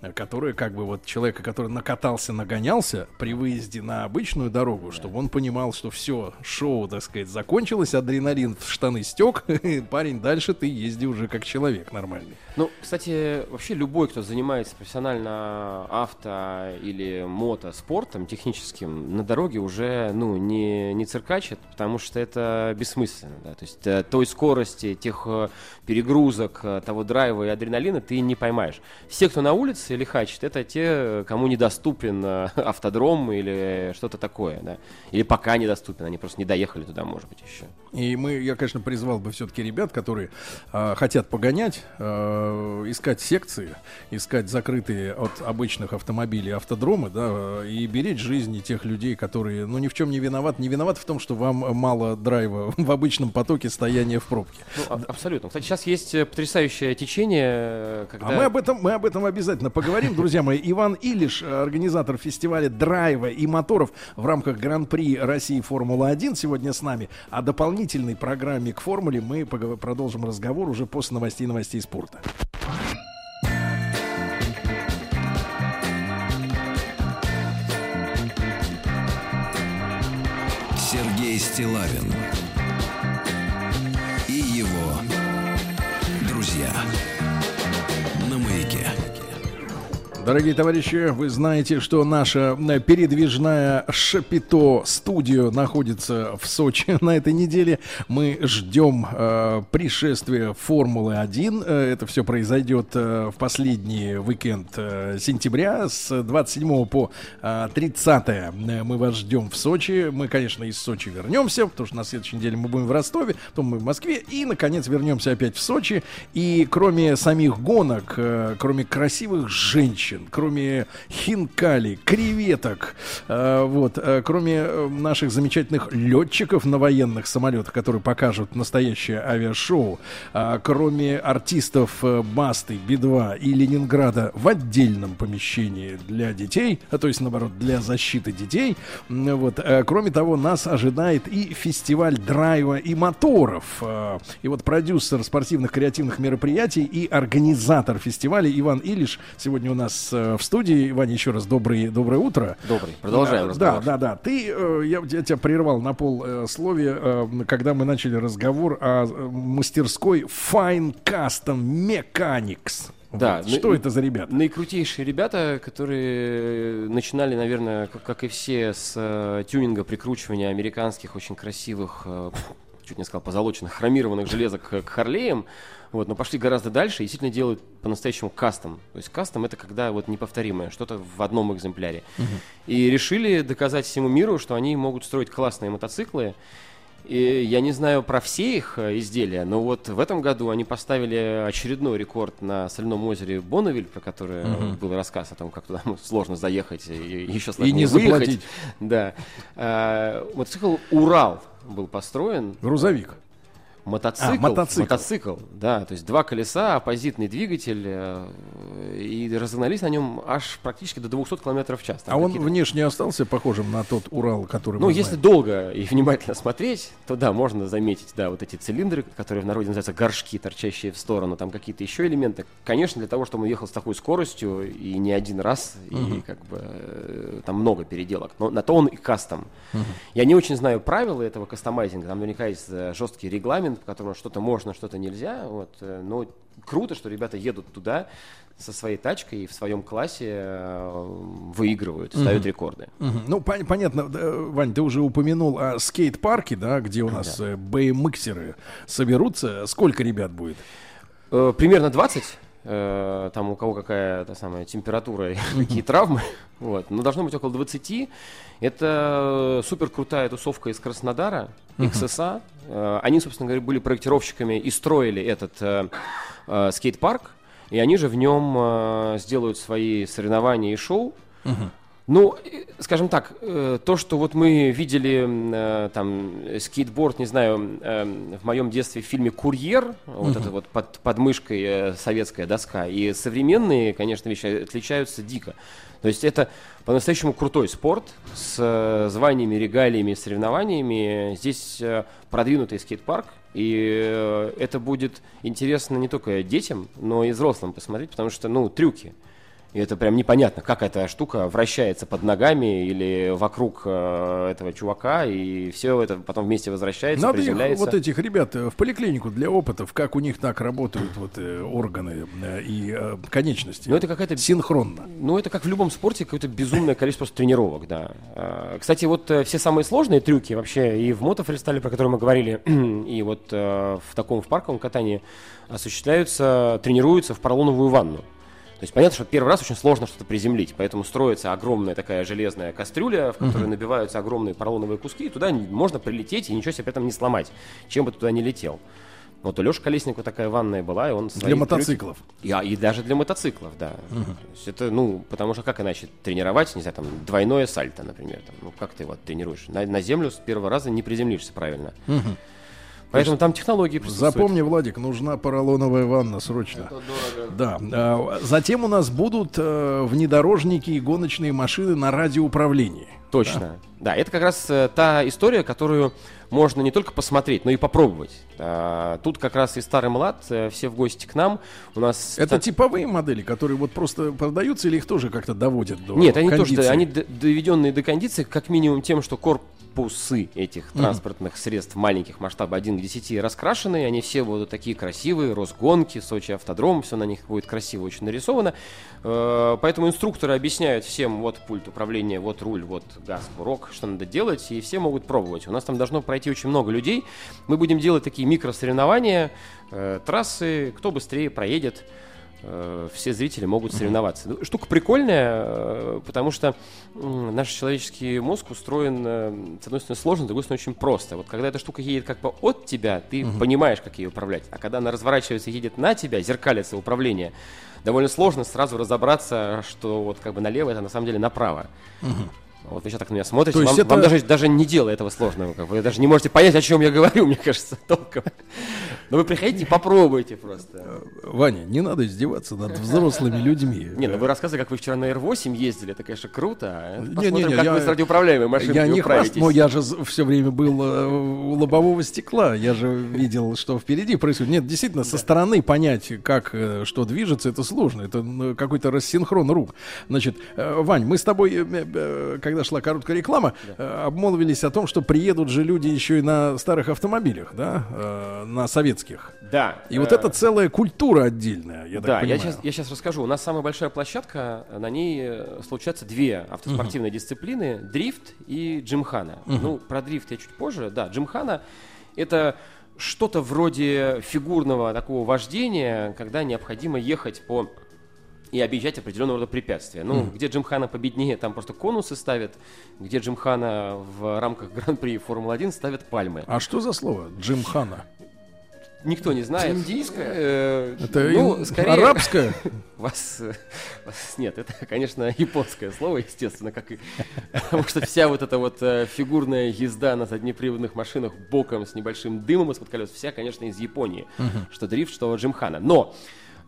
S1: э, которая как бы вот человека, который накатался, нагонялся при выезде на обычную дорогу, чтобы он понимал, что все, шоу, так сказать, закончилось, адреналин в штаны стек, [laughs] парень, дальше ты езди уже как человек нормальный.
S11: Ну, кстати, вообще любой, кто занимается профессионально авто или мотоспортом техническим, на дороге уже, ну, не, не циркачит, потому что это бессмысленно, да. То есть э, той, скорости, тех э, перегрузок, э, того драйва и адреналина ты не поймаешь. Все, кто на улице лихачит, это те, кому недоступен [laughs] автодром или что-то такое, да. Или пока недоступен, они просто не доехали туда, может быть, еще.
S1: И мы, я, конечно, призвал бы все-таки ребят, которые э, хотят погонять, э, искать секции, искать закрытые от обычных автомобилей автодромы, да, э, и беречь жизни тех людей, которые, ну, ни в чем не виноват, не виноват в том, что вам мало драйва [laughs] в обычном потоке стояния в пробке.
S11: Ну, а- абсолютно. Кстати, сейчас есть э, потрясающее течение, э, когда...
S1: А мы об этом, мы об этом обязательно поговорим, друзья мои. Иван Илиш, э, организатор фестиваля драйва и моторов в рамках Гран-при России Формула-1, сегодня с нами. О дополнительной программе к формуле мы продолжим разговор уже после новостей новостей спорта.
S3: Сергей Стилавин
S1: Дорогие товарищи, вы знаете, что наша э, передвижная Шапито студия находится в Сочи [laughs] на этой неделе. Мы ждем э, пришествия Формулы-1. Э, это все произойдет э, в последний уикенд э, сентября с 27 по э, 30 э, мы вас ждем в Сочи. Мы, конечно, из Сочи вернемся, потому что на следующей неделе мы будем в Ростове, потом мы в Москве и, наконец, вернемся опять в Сочи. И кроме самих гонок, э, кроме красивых женщин, кроме хинкали, креветок, э, вот, э, кроме э, наших замечательных летчиков на военных самолетах, которые покажут настоящее авиашоу, а, кроме артистов э, Басты, Би-2 и Ленинграда в отдельном помещении для детей, а то есть, наоборот, для защиты детей, вот, э, кроме того, нас ожидает и фестиваль драйва и моторов. Э, И вот продюсер спортивных креативных мероприятий и организатор фестиваля Иван Илиш сегодня у нас э, в студии. Ваня, еще раз добрый, доброе утро.
S11: Добрый. Продолжаем разговор.
S1: Да, да, да. Ты, э, я, я тебя прервал на полсловие, э, когда мы начали разговор о мастерской Fine Custom Mechanics.
S11: Да,
S1: Вот. Что это за ребята?
S11: Наикрутейшие ребята, которые начинали, наверное, как, как и все, с э, тюнинга, прикручивания американских очень красивых, э, чуть не сказал, позолоченных, хромированных железок к Харлеям. Вот, но пошли гораздо дальше и действительно делают по-настоящему кастом. То есть кастом это когда вот неповторимое, что-то в одном экземпляре. И решили доказать всему миру, что они могут строить классные мотоциклы. И я не знаю про все их э, изделия, но вот в этом году они поставили очередной рекорд на соляном озере Бонневиль, про который э,
S1: Мгм.
S11: был рассказ о том, как туда [laughs] сложно заехать и еще сложнее
S1: не
S11: выехать.
S1: заплатить.
S11: Да. А, мотоцикл Урал был построен.
S1: Грузовик.
S11: Мотоцикл,
S1: А, мотоцикл.
S11: мотоцикл, да, то есть два колеса, оппозитный двигатель, э, и разогнались на нем аж практически до 200 км в час. Там
S1: А он внешне остался похожим на тот Урал, который
S11: ну, если
S1: знаем?
S11: долго и внимательно смотреть, то да, можно заметить, да, вот эти цилиндры, которые в народе называются горшки, торчащие в сторону, там какие-то еще элементы. Конечно, для того, чтобы он ехал с такой скоростью и не один раз, и
S1: Мгм.
S11: как бы э, там много переделок. Но на то он и кастом.
S1: Мгм.
S11: Я не очень знаю правила этого кастомайзинга. Там наверняка есть э, жесткий регламент, по которому что-то можно, что-то нельзя. Вот, э, но круто, что ребята едут туда со своей тачкой и в своем классе э, выигрывают, ставят
S1: Мгм.
S11: рекорды.
S1: Мгм. Ну, пон- понятно, да, Вань, ты уже упомянул о скейт-парке, да, где у нас э, BMX-еры соберутся. Сколько ребят будет?
S11: Э, Примерно 20. Э, Там у кого какая та самая температура и [laughs] какие травмы. Вот. Но должно быть около 20. Это супер крутая тусовка из Краснодара. XSA. Э, Они, собственно говоря, были проектировщиками и строили этот э, э, скейт-парк. И они же в нем э, сделают свои соревнования и шоу. Ну, э, скажем так, э, то, что вот мы видели э, там скейтборд, не знаю, в моем детстве в фильме «Курьер», вот
S1: Мгм.
S11: это вот под, под мышкой советская доска, и современные, конечно, вещи отличаются дико. То есть это по-настоящему крутой спорт с званиями, регалиями, соревнованиями. Здесь продвинутый скейт-парк, и это будет интересно не только детям, но и взрослым посмотреть, потому что, ну, трюки. И это прям непонятно, как эта штука вращается под ногами или вокруг э, этого чувака, и все это потом вместе возвращается,
S1: Надо их,
S11: приземляется.
S1: вот этих ребят э, в поликлинику для опытов, как у них так работают вот э, органы э, и э, конечности.
S11: Ну, это какая-то...
S1: Синхронно.
S11: Ну, это как в любом спорте, какое-то безумное количество тренировок, да. А, Кстати, вот э, все самые сложные трюки вообще и в мотофристайле, про который мы говорили, [clears throat] и вот э, в таком в парковом катании осуществляются, тренируются в поролоновую ванну. То есть понятно, что первый раз очень сложно что-то приземлить, поэтому строится огромная такая железная кастрюля, в которой
S1: Мгм.
S11: набиваются огромные поролоновые куски, и туда можно прилететь и ничего себе при этом не сломать, чем бы ты туда не летел. Вот у Леши Колесникова такая ванная была, и он
S1: Для
S11: трюки-
S1: мотоциклов.
S11: И, а, и даже для мотоциклов, да.
S1: Мгм.
S11: То есть это, ну, потому что как иначе тренировать, не знаю, там, двойное сальто, например. Там, ну, как ты его тренируешь? На, на землю с первого раза не приземлишься правильно.
S1: Мгм.
S11: Поэтому там технологии присутствуют.
S1: Запомни, Владик, нужна поролоновая ванна срочно. Да. А, Затем у нас будут э, внедорожники и гоночные машины на радиоуправлении.
S11: Точно. Да, это как раз э, та история, которую можно не только посмотреть, но и попробовать. А, тут как раз и старый млад, э, все в гости к нам. У нас
S1: Это
S11: та-
S1: типовые модели, которые вот просто продаются или их тоже как-то доводят до
S11: Нет, они
S1: кондиции?
S11: тоже, они доведенные до кондиции, как минимум тем, что корпусы этих транспортных средств маленьких масштаба 1 к 10 раскрашены, они все будут такие красивые, Росгонки, Сочи автодром, все на них будет красиво очень нарисовано. Э, Поэтому инструкторы объясняют всем, вот пульт управления, вот руль, вот газ, курок, что надо делать, и все могут пробовать. У нас там должно пройти очень много людей. Мы будем делать такие микросоревнования, э, трассы, кто быстрее проедет все зрители могут соревноваться. Ну, Штука прикольная, э, потому что наш человеческий мозг устроен, э, с одной стороны, сложно, с другой стороны, очень просто. Вот когда эта штука едет как бы от тебя, ты
S1: Мгм.
S11: понимаешь, как ее управлять. А когда она разворачивается и едет на тебя, зеркалится управление, довольно сложно сразу разобраться, что вот как бы налево, это на самом деле направо.
S1: Мгм.
S11: Вот вы сейчас так на меня смотрите, вам,
S1: это-
S11: вам даже, даже не дело этого сложного. Как вы даже не можете понять, о чем я говорю, [laughs] мне кажется, толком. Но вы приходите и попробуйте просто.
S1: Ваня, не надо издеваться над взрослыми людьми.
S11: Не, ну вы рассказывали, как вы вчера на R8 ездили, это, конечно, круто. а
S1: Не,
S11: Посмотрим,
S1: не, не,
S11: как
S1: я-
S11: вы с радиоуправляемой машиной
S1: Я не хваст, но я же все время был э, у лобового стекла. Я же видел, что впереди происходит. Нет, действительно, со стороны понять, как э, что движется, это сложно. Это ну, какой-то рассинхрон рук. Значит, э, Вань, мы с тобой, э, когда шла короткая реклама, э, обмолвились о том, что приедут же люди еще и на старых автомобилях, да, э, на советских.
S11: Да.
S1: И вот
S11: э,
S1: это целая культура отдельная, я
S11: да,
S1: так
S11: я
S1: понимаю.
S11: сейчас, я сейчас расскажу. У нас самая большая площадка, на ней э, случаются две автоспортивные дисциплины: дрифт и джимхана.
S1: Мгм.
S11: Ну, про дрифт я чуть позже. Да, джимхана это что-то вроде фигурного такого вождения, когда необходимо ехать по и объезжать определенного рода препятствия. Ну,
S1: Мгм.
S11: где Джимхана победнее, там просто конусы ставят, где Джимхана в рамках [laughs] Гран-при Формулы-1 ставят пальмы.
S1: А что за слово? Джимхана.
S11: Никто не знает.
S8: Индийское?
S11: Э,
S1: Это
S11: ну, скорее...
S1: арабское? [laughs]
S11: Вас, вас- Нет, это, конечно, японское слово, естественно, как и... Потому что вся вот эта вот э, фигурная езда на заднеприводных машинах боком с небольшим дымом из-под колес, вся, конечно, из Японии.
S1: Мгм.
S11: Что дрифт, что джимхана. Но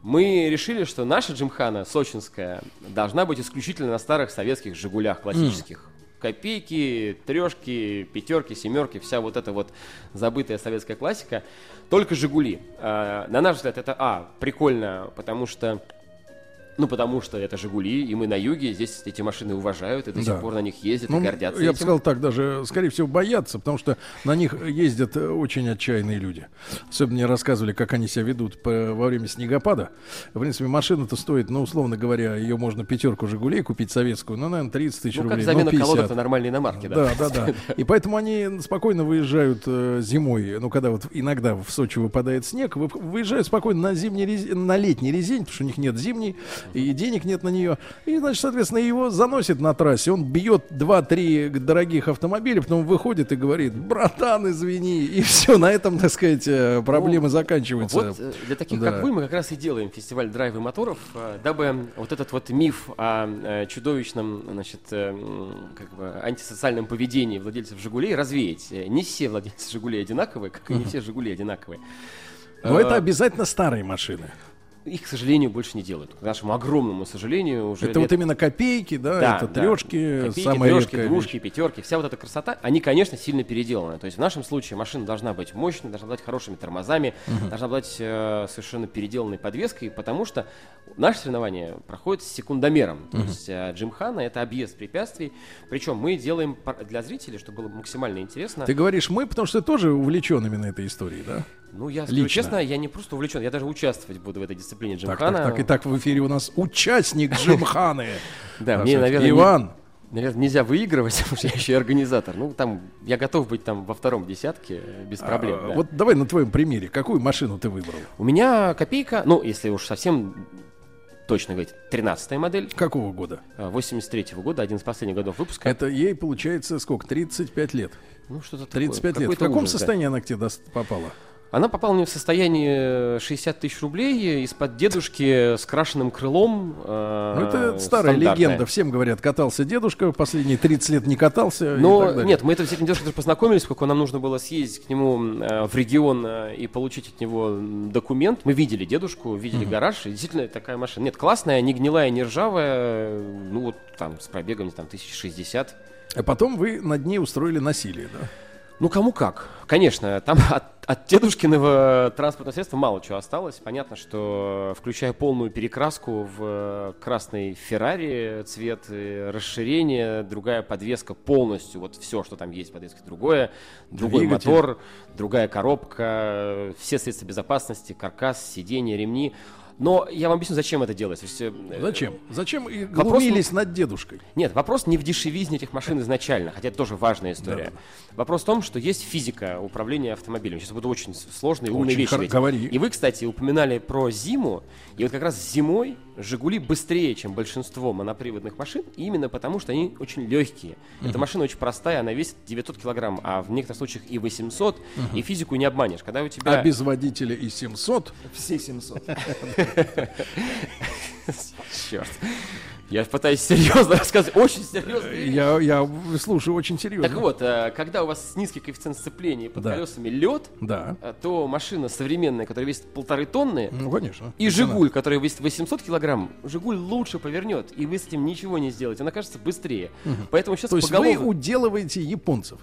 S11: мы решили, что наша джимхана, сочинская, должна быть исключительно на старых советских «Жигулях» классических. Копейки, трешки, пятерки, семерки, вся вот эта вот забытая советская классика. Только «Жигули». А, на наш взгляд, это, а, прикольно, потому что ну, потому что это «Жигули», и мы на юге, здесь эти машины уважают, и до
S1: Да.
S11: сих пор на них ездят
S1: Ну,
S11: и гордятся
S1: Я бы сказал так, даже, скорее всего, боятся, потому что на них ездят э, очень отчаянные люди. Особенно мне рассказывали, как они себя ведут по- во время снегопада. В принципе, машина-то стоит, ну, условно говоря, ее можно пятерку «Жигулей» купить советскую, ну, наверное, 30 тысяч
S11: Ну, как
S1: рублей.
S11: замена
S1: ну, 50.
S11: колодок на нормальные иномарки, да.
S1: Да, да, да. И поэтому они спокойно выезжают э, зимой, ну, когда вот иногда в Сочи выпадает снег, вы- выезжают спокойно на зимний на летний резень, потому что у них нет зимней, и денег нет на нее. И, значит, соответственно, его заносит на трассе, он бьет 2-3 дорогих автомобиля, потом выходит и говорит, братан, извини, и все, на этом, так сказать, э, проблемы заканчиваются.
S11: Вот э, для таких,
S1: Да.
S11: как вы, мы как раз и делаем фестиваль драйва и моторов, э, дабы вот этот вот миф о чудовищном, значит, как бы антисоциальном поведении владельцев «Жигулей» развеять. Не все владельцы «Жигулей» одинаковые, как и не все «Жигули» одинаковые.
S1: Но это обязательно старые машины.
S11: Их, к сожалению, больше не делают. К нашему огромному сожалению, уже
S1: Это
S11: лет-
S1: вот именно копейки, да,
S11: Да,
S1: это
S11: да.
S1: трешки,
S11: Копейки,
S1: самая
S11: трешки, двушки,
S1: вещь.
S11: пятерки, вся вот эта красота, они, конечно, сильно переделаны. То есть в нашем случае машина должна быть мощной, должна быть хорошими тормозами,
S1: Мгм.
S11: должна быть э, совершенно переделанной подвеской, потому что наше соревнование проходит с секундомером. То
S1: Мгм.
S11: есть э, Джимхана это объезд препятствий. Причем мы делаем для зрителей, чтобы было максимально интересно.
S1: Ты говоришь мы, потому что ты тоже увлечен именно этой историей, да?
S11: Ну, я скажу
S1: Лично.
S11: честно, я не просто увлечен, я даже участвовать буду в этой дисциплине
S1: Так,
S11: Джимхана.
S1: так, так. Итак, в эфире у нас участник [laughs] Джимханы.
S11: Да,
S1: Так
S11: мне, наверное,
S1: Иван.
S11: Наверное, нельзя выигрывать, [laughs] потому что я еще и организатор. Ну, там, я готов быть там во втором десятке э, без проблем.
S1: А,
S11: да.
S1: Вот давай на твоем примере. Какую машину ты выбрал?
S11: У меня копейка, ну, если уж совсем точно говорить, 13 модель.
S1: Какого года?
S11: 83 года, один из последних годов выпуска.
S1: Это ей получается сколько? 35 лет.
S11: Ну, что-то такое.
S1: 35 лет. В каком
S11: ужас, да.
S1: состоянии она к тебе попала?
S11: Она попала мне в состояние 60 тысяч рублей из-под дедушки с крашенным крылом. э,
S1: Ну, это старая легенда. Всем говорят, катался дедушка, последние 30 лет не катался.
S11: Но нет, мы это с этим девушкой даже познакомились, сколько нам нужно было съездить к нему э, в регион э, и получить от него документ. Мы видели дедушку, видели
S1: Мгм.
S11: гараж, и действительно такая машина. Нет, классная, не гнилая, не ржавая, э, ну вот там с пробегом, там, 1060.
S1: А потом вы над ней устроили насилие, да?
S11: Ну, кому как. Конечно, там [laughs] от, от дедушкиного транспортного средства мало чего осталось. Понятно, что включая полную перекраску в э, красный Феррари, цвет э, расширения, другая подвеска полностью, вот все, что там есть в подвеске, другое, другой
S1: Двигатель.
S11: мотор, другая коробка, э, все средства безопасности, каркас, сиденья, ремни. Но я вам объясню, зачем это делать. То есть, э,
S1: Зачем? Зачем и
S11: Вопрос-
S1: глумились над дедушкой?
S11: нет, вопрос не в дешевизне этих машин изначально, хотя это тоже важная история. Вопрос в том, что есть физика управления автомобилем. Сейчас буду очень с- сложные, умные
S1: Очень
S11: вещи
S1: хор- говори.
S11: И вы, кстати, упоминали про зиму. И вот как раз зимой «Жигули» быстрее, чем большинство моноприводных машин, именно потому, что они очень легкие. Эта
S1: Мгм.
S11: машина очень простая, она весит 900 килограмм, а в некоторых случаях и 800,
S1: Мгм.
S11: и физику не обманешь. Когда у тебя...
S1: А без водителя и 700?
S2: Все 700. [laughs]
S11: Черт. Я пытаюсь серьезно [laughs] рассказывать, очень серьезно.
S1: Я, я слушаю очень серьезно.
S11: Так вот, э, когда у вас низкий коэффициент сцепления под
S1: Да.
S11: колесами лед,
S1: Да.
S11: э, то машина современная, которая весит полторы тонны,
S1: Ну, конечно.
S11: и. Жигуль, который весит 800 килограмм, Жигуль лучше повернет, и вы с этим ничего не сделаете, он окажется быстрее.
S1: Мгм.
S11: Поэтому сейчас
S1: То есть
S11: поголовно-
S1: вы уделываете японцев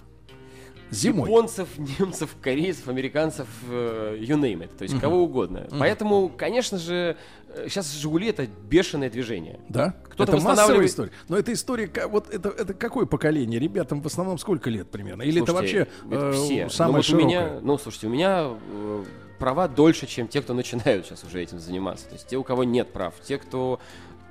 S1: зимой.
S11: Японцев, [laughs] немцев, корейцев, американцев, э, you name it, то есть кого угодно. Поэтому, конечно же, э, сейчас Жигули это бешеное движение.
S1: Да?
S11: Кто-то
S1: это массовая
S11: восстанавливает-
S1: история. Но эта история, вот это, это какое поколение? Ребятам в основном сколько лет примерно? Или
S11: Слушайте,
S1: это вообще
S11: это
S1: э,
S11: все.
S1: самое
S11: ну, вот
S1: широкое?
S11: меня, ну, слушайте, у меня э, права дольше, чем те, кто начинают [laughs] сейчас уже этим заниматься. То есть те, у кого нет прав, те, кто,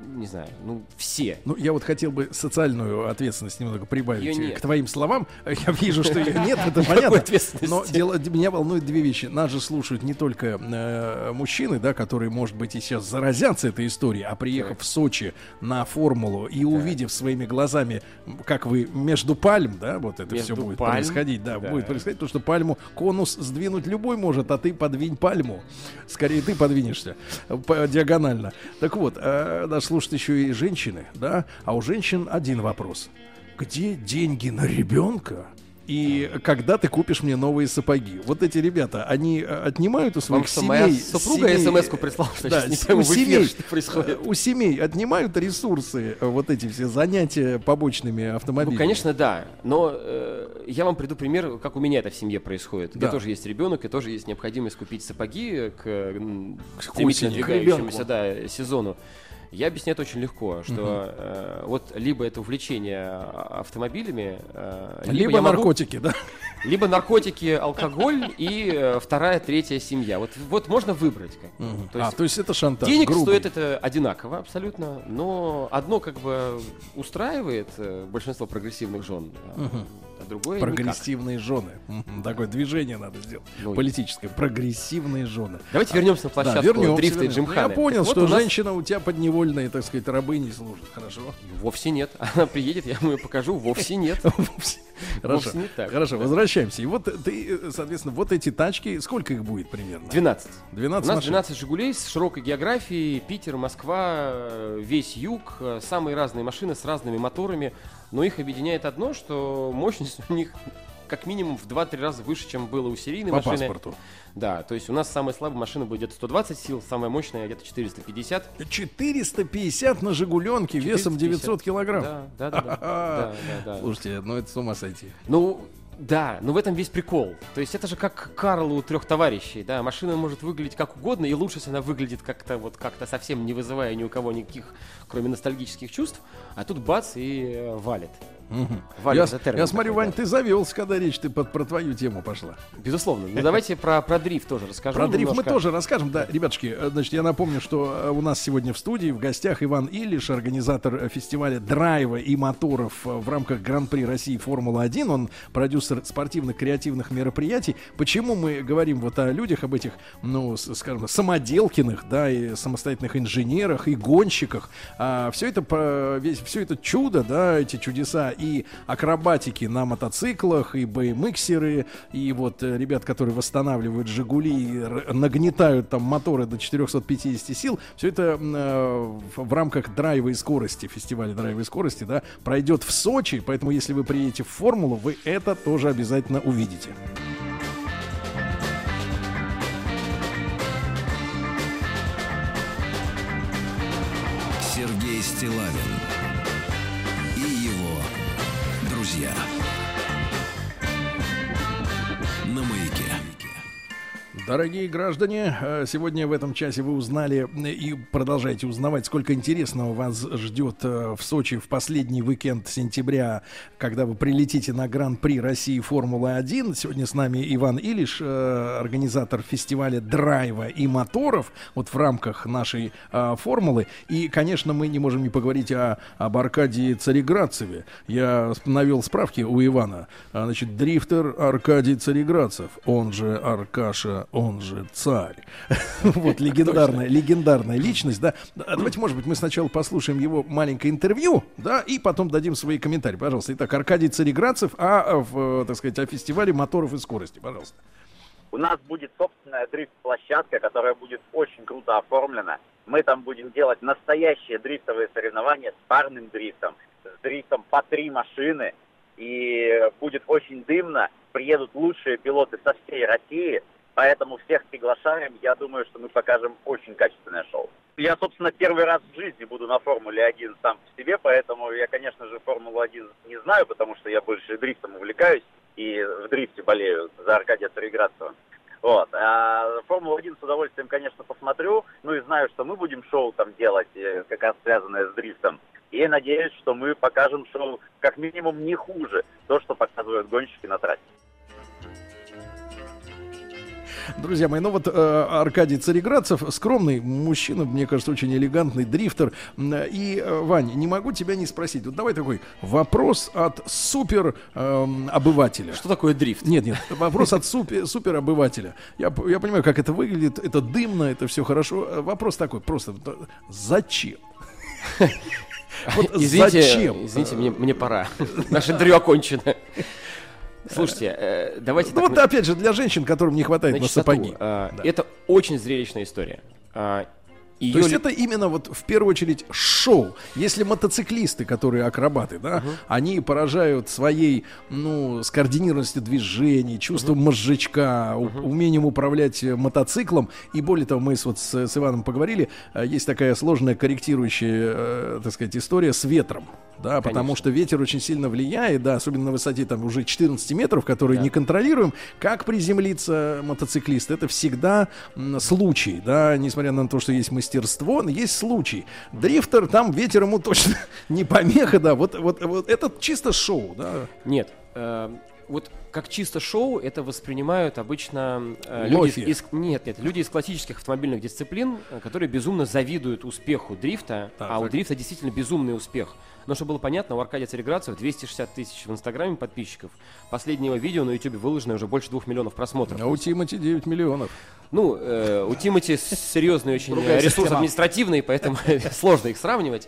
S11: не знаю, ну, все.
S1: Ну, я вот хотел бы социальную ответственность немного прибавить к твоим словам. [laughs] Я вижу, что ее нет, это понятно. Но дело, меня волнует две вещи. Нас же слушают не только э, мужчины, да, которые, может быть, и сейчас заразятся этой историей, а приехав в Сочи на формулу и увидев своими глазами, как вы между пальм, да, вот это
S11: Между
S1: все будет
S11: пальм,
S1: происходить, да,
S11: да.
S1: будет происходить, потому что пальму конус сдвинуть любой может, а ты подвинь пальму. Скорее ты подвинешься э, по- диагонально. Так вот, э, нас слушают еще и женщины, да, а у женщин один вопрос. Где деньги на ребенка? И когда ты купишь мне новые сапоги? Вот эти ребята, они э, отнимают у своих
S11: Вам
S1: семей...
S11: моя супруга
S1: семей-
S11: смс-ку прислала, что
S1: да,
S11: не пойму
S1: у семей,
S11: что происходит.
S1: э, у семей отнимают ресурсы, э, вот эти все занятия побочными автомобилями.
S11: Ну, конечно, да. Но э, я вам приду пример, как у меня это в семье происходит. У меня
S1: Да.
S11: тоже есть ребенок, и тоже есть необходимость купить сапоги к,
S1: К. К
S11: двигающемуся
S1: ребенку.
S11: да, сезону. Я объясняю это очень легко, что э, вот либо это увлечение а- автомобилями, э,
S1: Либо
S11: могу-
S1: наркотики, да?
S11: либо наркотики, алкоголь и э, вторая, третья семья. Вот, вот можно выбрать. Как.
S1: Мгм.
S11: То есть
S1: а, то есть это шантаж.
S11: Денег
S1: грубый.
S11: стоит это одинаково абсолютно, но одно как бы устраивает э, большинство прогрессивных жен,
S1: Мгм.
S11: А другое никак.
S1: Прогрессивные жены. Мгм. Такое движение надо сделать.
S11: Ну,
S1: Политическое. Прогрессивные жены.
S11: Давайте вернемся на площадку
S1: вернемся,
S11: дрифта и
S1: вернемся.
S11: Джимханы.
S1: Я понял,
S11: Так вот,
S1: что
S11: нас-
S1: женщина у тебя подневольная, так сказать, рабы не служит. Хорошо?
S11: Вовсе нет. [laughs] Она приедет, я ему ее покажу. Вовсе нет. [laughs]
S1: Хорошо.
S11: Вовсе не так.
S1: Хорошо, возвращаемся. И вот ты, соответственно, вот эти тачки, сколько их будет примерно?
S11: 12.
S1: 12
S11: У нас
S1: машин.
S11: 12 «Жигулей» с широкой географией. Питер, Москва, э, весь юг. э, Самые разные машины с разными моторами. Но их объединяет одно, что мощность у них как минимум в 2-3 раза выше, чем было у серийной
S1: По
S11: машины.
S1: паспорту.
S11: Да, то есть у нас самая слабая машина будет где-то 120 сил, самая мощная где-то 450.
S1: 450 на Жигуленке весом 900 килограмм.
S11: Да, да, да, да, да, да, да.
S1: Слушайте, ну это с ума сойти.
S11: Ну, да, но в этом весь прикол. То есть это же как Карл у трех товарищей, да, машина может выглядеть как угодно, и лучше, если она выглядит как-то вот как-то совсем не вызывая ни у кого никаких, кроме ностальгических чувств, а тут бац и э, валит. Валит
S1: Я,
S11: термин
S1: я смотрю, Вань,
S11: да.
S1: ты завелся, когда речь ты под, про твою тему пошла.
S11: Безусловно. Ну давайте про, про дрифт тоже расскажу.
S1: Про дрифт мы тоже расскажем. Да, ребятушки, э, значит, я напомню, что э, у нас сегодня в студии в гостях Иван Ильич, организатор э, фестиваля драйва и моторов в рамках Гран-при России Формула-1. Он продюсер спортивных креативных мероприятий. Почему мы говорим вот о людях, об этих, ну, скажем, самоделкиных, да, и самостоятельных инженерах, и гонщиках. все это, весь, все это чудо, да, эти чудеса и акробатики на мотоциклах, и BMXеры, и вот э, ребят, которые восстанавливают Жигули, нагнетают там моторы до 450 сил, все это э, в рамках драйва и скорости, фестиваля драйва и скорости, да, пройдет в Сочи, поэтому если вы приедете в Формулу, вы это тоже обязательно увидите.
S3: Сергей Стилавин друзья.
S1: Дорогие граждане, э, сегодня в этом часе вы узнали э, и продолжаете узнавать, сколько интересного вас ждет э, в Сочи в последний уикенд сентября, когда вы прилетите на Гран-при России Формула-1. Сегодня с нами Иван Илиш, организатор фестиваля драйва и моторов, вот в рамках нашей формулы. И, конечно, мы не можем не поговорить о, об Аркадии Цареградцеве. Я навел справки у Ивана. А, Значит, дрифтер Аркадий Цареградцев, он же Аркаша, он же царь. [laughs] Вот легендарная, легендарная личность, да. А Давайте, может быть, мы сначала послушаем его маленькое интервью, да, и потом дадим свои комментарии. Пожалуйста. Итак, Аркадий Цареградцев, а в, э, так сказать, о фестивале моторов и скорости. Пожалуйста.
S13: У нас будет собственная дрифт-площадка, которая будет очень круто оформлена. Мы там будем делать настоящие дрифтовые соревнования с парным дрифтом, с дрифтом по три машины. И будет очень дымно. Приедут лучшие пилоты со всей России. Поэтому всех приглашаем. Я думаю, что мы покажем очень качественное шоу. Я, собственно, первый раз в жизни буду на Формуле-1 сам по себе, поэтому я, конечно же, Формулу-1 не знаю, потому что я больше дрифтом увлекаюсь и в дрифте болею за Аркадия Цареградцева. Вот. А Формулу-1 с удовольствием, конечно, посмотрю. Ну и знаю, что мы будем шоу там делать, э, как раз связанное с дрифтом. И надеюсь, что мы покажем шоу как минимум не хуже то, что показывают гонщики на трассе.
S1: Друзья мои, ну вот э, Аркадий Цареградцев, скромный мужчина, мне кажется, очень элегантный дрифтер. М, И, э, Вань, не могу тебя не спросить. Вот давай такой вопрос от супер эм, обывателя.
S11: Что такое дрифт?
S1: Нет, нет, вопрос от супер, супер обывателя. Я, я понимаю, как это выглядит, это дымно, это все хорошо. Э, Вопрос такой, просто э, зачем? [laughs] Вот
S11: извините,
S1: зачем?
S11: извините, мне, мне пора. Наше интервью окончено. Слушайте, э, давайте
S1: Ну
S11: так
S1: вот опять же для женщин, которым не хватает
S11: на
S1: на сапоги.
S11: А,
S1: Да.
S11: Это очень зрелищная история. Её
S1: То есть это именно вот в первую очередь шоу. Если мотоциклисты, которые акробаты, да, они поражают своей, ну, скоординированностью движений, чувством мозжечка, у- умением управлять э, мотоциклом. И более того, мы с, вот с, с Иваном поговорили, э, есть такая сложная корректирующая, э, так сказать, история с ветром. Да, потому
S11: Конечно.
S1: что ветер очень сильно влияет, да, особенно на высоте там уже 14 метров, которые не контролируем. Как приземлиться мотоциклист? Это всегда случай, да, несмотря на то, что есть мастерство, но есть случай. Дрифтер, там ветер ему точно [laughs] не помеха, да, вот, вот, вот это чисто шоу, да.
S11: Нет. э, вот как чисто шоу это воспринимают обычно э, люди из, нет, нет, люди из классических автомобильных дисциплин, э, которые безумно завидуют успеху дрифта,
S1: Так,
S11: а у
S1: так.
S11: дрифта действительно безумный успех. Но чтобы было понятно, у Аркадия Цареградцева 260 тысяч в Инстаграме подписчиков. Последнее его видео на Ютубе выложено уже больше двух миллионов просмотров.
S1: А у Тимати 9 миллионов.
S11: Ну, э, у Тимати серьезный очень
S2: Другая
S11: ресурс
S2: система.
S11: административный, поэтому [laughs] сложно их сравнивать.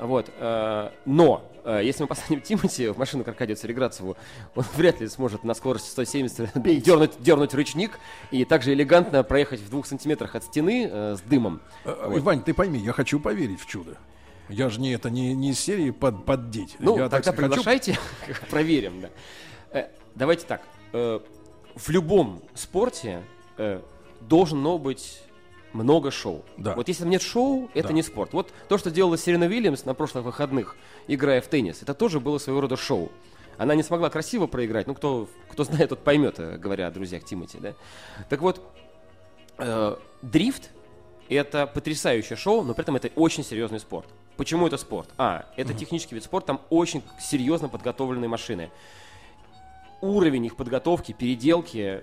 S11: Вот. э, Но, э, если мы посадим Тимати в машину к Аркадию Цареградцеву, он [laughs] вряд ли сможет на скорости 170 дернуть, дернуть ручник и также элегантно проехать в двух сантиметрах от стены э, с дымом.
S1: Э,
S11: Вот.
S1: Вань, ты пойми, я хочу поверить в чудо. Я же не это не, не из серии под, поддеть.
S11: Ну,
S1: я, так
S11: тогда
S1: хочу
S11: приглашайте, [laughs] проверим, да. Э, давайте так. э, в любом спорте э, должно быть много шоу.
S1: Да.
S11: Вот если там нет шоу, это
S1: Да.
S11: не спорт. Вот то, что делала Серена Уильямс на прошлых выходных, играя в теннис, это тоже было своего рода шоу. Она не смогла красиво проиграть. Ну, кто, кто знает, тот поймет, э, говоря о друзьях Тимати, да. Так вот, э, дрифт это потрясающее шоу, но при этом это очень серьезный спорт. Почему это спорт? А, это технический вид спорта, там очень серьезно подготовленные машины. Уровень их подготовки, переделки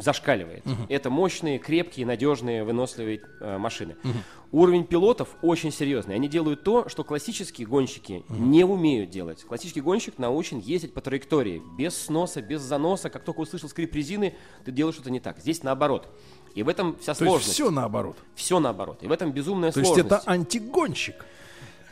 S11: зашкаливает. Это мощные, крепкие, надежные, выносливые э, машины. Уровень пилотов очень серьезный. Они делают то, что классические гонщики не умеют делать. Классический гонщик научен ездить по траектории, без сноса, без заноса. Как только услышал скрип резины, ты делаешь что-то не так. Здесь наоборот. И в этом вся
S1: То есть
S11: сложность.
S1: все наоборот.
S11: Все наоборот. И в этом безумная
S1: То есть
S11: сложность.
S1: это антигонщик.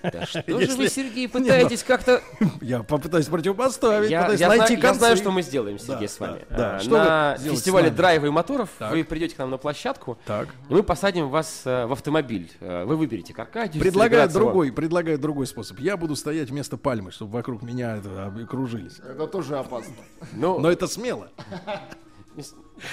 S11: Да что же
S1: Если-
S11: вы, Сергей, пытаетесь как-то...
S1: Я попытаюсь противопоставить,
S11: Я,
S1: пытаюсь
S11: я
S1: найти
S11: знаю, я знаю, что мы сделаем, Сергей,
S1: Да,
S11: с вами.
S1: да, да.
S11: А,
S1: Что
S11: на фестивале драйва и моторов
S1: Так.
S11: вы придете к нам на площадку,
S1: Так.
S11: и мы посадим вас э, в автомобиль. Э, Вы выберете Каркадию,
S1: Предлагаю другой, предлагаю другой способ. Я буду стоять вместо пальмы, чтобы вокруг меня это, окружились.
S2: Это тоже опасно.
S11: Ну,
S1: Но это смело.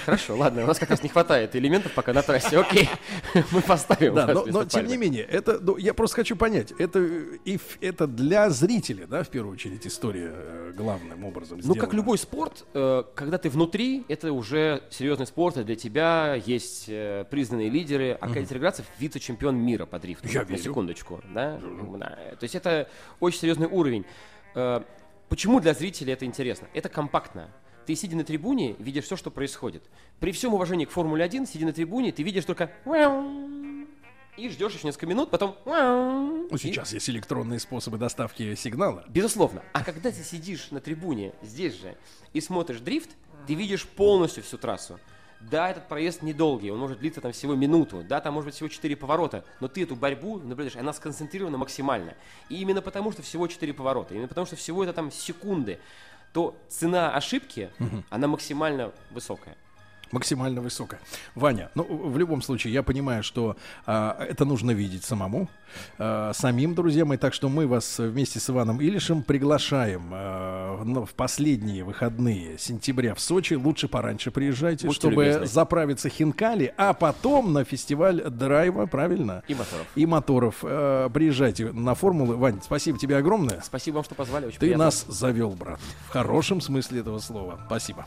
S11: Хорошо, ладно, у нас как раз не хватает элементов пока на трассе. Окей, [laughs] мы поставим
S1: Да, но, но тем не менее, это, ну, я просто хочу понять, это, и это для зрителя, да, в первую очередь, история э, главным образом
S11: Ну, как
S1: сделана.
S11: любой спорт, э, когда ты внутри, это уже серьезный спорт, и для тебя есть э, признанные лидеры. Аркадий Цареградцев вице-чемпион мира по дрифту.
S1: Я
S11: на
S1: видел.
S11: секундочку. Да? Да. То есть это очень серьезный уровень. Почему для зрителя это интересно? Это компактно. Ты, сидя на трибуне, видишь все, что происходит. При всем уважении к Формуле-1, сидя на трибуне, ты видишь только и ждешь еще несколько минут, потом...
S1: Ну, сейчас есть электронные способы доставки сигнала.
S11: Безусловно. А когда ты сидишь на трибуне здесь же и смотришь дрифт, ты видишь полностью всю трассу. Да, этот проезд недолгий, он может длиться там всего минуту, да, там может быть всего 4 поворота, но ты эту борьбу наблюдаешь, она сконцентрирована максимально. И именно потому, что всего 4 поворота, именно потому, что всего это там секунды, то цена ошибки, она максимально высокая.
S1: Максимально высокая. Ваня, ну, в любом случае, я понимаю, что а, это нужно видеть самому, а, самим, друзья мои. Так что мы вас вместе с Иваном Илишем приглашаем на- в последние выходные сентября в Сочи. Лучше пораньше приезжайте,
S11: Будьте
S1: чтобы
S11: любезны.
S1: заправиться хинкали, а потом на фестиваль драйва, правильно?
S11: И моторов.
S1: И моторов. А, приезжайте на формулы. Вань, спасибо тебе огромное.
S11: Спасибо вам, что позвали, очень
S1: Ты
S11: приятно.
S1: нас завел, брат. В хорошем смысле этого слова. Спасибо.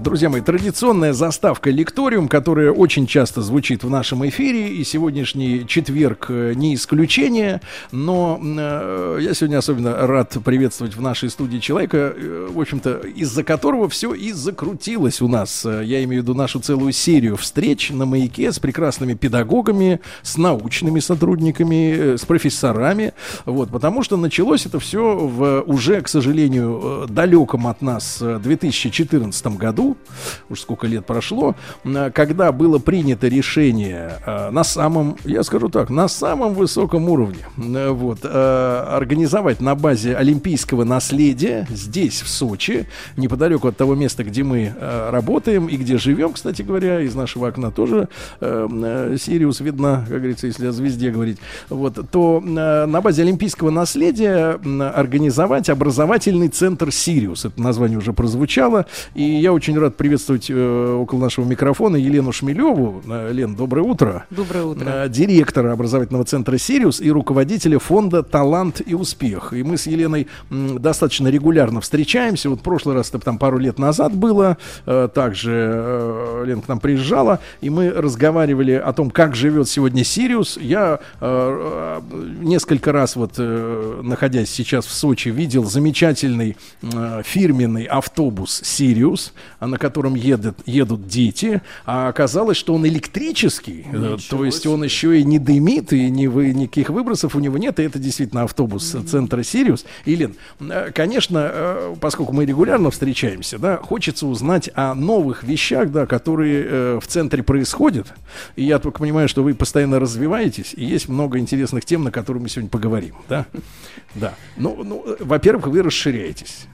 S1: Друзья мои, традиционная заставка «Лекториум», которая очень часто звучит в нашем эфире, и сегодняшний четверг э, не исключение, но э, я сегодня особенно рад приветствовать в нашей студии человека, э, в общем-то, из-за которого все и закрутилось у нас. Я имею в виду нашу целую серию встреч на «Маяке» с прекрасными педагогами, с научными сотрудниками, с профессорами, вот, потому что началось это все в уже, к сожалению, далеком от нас э, 2014 году, уж сколько лет прошло, когда было принято решение э, на самом, я скажу так, на самом высоком уровне, э, вот, э, организовать на базе олимпийского наследия здесь, в Сочи, неподалеку от того места, где мы работаем и где живем, кстати говоря, из нашего окна тоже Сириус видно, как говорится, если о звезде говорить, вот, то на базе олимпийского наследия организовать образовательный центр Сириус. Это название уже прозвучало. И я очень рад приветствовать э, около нашего микрофона Елену Шмелеву. Э, Лен, доброе утро.
S14: Доброе утро.
S1: Э, Директора образовательного центра Сириус и руководителя фонда «Талант и успех». И мы с Еленой м, достаточно регулярно встречаемся. Вот в прошлый раз, это там пару лет назад было, э, также э, Лен к нам приезжала, и мы разговаривали о том, как живет сегодня Сириус. Я э, э, несколько раз, вот э, находясь сейчас в Сочи, видел замечательный э, фирменный автобус Сириус, на котором едут, едут дети, а оказалось, что он электрический, э, то есть он еще и не дымит, и ни вы, никаких выбросов у него нет, и это действительно автобус э, центра Сириус. И, Лен, э, конечно, э, поскольку мы регулярно встречаемся, да, хочется узнать о новых вещах, да, которые в центре происходят. И я только понимаю, что вы постоянно развиваетесь, и есть много интересных тем, на которые мы сегодня поговорим, да? Да. Ну, ну, во-первых, вы расширяетесь.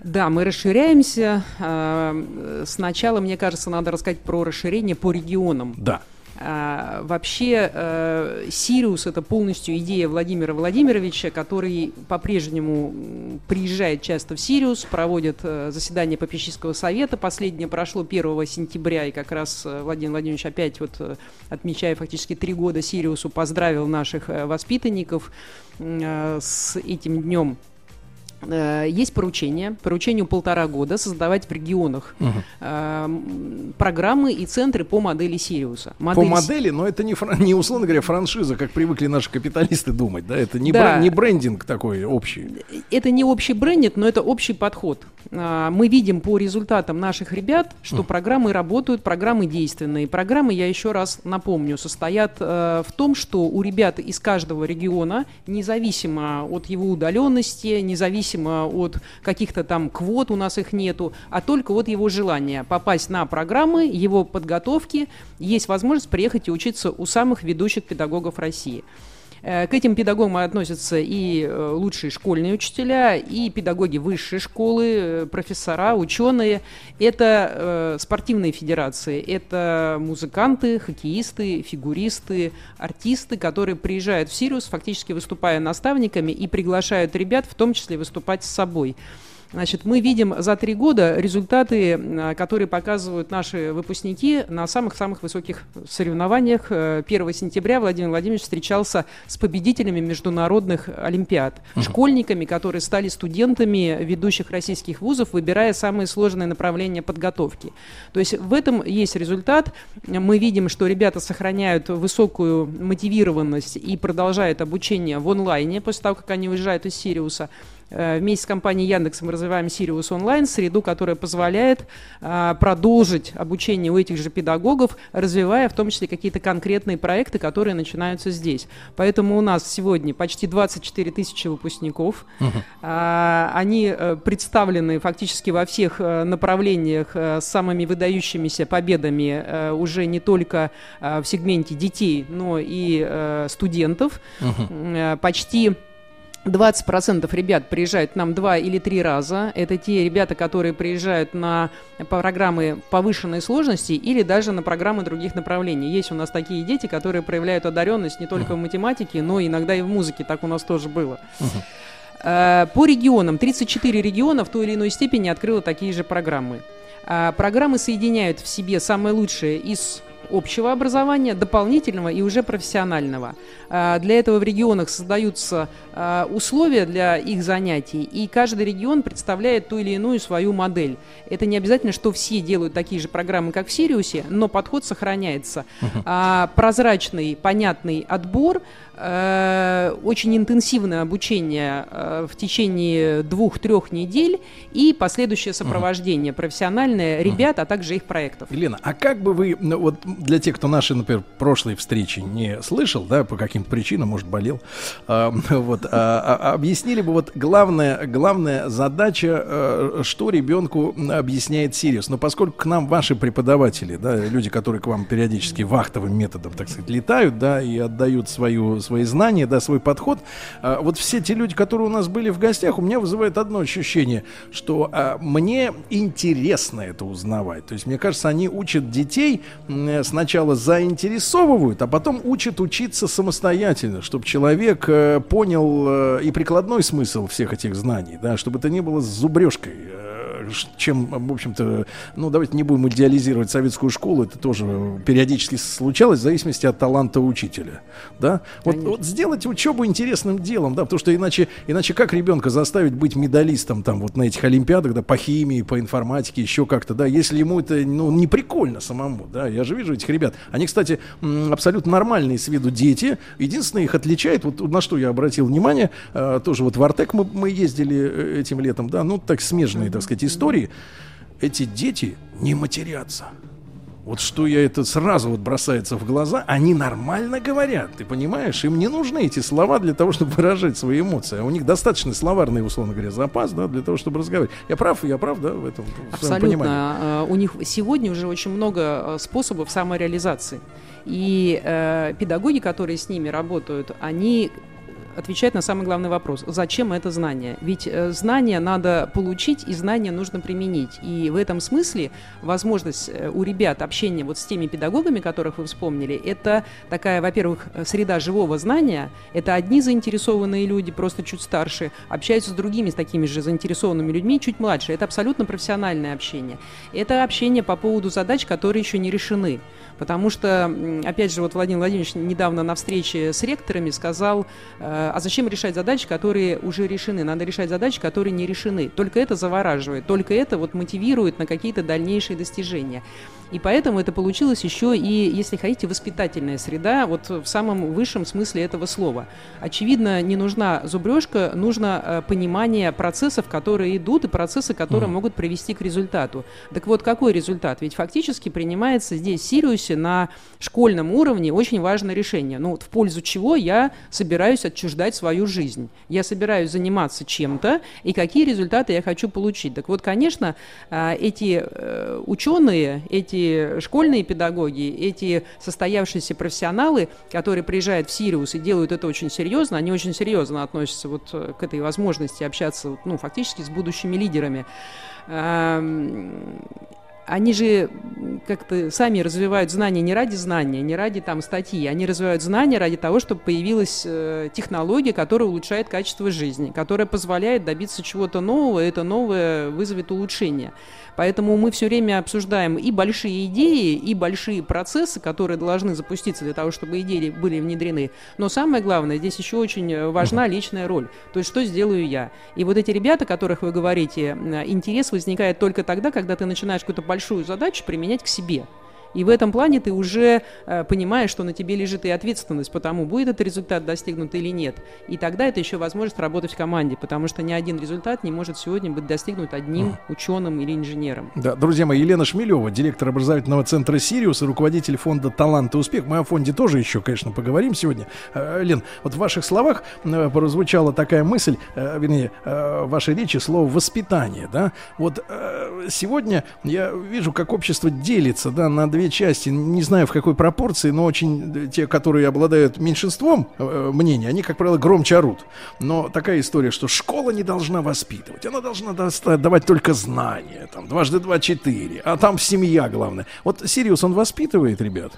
S14: Да, мы расширяемся. А, Сначала, мне кажется, надо рассказать про расширение по регионам.
S1: Да.
S14: А, Вообще, э, Сириус – это полностью идея Владимира Владимировича, который по-прежнему приезжает часто в Сириус, проводит э, заседание попечительского совета. Последнее прошло 1 сентября, и как раз э, Владимир Владимирович опять, вот, отмечая фактически три года Сириусу, поздравил наших воспитанников э, с этим днем. Э, Есть поручение, поручению полтора года создавать в регионах
S1: Мгм.
S14: э, программы и центры по модели Сириуса.
S1: По
S14: Модель Си-
S1: модели, но это не, фран- не условно говоря, франшиза, как привыкли наши капиталисты думать, да? Это не,
S14: Да.
S1: бре- не брендинг такой общий.
S14: Это не общий брендинг, но это общий подход. А, Мы видим по результатам наших ребят, что программы работают, программы действенные. Программы, я еще раз напомню, состоят э, в том, что у ребят из каждого региона, независимо от его удаленности, независимо от каких-то там квот, у нас их нету, а только от его желания попасть на программы, его подготовки, есть возможность приехать и учиться у самых ведущих педагогов России. Э, К этим педагогам относятся и э, лучшие школьные учителя, и педагоги высшей школы, э, профессора, ученые. Это спортивные федерации, это музыканты, хоккеисты, фигуристы, артисты, которые приезжают в Сириус, фактически выступая наставниками, и приглашают ребят, в том числе выступать с собой. Значит, мы видим за три года результаты, м, которые показывают наши выпускники на самых-самых высоких соревнованиях. Э, 1 сентября Владимир Владимирович встречался с победителями международных олимпиад, школьниками, которые стали студентами ведущих российских вузов, выбирая самые сложные направления подготовки. То есть в этом есть результат. Мы видим, что ребята сохраняют высокую мотивированность и продолжают обучение в онлайне после того, как они уезжают из Сириуса. Э, Вместе с компанией Яндекс мы развиваем Сириус онлайн, среду, которая позволяет а, продолжить обучение у этих же педагогов, развивая в том числе какие-то конкретные проекты, которые начинаются здесь. Поэтому у нас сегодня почти 24 тысячи выпускников. А, Они э, представлены фактически во всех э, направлениях с самыми выдающимися победами уже не только в сегменте детей, но и студентов. Почти 20% ребят приезжают к нам два или три раза. Это те ребята, которые приезжают на программы повышенной сложности или даже на программы других направлений. Есть у нас такие дети, которые проявляют одаренность не только в математике, но иногда и в музыке. Так у нас тоже было. Э, По регионам, 34 региона в той или иной степени открыло такие же программы. А, Программы соединяют в себе самое лучшее из общего образования, дополнительного и уже профессионального. А, Для этого в регионах создаются а, условия для их занятий, и каждый регион представляет ту или иную свою модель. Это не обязательно, что все делают такие же программы, как в Сириусе, но подход сохраняется. А, Прозрачный, понятный отбор, очень интенсивное обучение э, в течение двух-трех недель и последующее сопровождение профессиональное ребят, а также их проектов.
S1: Елена, а как бы вы, ну, вот для тех, кто наши, например, прошлой встречи не слышал, да, по каким-то причинам, может, болел, а, [laughs] вот, а, а, объяснили бы вот главная, главная задача, э, что ребенку объясняет Сириус. Но поскольку к нам ваши преподаватели, да, люди, которые к вам периодически вахтовым методом, так сказать, летают, да, и отдают свою, свои знания, да, свой подход, а, вот все те люди, которые у нас были в гостях, у меня вызывает одно ощущение, что а, мне интересно это узнавать. То есть, мне кажется, они учат детей м, сначала заинтересовывают, а потом учат учиться самостоятельно, чтобы человек э, понял э, и прикладной смысл всех этих знаний, да, чтобы это не было с зубрежкой. Чем, в общем-то, ну, давайте не будем идеализировать советскую школу, это тоже периодически случалось в зависимости от таланта учителя, да. Вот, вот сделать учебу интересным делом, да, потому что иначе, иначе как ребенка заставить быть медалистом там вот на этих олимпиадах, да, по химии, по информатике, еще как-то, да, если ему это, ну, не прикольно самому, да, я же вижу этих ребят, они, кстати, абсолютно нормальные с виду дети, единственное их отличает, вот на что я обратил внимание, э, тоже вот в Артек мы, мы ездили э, этим летом, да, ну, так смежные, так сказать, истории, эти дети не матерятся. Вот что я это сразу вот бросается в глаза, они нормально говорят, ты понимаешь? Им не нужны эти слова для того, чтобы выражать свои эмоции. А у них достаточно словарный, условно говоря, запас, да, для того, чтобы разговаривать. Я прав, я прав, да, в этом в
S14: Абсолютно.
S1: понимании.
S14: А, У них сегодня уже очень много э, способов самореализации. И э, педагоги, которые с ними работают, они отвечает на самый главный вопрос. Зачем это знание? Ведь э, знания надо получить, и знания нужно применить. И в этом смысле возможность э, у ребят общения вот с теми педагогами, которых вы вспомнили, это такая, во-первых, э, среда живого знания. Это одни заинтересованные люди, просто чуть старше, общаются с другими, с такими же заинтересованными людьми, чуть младше. Это абсолютно профессиональное общение. Это общение по поводу задач, которые еще не решены. Потому что, опять же, вот Владимир Владимирович недавно на встрече с ректорами сказал, э, а зачем решать задачи, которые уже решены? Надо решать задачи, которые не решены. Только это завораживает, только это вот мотивирует на какие-то дальнейшие достижения. И поэтому это получилось еще и, если хотите, воспитательная среда, вот в самом высшем смысле этого слова. Очевидно, не нужна зубрежка, нужно э, понимание процессов, которые идут, и процессы, которые могут привести к результату. Так вот, какой результат? Ведь фактически принимается здесь в Сириусе на школьном уровне очень важное решение. Ну, вот в пользу чего я собираюсь отчуждать свою жизнь? Я собираюсь заниматься чем-то, и какие результаты я хочу получить? Так вот, конечно, э, эти э, ученые, эти школьные педагоги, эти состоявшиеся профессионалы, которые приезжают в Сириус и делают это очень серьезно, они очень серьезно относятся вот э, к этой возможности общаться, ну, фактически с будущими лидерами. Эм, они же как-то сами развивают знания не ради знания, не ради там статьи, они развивают знания ради того, чтобы появилась э, технология, которая улучшает качество жизни, которая позволяет добиться чего-то нового, и это новое вызовет улучшение. Поэтому мы все время обсуждаем и большие идеи, и большие процессы, которые должны запуститься для того, чтобы идеи были внедрены. Но самое главное, здесь еще очень э, важна личная роль. То есть, что сделаю я? И вот эти ребята, о которых вы говорите, э, интерес возникает только тогда, когда ты начинаешь какую-то большую задачу применять к себе. И в этом плане ты уже э, понимаешь, что на тебе лежит и ответственность по тому, будет этот результат достигнут или нет. И тогда это еще возможность работать в команде, потому что ни один результат не может сегодня быть достигнут одним ученым или инженером.
S1: Да, друзья мои, Елена Шмелева, директор образовательного центра «Сириус» и руководитель фонда «Талант и успех». Мы о фонде тоже еще, конечно, поговорим сегодня. Э, Лен, вот в ваших словах э, прозвучала такая мысль, э, вернее, в вашей речи слово «воспитание», да? Вот сегодня я вижу, как общество делится, да, на две части, не знаю в какой пропорции, но очень э, те, которые обладают меньшинством э, мнений, они, как правило, громче орут. Но такая история, что школа не должна воспитывать, она должна давать только знания, там, дважды два четыре, а там семья главное. Вот Сириус, он воспитывает ребят?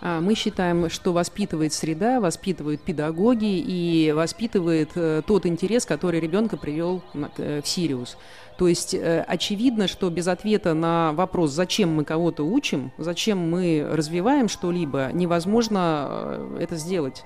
S14: А, Мы считаем, что воспитывает среда, воспитывают педагоги и воспитывает э, тот интерес, который ребенка привел э, в Сириус. То есть э, очевидно, что без ответа на вопрос, зачем мы кого-то учим, зачем мы развиваем что-либо, невозможно это сделать.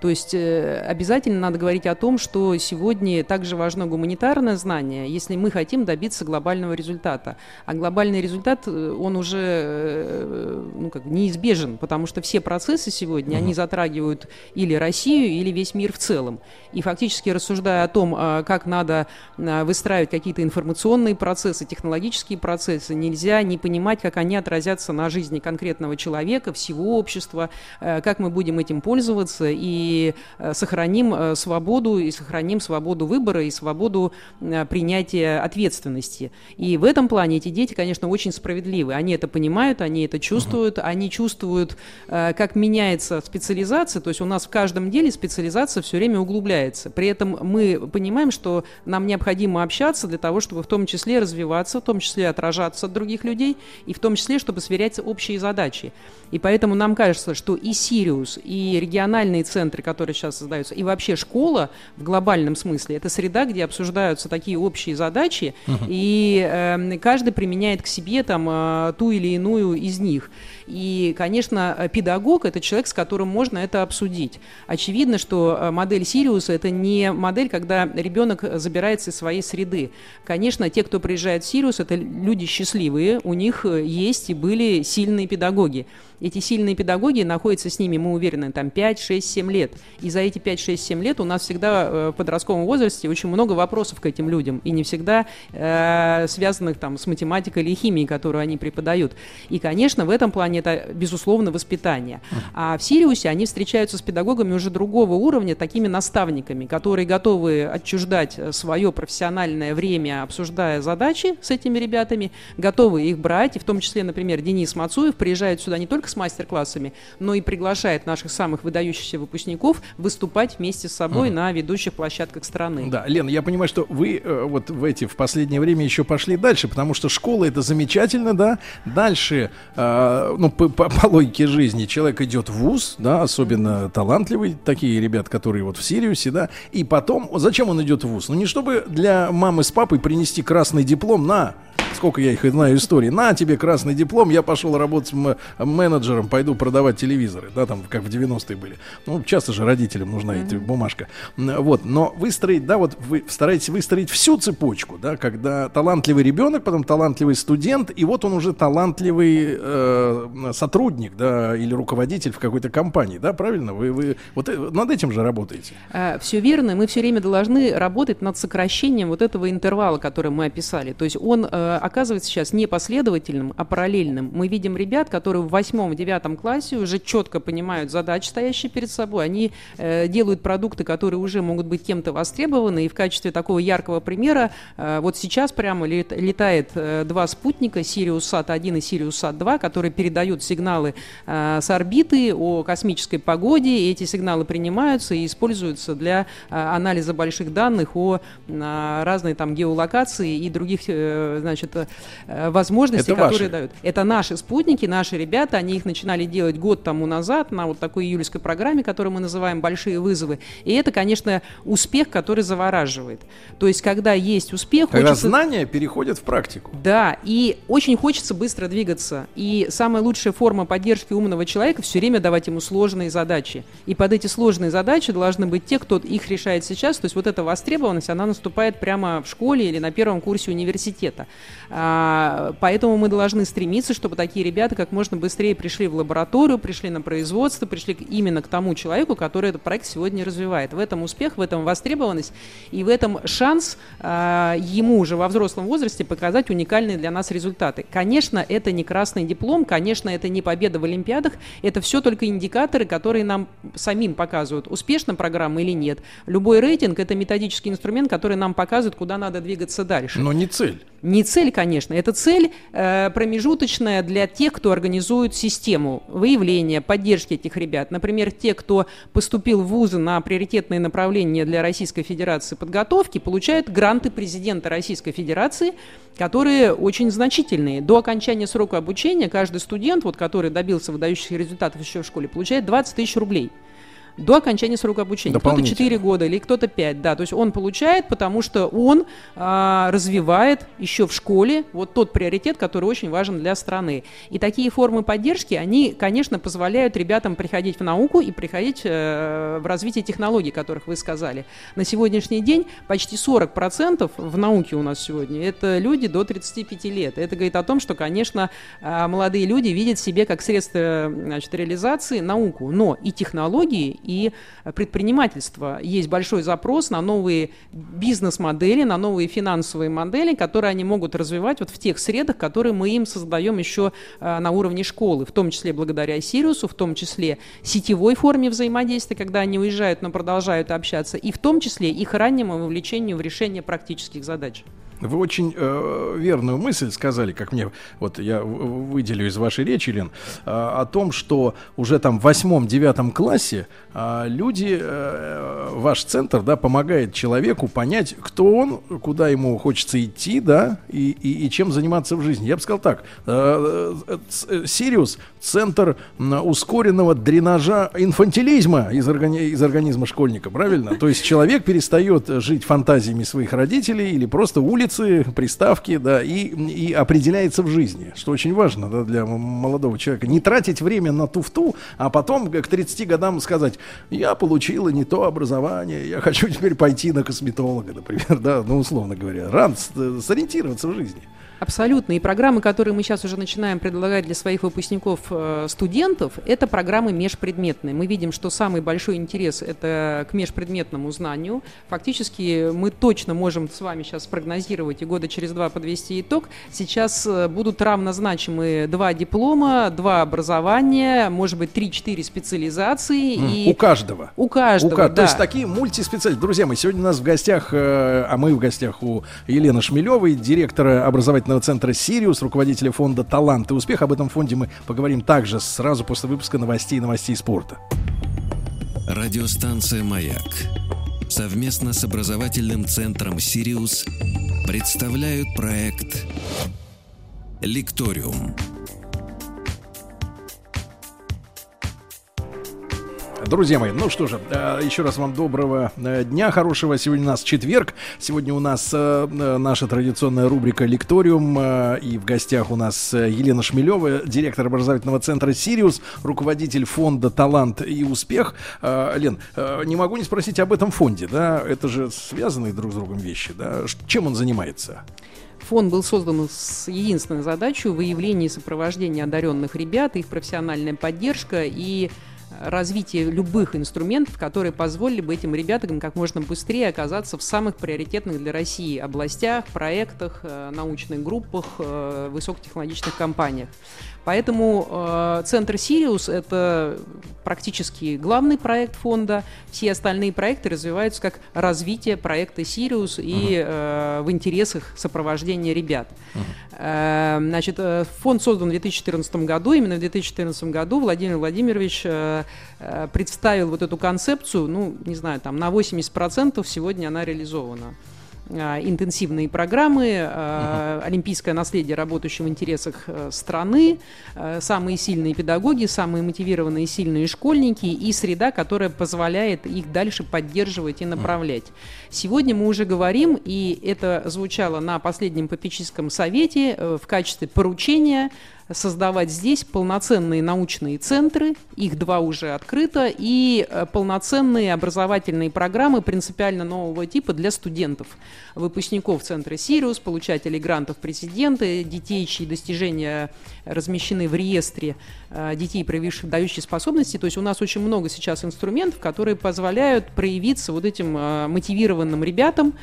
S14: То есть э, обязательно надо говорить о том, что сегодня также важно гуманитарное знание, если мы хотим добиться глобального результата. А глобальный результат, э, он уже э, ну, как, неизбежен, потому что все процессы сегодня, они затрагивают или Россию, или весь мир в целом. И фактически рассуждая о том, а, как надо а, выстраивать какие-то информационные процессы, технологические процессы, нельзя не понимать, как они отразятся на жизни конкретного человека, всего общества, как мы будем этим пользоваться и э, сохраним э, свободу, и сохраним свободу выбора, и свободу э, принятия ответственности. И в этом плане эти дети, конечно, очень справедливы. Они это понимают, они это чувствуют, они чувствуют, как меняется специализация, то есть у нас в каждом деле специализация все время углубляется. При этом мы понимаем, что нам необходимо общаться для того, чтобы в том числе развиваться, в том числе отражаться от других людей, и в том числе, чтобы сверять общие задачи. И поэтому нам кажется, что и Сириус, и региональные центры, которые сейчас создаются, и вообще школа в глобальном смысле, это среда, где обсуждаются такие общие задачи, и э, каждый применяет к себе там э, ту или иную из них. И, конечно, э, педагог – это человек, с которым можно это обсудить. Очевидно, что э, модель Сириуса – это не модель, когда ребенок забирается из своей среды. Конечно, те, кто приезжает в Сириус, это люди счастливые, у них э, есть и были сильные педагоги. Эти сильные педагоги находятся с ними, мы уверены, там 5, 6, 7 лет. И за эти 5, 6, 7 лет у нас всегда в подростковом возрасте очень много вопросов к этим людям. И не всегда э, связанных там с математикой или химией, которую они преподают. И, конечно, в этом плане это, безусловно, воспитание. А в Сириусе они встречаются с педагогами уже другого уровня, такими наставниками, которые готовы отчуждать свое профессиональное время, обсуждая задачи с этими ребятами, готовы их брать. И в том числе, например, Денис Мацуев приезжает сюда не только с мастер-классами, но и приглашает наших самых выдающихся выпускников выступать вместе с собой на ведущих площадках страны.
S1: Да, Лен, я понимаю, что вы э, вот в эти в последнее время еще пошли дальше, потому что школа это замечательно, да. Дальше, э, ну по, по, по логике жизни, человек идет в вуз, да, особенно талантливый, такие ребят, которые вот в Сириусе, да. И потом, зачем он идет в вуз? Ну не чтобы для мамы с папой принести красный диплом на сколько я их знаю истории. На тебе красный диплом, я пошел работать менеджером, пойду продавать телевизоры, да, там, как в 90-е были. Ну, часто же родителям нужна эта бумажка. Вот, но выстроить, да, вот вы стараетесь выстроить всю цепочку, да, когда талантливый ребенок, потом талантливый студент, и вот он уже талантливый э, сотрудник, да, или руководитель в какой-то компании, да, правильно? Вы, вы вот э, над этим же работаете.
S14: Все верно, мы все время должны работать над сокращением вот этого интервала, который мы описали. То есть он э, оказывается сейчас не последовательным, а параллельным. Мы видим ребят, которые в восьмом-девятом классе уже четко понимают задачи, стоящие перед собой. Они э, делают продукты, которые уже могут быть кем-то востребованы. И в качестве такого яркого примера э, вот сейчас прямо лет- летает э, два спутника, Сириус-Сат-1 и Сириус-Сат-2, которые передают сигналы э, с орбиты о космической погоде. И эти сигналы принимаются и используются для э, анализа больших данных о э, разной там геолокации и других, э, значит, э, возможностей,
S1: Это
S14: которые
S1: ваши?
S14: дают. Это наши спутники, наши ребята, они их начинали делать год тому назад на вот такой июльской программе, которую мы называем «Большие вызовы». И это, конечно, успех, который завораживает. То есть, когда есть успех,
S1: Когда
S14: хочется...
S1: знания переходят в практику.
S14: Да, и очень хочется быстро двигаться. И самая лучшая форма поддержки умного человека все время давать ему сложные задачи. И под эти сложные задачи должны быть те, кто их решает сейчас. То есть вот эта востребованность, она наступает прямо в школе или на первом курсе университета. А, поэтому мы должны стремиться, чтобы такие ребята как можно быстрее пришли в лабораторию, пришли на производство, пришли именно к тому человеку, который этот проект сегодня развивает. В этом успех, в этом востребованность и в этом шанс а, ему уже во взрослом возрасте показать уникальные для нас результаты. Конечно, это не красный диплом, конечно, это не победа в Олимпиадах, это все только индикаторы, которые нам самим показывают, успешна программа или нет. Любой рейтинг – это методический инструмент, который нам показывает, куда надо двигаться дальше.
S1: Но не цель.
S14: Не цель, конечно, это цель э, промежуточная для тех, кто организует систему выявления, поддержки этих ребят. Например, те, кто поступил в вузы на приоритетные направления для Российской Федерации подготовки, получают гранты президента Российской Федерации, которые очень значительные. До окончания срока обучения каждый студент, вот, который добился выдающихся результатов еще в школе, получает 20 тысяч рублей до окончания срока обучения. Кто-то
S1: Дополнительно.
S14: 4 года или кто-то 5, да. То есть он получает, потому что он а, развивает еще в школе вот тот приоритет, который очень важен для страны. И такие формы поддержки, они, конечно, позволяют ребятам приходить в науку и приходить э, в развитие технологий, которых вы сказали. На сегодняшний день почти 40% в науке у нас сегодня это люди до 35 лет. Это говорит о том, что, конечно, а, молодые люди видят себе как средство значит, реализации науку, но и технологии, и предпринимательство. Есть большой запрос на новые бизнес-модели, на новые финансовые модели, которые они могут развивать вот в тех средах, которые мы им создаем еще а, на уровне школы, в том числе благодаря Сириусу, в том числе сетевой форме взаимодействия, когда они уезжают, но продолжают общаться, и в том числе их раннему вовлечению в решение практических задач.
S1: Вы очень э, верную мысль сказали, как мне, вот я выделю из вашей речи, Лен, э, о том, что уже там в восьмом-девятом классе э, люди, э, ваш центр, да, помогает человеку понять, кто он, куда ему хочется идти, да, и, и, и чем заниматься в жизни. Я бы сказал так, э, э, э, Сириус, центр ускоренного дренажа инфантилизма из, органи- из организма школьника, правильно? То есть человек перестает жить фантазиями своих родителей или просто улицы, приставки, да, и, и определяется в жизни, что очень важно да, для молодого человека. Не тратить время на туфту, а потом к 30 годам сказать, я получила не то образование, я хочу теперь пойти на косметолога, например, [laughs] да, ну, условно говоря. Рано с- сориентироваться в жизни.
S14: Абсолютно. И программы, которые мы сейчас уже начинаем предлагать для своих выпускников э, студентов, это программы межпредметные. Мы видим, что самый большой интерес это к межпредметному знанию. Фактически мы точно можем с вами сейчас спрогнозировать и года через два подвести итог. Сейчас э, будут равнозначимы два диплома, два образования, может быть, три-четыре специализации.
S1: М,
S14: и
S1: У каждого.
S14: У каждого,
S1: У ка-
S14: да.
S1: То есть такие мультиспециалисты. Друзья мои, сегодня у нас в гостях, э, а мы в гостях у Елены Шмелевой, директора образовательного центра «Сириус», руководителя фонда «Талант и успех». Об этом фонде мы поговорим также сразу после выпуска новостей и новостей спорта.
S3: Радиостанция «Маяк» совместно с образовательным центром «Сириус» представляют проект «Лекториум».
S1: Друзья мои, ну что же, э, еще раз вам доброго э, дня, хорошего. Сегодня у нас четверг. Сегодня у нас э, наша традиционная рубрика «Лекториум». И в гостях у нас Елена Шмелева, директор образовательного центра «Сириус», руководитель фонда «Талант и успех». Лен, не могу не спросить об этом фонде, да? Это же связанные друг с другом вещи, да? Чем он занимается?
S14: Фонд был создан с единственной задачей выявления и сопровождения одаренных ребят, их профессиональная поддержка и развитие любых инструментов, которые позволили бы этим ребятам как можно быстрее оказаться в самых приоритетных для России областях, проектах, э, научных группах, э, высокотехнологичных компаниях. Поэтому э, Центр Сириус – это практически главный проект фонда. Все остальные проекты развиваются как развитие проекта Сириус и э, в интересах сопровождения ребят. Э, значит, э, фонд создан в 2014 году. Именно в 2014 году Владимир Владимирович э, э, представил вот эту концепцию, ну, не знаю, там на 80% сегодня она реализована. А, интенсивные программы, uh-huh. олимпийское наследие, работающее в интересах э, страны, э, самые сильные педагоги, самые мотивированные сильные школьники и среда, которая позволяет их дальше поддерживать и направлять. Сегодня мы уже говорим, и это звучало на последнем попечительском совете в качестве поручения создавать здесь полноценные научные центры, их два уже открыто, и э, полноценные образовательные программы принципиально нового типа для студентов, выпускников Центра «Сириус», получателей грантов президента, детей, чьи достижения размещены в реестре э, детей, проявивших дающие способности. То есть у нас очень много сейчас инструментов, которые позволяют проявиться вот этим э, мотивированным ребятам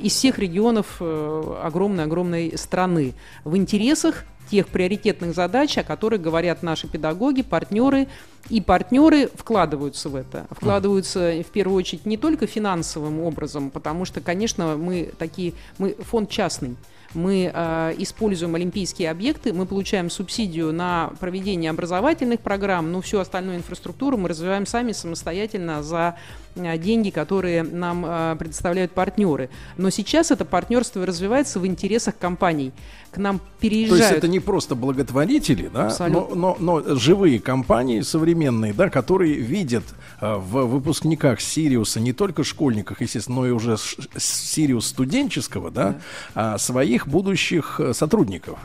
S14: из всех регионов огромной-огромной страны в интересах тех приоритетных задач, о которых говорят наши педагоги, партнеры. И партнеры вкладываются в это. Вкладываются в первую очередь не только финансовым образом, потому что, конечно, мы такие, мы фонд частный мы э, используем олимпийские объекты, мы получаем субсидию на проведение образовательных программ, но всю остальную инфраструктуру мы развиваем сами самостоятельно за деньги, которые нам э, предоставляют партнеры. Но сейчас это партнерство развивается в интересах компаний. К нам переезжают... То
S1: есть это не просто благотворители, да, но, но, но живые компании современные, да, которые видят э, в выпускниках Сириуса не только школьниках, естественно, но и уже Сириус студенческого, да, да. своих будущих э, сотрудников.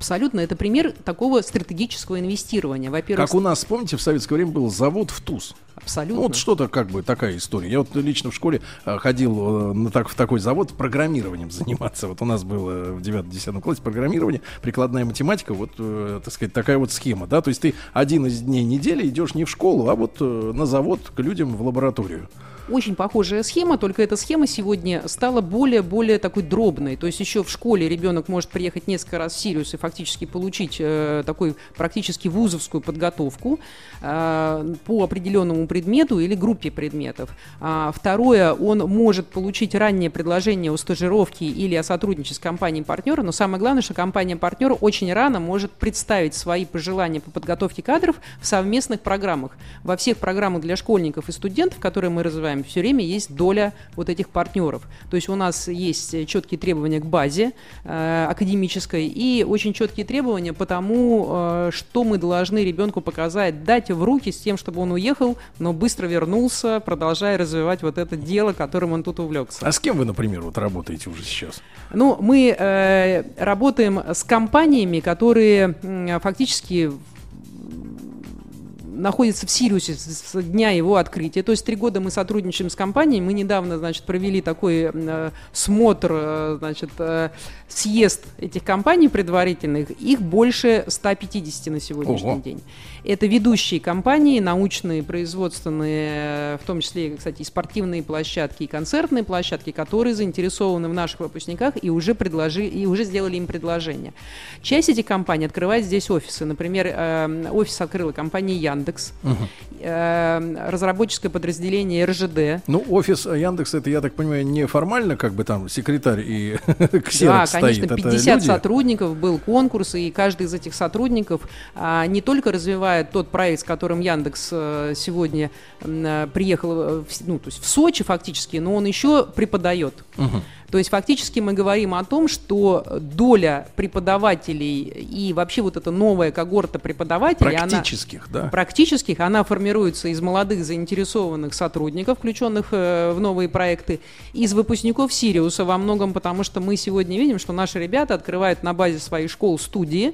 S14: Абсолютно. Это пример такого стратегического инвестирования.
S1: Во-первых, как у нас, помните, в советское время был завод в ТУЗ.
S14: Абсолютно.
S1: Ну, вот что-то как бы такая история. Я вот лично в школе э, ходил э, на так, в такой завод программированием [laughs] заниматься. Вот у нас было в 9-10 классе программирование, прикладная математика, вот, э, так сказать, такая вот схема, да. То есть ты один из дней недели идешь не в школу, а вот на завод к людям в лабораторию.
S14: Очень похожая схема, только эта схема сегодня стала более-более такой дробной. То есть еще в школе ребенок может приехать несколько раз в Сириус и фактически получить э, такой практически вузовскую подготовку э, по определенному предмету или группе предметов. А, второе, он может получить раннее предложение о стажировке или о сотрудничестве с компанией партнера, но самое главное, что компания партнер очень рано может представить свои пожелания по подготовке кадров в совместных программах. Во всех программах для школьников и студентов, которые мы развиваем, вами, все время есть доля вот этих партнеров. То есть у нас есть четкие требования к базе э, академической и очень четкие требования по тому, э, что мы должны ребенку показать, дать в руки с тем, чтобы он уехал, но быстро вернулся, продолжая развивать вот это дело, которым он тут увлекся.
S1: А с кем вы, например, вот работаете уже сейчас?
S14: Ну, мы э, работаем с компаниями, которые э, фактически находится в Сириусе с дня его открытия. То есть три года мы сотрудничаем с компанией. Мы недавно, значит, провели такой э, смотр, э, значит, э, съезд этих компаний предварительных. Их больше 150 на сегодняшний Ого. день. Это ведущие компании, научные, производственные, в том числе, кстати, и спортивные площадки, и концертные площадки, которые заинтересованы в наших выпускниках и уже, предложи, и уже сделали им предложение. Часть этих компаний открывает здесь офисы. Например, офис открыла компания Яндекс Яндекс, э, разработческое подразделение РЖД.
S1: Ну, офис Яндекса, это, я так понимаю, не формально, как бы там секретарь и [laughs]
S14: Да,
S1: ксерокс
S14: конечно,
S1: стоит.
S14: 50
S1: это люди.
S14: сотрудников, был конкурс, и каждый из этих сотрудников а, не только развивает тот проект, с которым Яндекс э, сегодня э, приехал ну, то есть в Сочи фактически, но он еще преподает.
S1: Мгм.
S14: То есть фактически мы говорим о том, что доля преподавателей и вообще вот эта новая когорта преподавателей, она-
S1: Практических, да.
S14: практических, она формируется из молодых заинтересованных сотрудников, включенных э, в новые проекты, из выпускников Сириуса во многом, потому что мы сегодня видим, что наши ребята открывают на базе своих школ студии.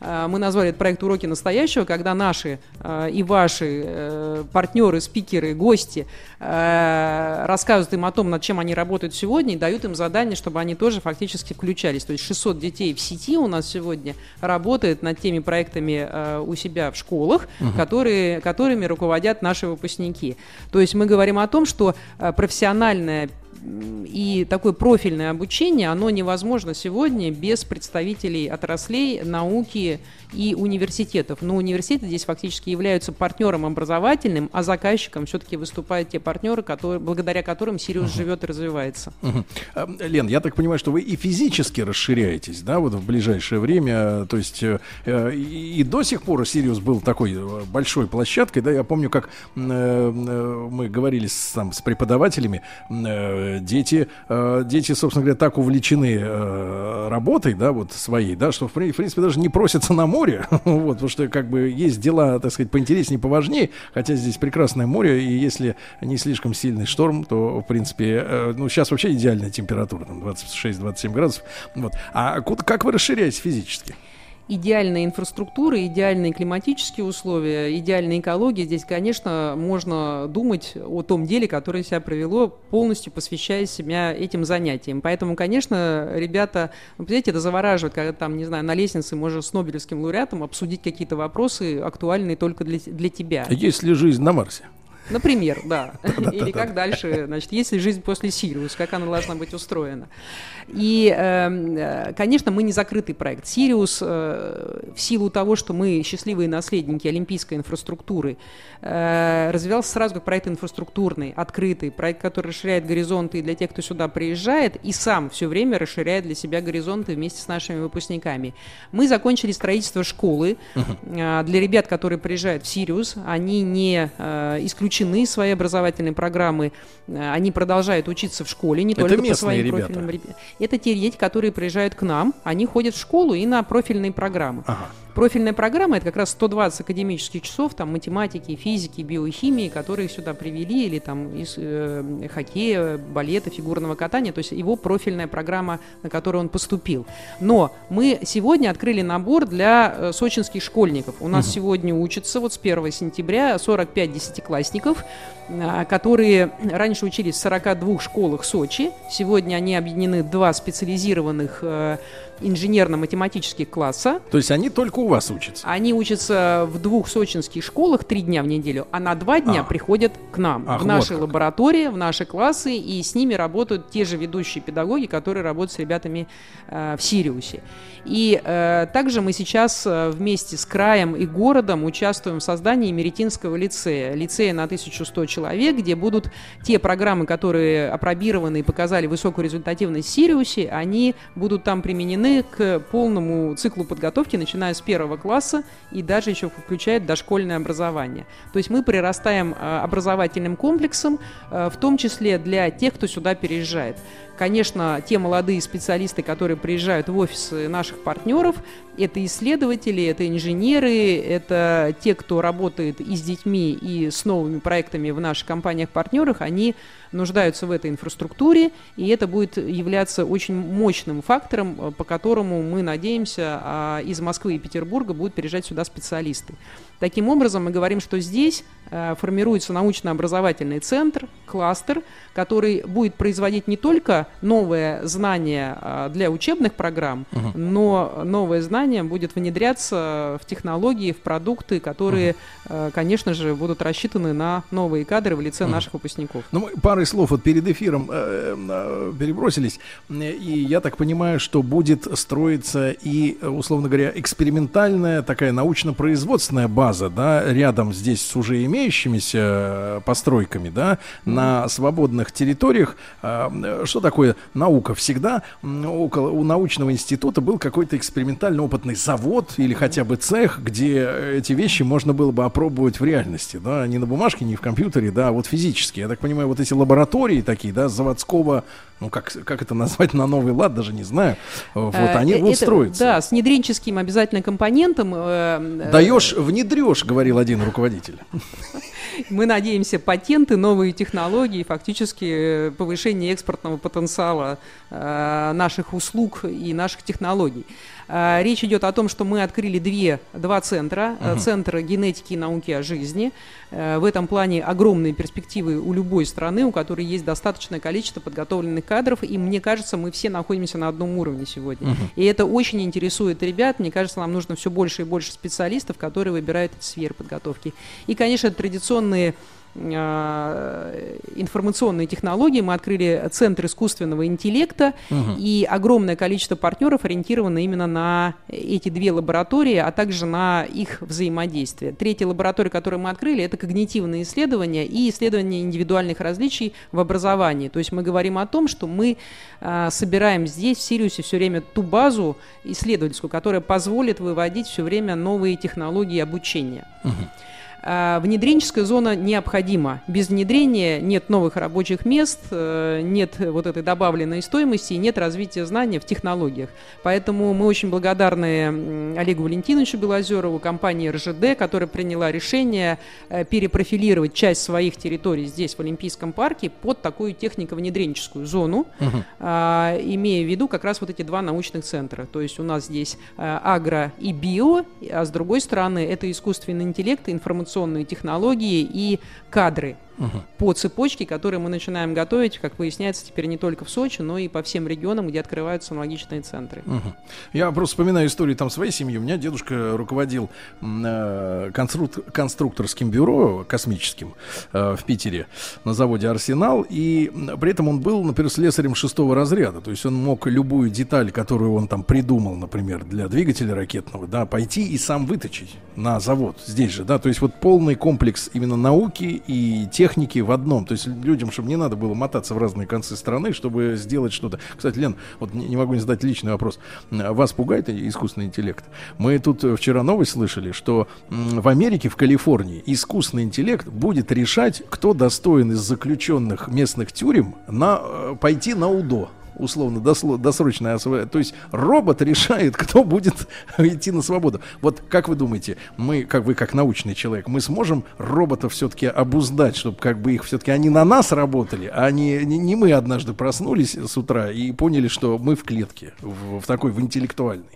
S14: Э, Мы назвали этот проект «Уроки настоящего», когда наши э, и ваши э, партнеры, спикеры, гости э, рассказывают им о том, над чем они работают сегодня, и дают им задание, чтобы они тоже фактически включались. То есть 600 детей в сети у нас сегодня работает над теми проектами э, у себя в школах,
S15: Мгм.
S14: которые, которыми руководят наши выпускники. То есть мы говорим о том, что э, профессиональная и такое профильное обучение, оно невозможно сегодня без представителей отраслей, науки и университетов. Но университеты здесь фактически являются партнером образовательным, а заказчиком все-таки выступают те партнеры, которые, благодаря которым Сириус живет и развивается.
S1: А, Лен, я так понимаю, что вы и физически расширяетесь, да, вот в ближайшее время. То есть э, и, до сих пор Сириус был такой э, большой площадкой, да. Я помню, как э, э, мы говорили с, там, с преподавателями, э, дети, э, дети, собственно говоря, так увлечены э, работой, да, вот своей, да, что в принципе даже не просятся на море, [laughs] вот, потому что как бы есть дела, так сказать, поинтереснее, поважнее, хотя здесь прекрасное море, и если не слишком сильный шторм, то, в принципе, э, ну, сейчас вообще идеальная температура, там, 26-27 градусов, вот. А куда, как вы расширяетесь физически?
S14: Идеальная инфраструктура, идеальные климатические условия, идеальная экология. Здесь, конечно, можно думать о том деле, которое себя провело, полностью посвящая себя этим занятиям. Поэтому, конечно, ребята, ну, понимаете, это завораживает, когда там, не знаю, на лестнице можешь с Нобелевским лауреатом обсудить какие-то вопросы, актуальные только для, для тебя.
S1: Есть ли жизнь на Марсе?
S14: Например, да. [laughs] Или как дальше, значит, есть ли жизнь после Сириус, как она должна быть устроена. И, эм, э, конечно, мы не закрытый проект. Сириус, э, в силу того, что мы счастливые наследники олимпийской инфраструктуры, э, развивался сразу как проект инфраструктурный, открытый, проект, который расширяет горизонты для тех, кто сюда приезжает, и сам все время расширяет для себя горизонты вместе с нашими выпускниками. Мы закончили строительство школы для ребят, которые приезжают в Сириус. Они не э, исключены из своей образовательной программы, Э, они продолжают учиться в школе, не
S1: Это
S14: только по своим
S1: ребята.
S14: профильным. Это те дети, которые приезжают к нам, они ходят в школу и на профильные программы. Профильная программа это как раз 120 академических часов там математики, физики, биохимии, которые сюда привели, или там из э, хоккея, балета, фигурного катания, то есть его профильная программа, на которую он поступил. Но мы сегодня открыли набор для э, сочинских школьников. У нас
S15: Мгм.
S14: сегодня учатся вот с 1 сентября 45 десятиклассников, которые раньше учились в 42 школах Сочи. Сегодня они объединены в два специализированных э, инженерно-математических класса.
S1: То есть они только у вас учатся?
S14: Они учатся в двух сочинских школах три дня в неделю, а на два дня
S1: А.
S14: приходят к нам,
S1: Ах,
S14: в
S1: вот
S14: наши
S1: как.
S14: лаборатории, в наши классы, и с ними работают те же ведущие педагоги, которые работают с ребятами э, в Сириусе. И э, также мы сейчас э, вместе с краем и городом участвуем в создании Меретинского лицея. Лицея на 1100 человек, где будут те программы, которые опробированы и показали высокую результативность в Сириусе, они будут там применены к полному циклу подготовки, начиная с первого класса и даже еще включает дошкольное образование. То есть мы прирастаем э, образовательным комплексом, э, в том числе для тех, кто сюда переезжает. Конечно, те молодые специалисты, которые приезжают в офисы наших партнеров, это исследователи, это инженеры, это те, кто работает и с детьми, и с новыми проектами в наших компаниях-партнерах, они нуждаются в этой инфраструктуре, и это будет являться очень мощным фактором, э, по которому мы надеемся, а, из Москвы и Петербурга будут переезжать сюда специалисты. Таким образом, мы говорим, что здесь э, формируется научно-образовательный центр, кластер, который будет производить не только новые знания э, для учебных программ,
S15: Мгм.
S14: но новое знание будет внедряться в технологии, в продукты, которые, э, конечно же, будут рассчитаны на новые кадры в лице
S1: Мгм.
S14: наших выпускников.
S1: Ну, мы парой слов вот перед эфиром э, э, перебросились, Э, и я так понимаю, что будет строиться и, условно говоря, экспериментальная такая научно-производственная база, да, рядом здесь с уже имеющимися постройками, да, на свободных территориях. А, Что такое наука? Всегда около у научного института был какой-то экспериментально-опытный завод или хотя бы цех, где эти вещи можно было бы опробовать в реальности, да, не на бумажке, не в компьютере, да, а вот физически. Я так понимаю, вот эти лаборатории такие, да, заводского, ну как, как это назвать на новый лад, даже не знаю, вот
S14: Э,
S1: они
S14: э, это,
S1: строиться.
S14: Да, с внедренческим обязательно компонентом. э,
S1: Даешь, внедрешь, говорил один руководитель.
S14: Мы надеемся, патенты, новые технологии, фактически повышение экспортного потенциала э, наших услуг и наших технологий. Э, Речь идет о том, что мы открыли две, два центра.
S15: Мгм.
S14: Центр генетики и науки о жизни. В этом плане огромные перспективы у любой страны, у которой есть достаточное количество подготовленных кадров. И мне кажется, мы все находимся на одном уровне сегодня.
S15: Мгм.
S14: И это очень интересует ребят. Мне кажется, нам нужно все больше и больше специалистов, которые выбирают эти сферы подготовки. И, конечно, традиционные информационные технологии. Мы открыли Центр искусственного интеллекта,
S15: Мгм.
S14: и огромное количество партнеров ориентировано именно на эти две лаборатории, а также на их взаимодействие. Третья лаборатория, которую мы открыли, это когнитивные исследования и исследования индивидуальных различий в образовании. То есть мы говорим о том, что мы э, собираем здесь, в Сириусе, все время ту базу исследовательскую, которая позволит выводить все время новые технологии обучения. А, Внедренческая зона необходима. Без внедрения нет новых рабочих мест, э, нет вот этой добавленной стоимости и нет развития знания в технологиях. Поэтому мы очень благодарны Олегу Валентиновичу Белозерову, компании РЖД, которая приняла решение э, перепрофилировать часть своих территорий здесь, в Олимпийском парке, под такую технико-внедренческую зону, а, имея в виду как раз вот эти два научных центра. То есть у нас здесь агро и био, а с другой стороны это искусственный интеллект, информационные технологии и кадры по цепочке, которые мы начинаем готовить, как выясняется, теперь не только в Сочи, но и по всем регионам, где открываются аналогичные центры.
S1: Мгм. Я просто вспоминаю историю там своей семьи. У меня дедушка руководил э, конструк- конструкторским бюро космическим э, в Питере на заводе «Арсенал». И при этом он был, например, слесарем шестого разряда. То есть он мог любую деталь, которую он там придумал, например, для двигателя ракетного, да, пойти и сам выточить на завод здесь же, да. То есть вот полный комплекс именно науки и техники в одном. То есть людям, чтобы не надо было мотаться в разные концы страны, чтобы сделать что-то. Кстати, Лен, вот не, не могу не задать личный вопрос. Вас пугает искусственный интеллект? Мы тут э, вчера новость слышали, что в Америке, в Калифорнии, искусственный интеллект будет решать, кто достоин из заключенных местных тюрем на, э, пойти на УДО условно досрочное освобождение. То есть робот решает, [laughs] кто будет идти на свободу. Вот как вы думаете, мы, как вы как научный человек, мы сможем роботов все-таки обуздать, чтобы как бы их все-таки они на нас работали, а не, не, не мы однажды проснулись с утра и поняли, что мы в клетке, в, в такой, в интеллектуальной.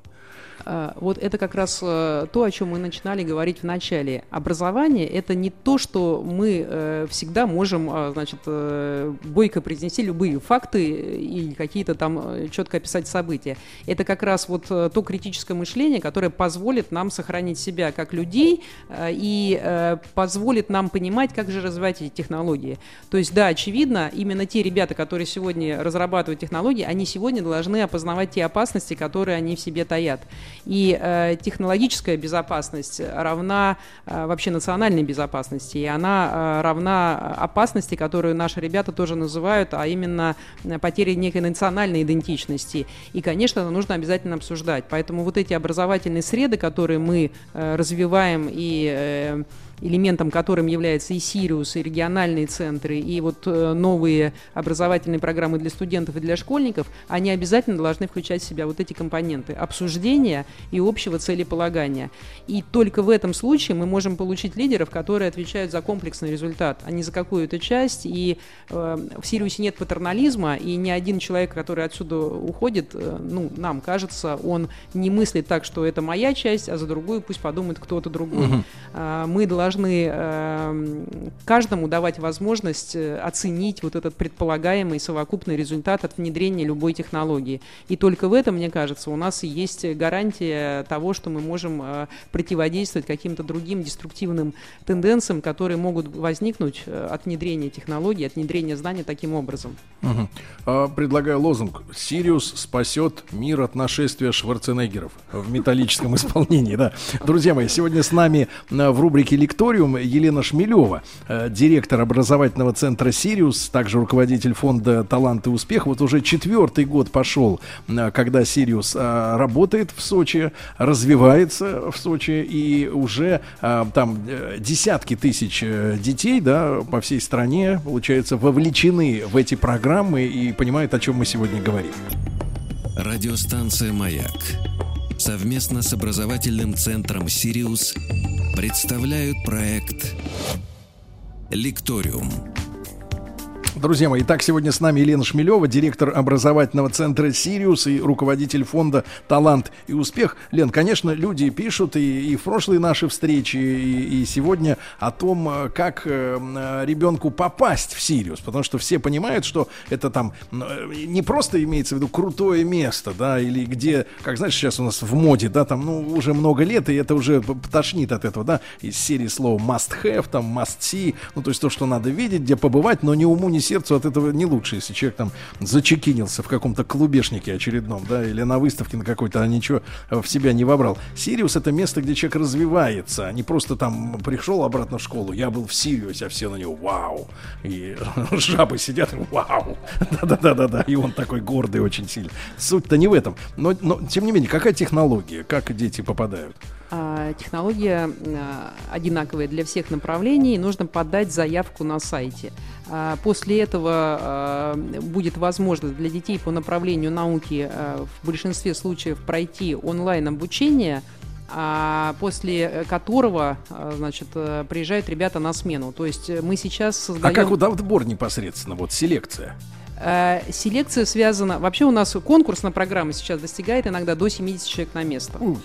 S14: А, Вот это как раз э, то, о чем мы начинали говорить в начале. Образование – это не то, что мы э, всегда можем, а, значит, э, бойко произнести любые факты и какие-то там четко описать события. Это как раз вот то критическое мышление, которое позволит нам сохранить себя как людей и позволит нам понимать, как же развивать эти технологии. То есть, да, очевидно, именно те ребята, которые сегодня разрабатывают технологии, они сегодня должны опознавать те опасности, которые они в себе таят. И э, технологическая безопасность равна э, вообще национальной безопасности, и она э, равна опасности, которую наши ребята тоже называют, а именно э, потере некой национальной идентичности. И, конечно, это нужно обязательно обсуждать. Поэтому вот эти образовательные среды, которые мы э, развиваем и э, элементом которым является и Сириус, и региональные центры, и вот э, новые образовательные программы для студентов и для школьников, они обязательно должны включать в себя вот эти компоненты обсуждения и общего целеполагания. И только в этом случае мы можем получить лидеров, которые отвечают за комплексный результат, а не за какую-то часть. И э, в Сириусе нет патернализма, и ни один человек, который отсюда уходит, э, ну, нам кажется, он не мыслит так, что это моя часть, а за другую пусть подумает кто-то другой.
S15: Мгм.
S14: А, Мы должны должны э, каждому давать возможность э, оценить вот этот предполагаемый совокупный результат от внедрения любой технологии. И только в этом, мне кажется, у нас есть гарантия того, что мы можем э, противодействовать каким-то другим деструктивным тенденциям, которые могут возникнуть э, от внедрения технологий, от внедрения знаний таким образом.
S1: А, Предлагаю лозунг «Сириус спасет мир от нашествия Шварценеггеров» в металлическом исполнении. Да. Друзья мои, сегодня с нами в рубрике «Лекториум» Елена Шмелева, э, директор образовательного центра «Сириус», также руководитель фонда «Талант и успех». Вот уже четвертый год пошел, э, когда «Сириус» э, работает в Сочи, развивается в Сочи, и уже там десятки тысяч детей да, по всей стране, получается, вовлечены в эти программы и понимают, о чем мы сегодня говорим.
S3: Радиостанция «Маяк» совместно с образовательным центром «Сириус» представляют проект «Лекториум».
S1: Друзья мои, итак, сегодня с нами Елена Шмелева, директор образовательного центра «Сириус» и руководитель фонда «Талант и успех». Лен, конечно, люди пишут и, и в прошлые наши встречи, и, и сегодня о том, э, как э, ребенку попасть в «Сириус», потому что все понимают, что это там э, не просто имеется в виду крутое место, да, или где, как знаешь, сейчас у нас в моде, да, там, ну, уже много лет, и это уже тошнит от этого, да, из серии слова must have, там, must see, ну, то есть то, что надо видеть, где побывать, но ни уму, ни сердцу от этого не лучше, если человек там зачекинился в каком-то клубешнике очередном, да, или на выставке на какой-то, а ничего в себя не вобрал. Сириус это место, где человек развивается, а не просто там пришел обратно в школу, я был в Сириусе, а все на него вау, и [laughs] жабы сидят, вау, [laughs] да-да-да-да-да, и он такой гордый очень сильно. Суть-то не в этом, но, но тем не менее, какая технология, как дети попадают?
S14: А, Технология а, одинаковая для всех направлений. Нужно подать заявку на сайте. А, После этого а, будет возможность для детей по направлению науки а, в большинстве случаев пройти онлайн-обучение, а после которого, а, значит, э, приезжают ребята на смену. То есть мы сейчас
S1: А
S14: создаем...
S1: как вот отбор непосредственно, вот селекция?
S14: Э, Селекция связана... Вообще у нас конкурсная программа сейчас достигает иногда до 70 человек на место. А,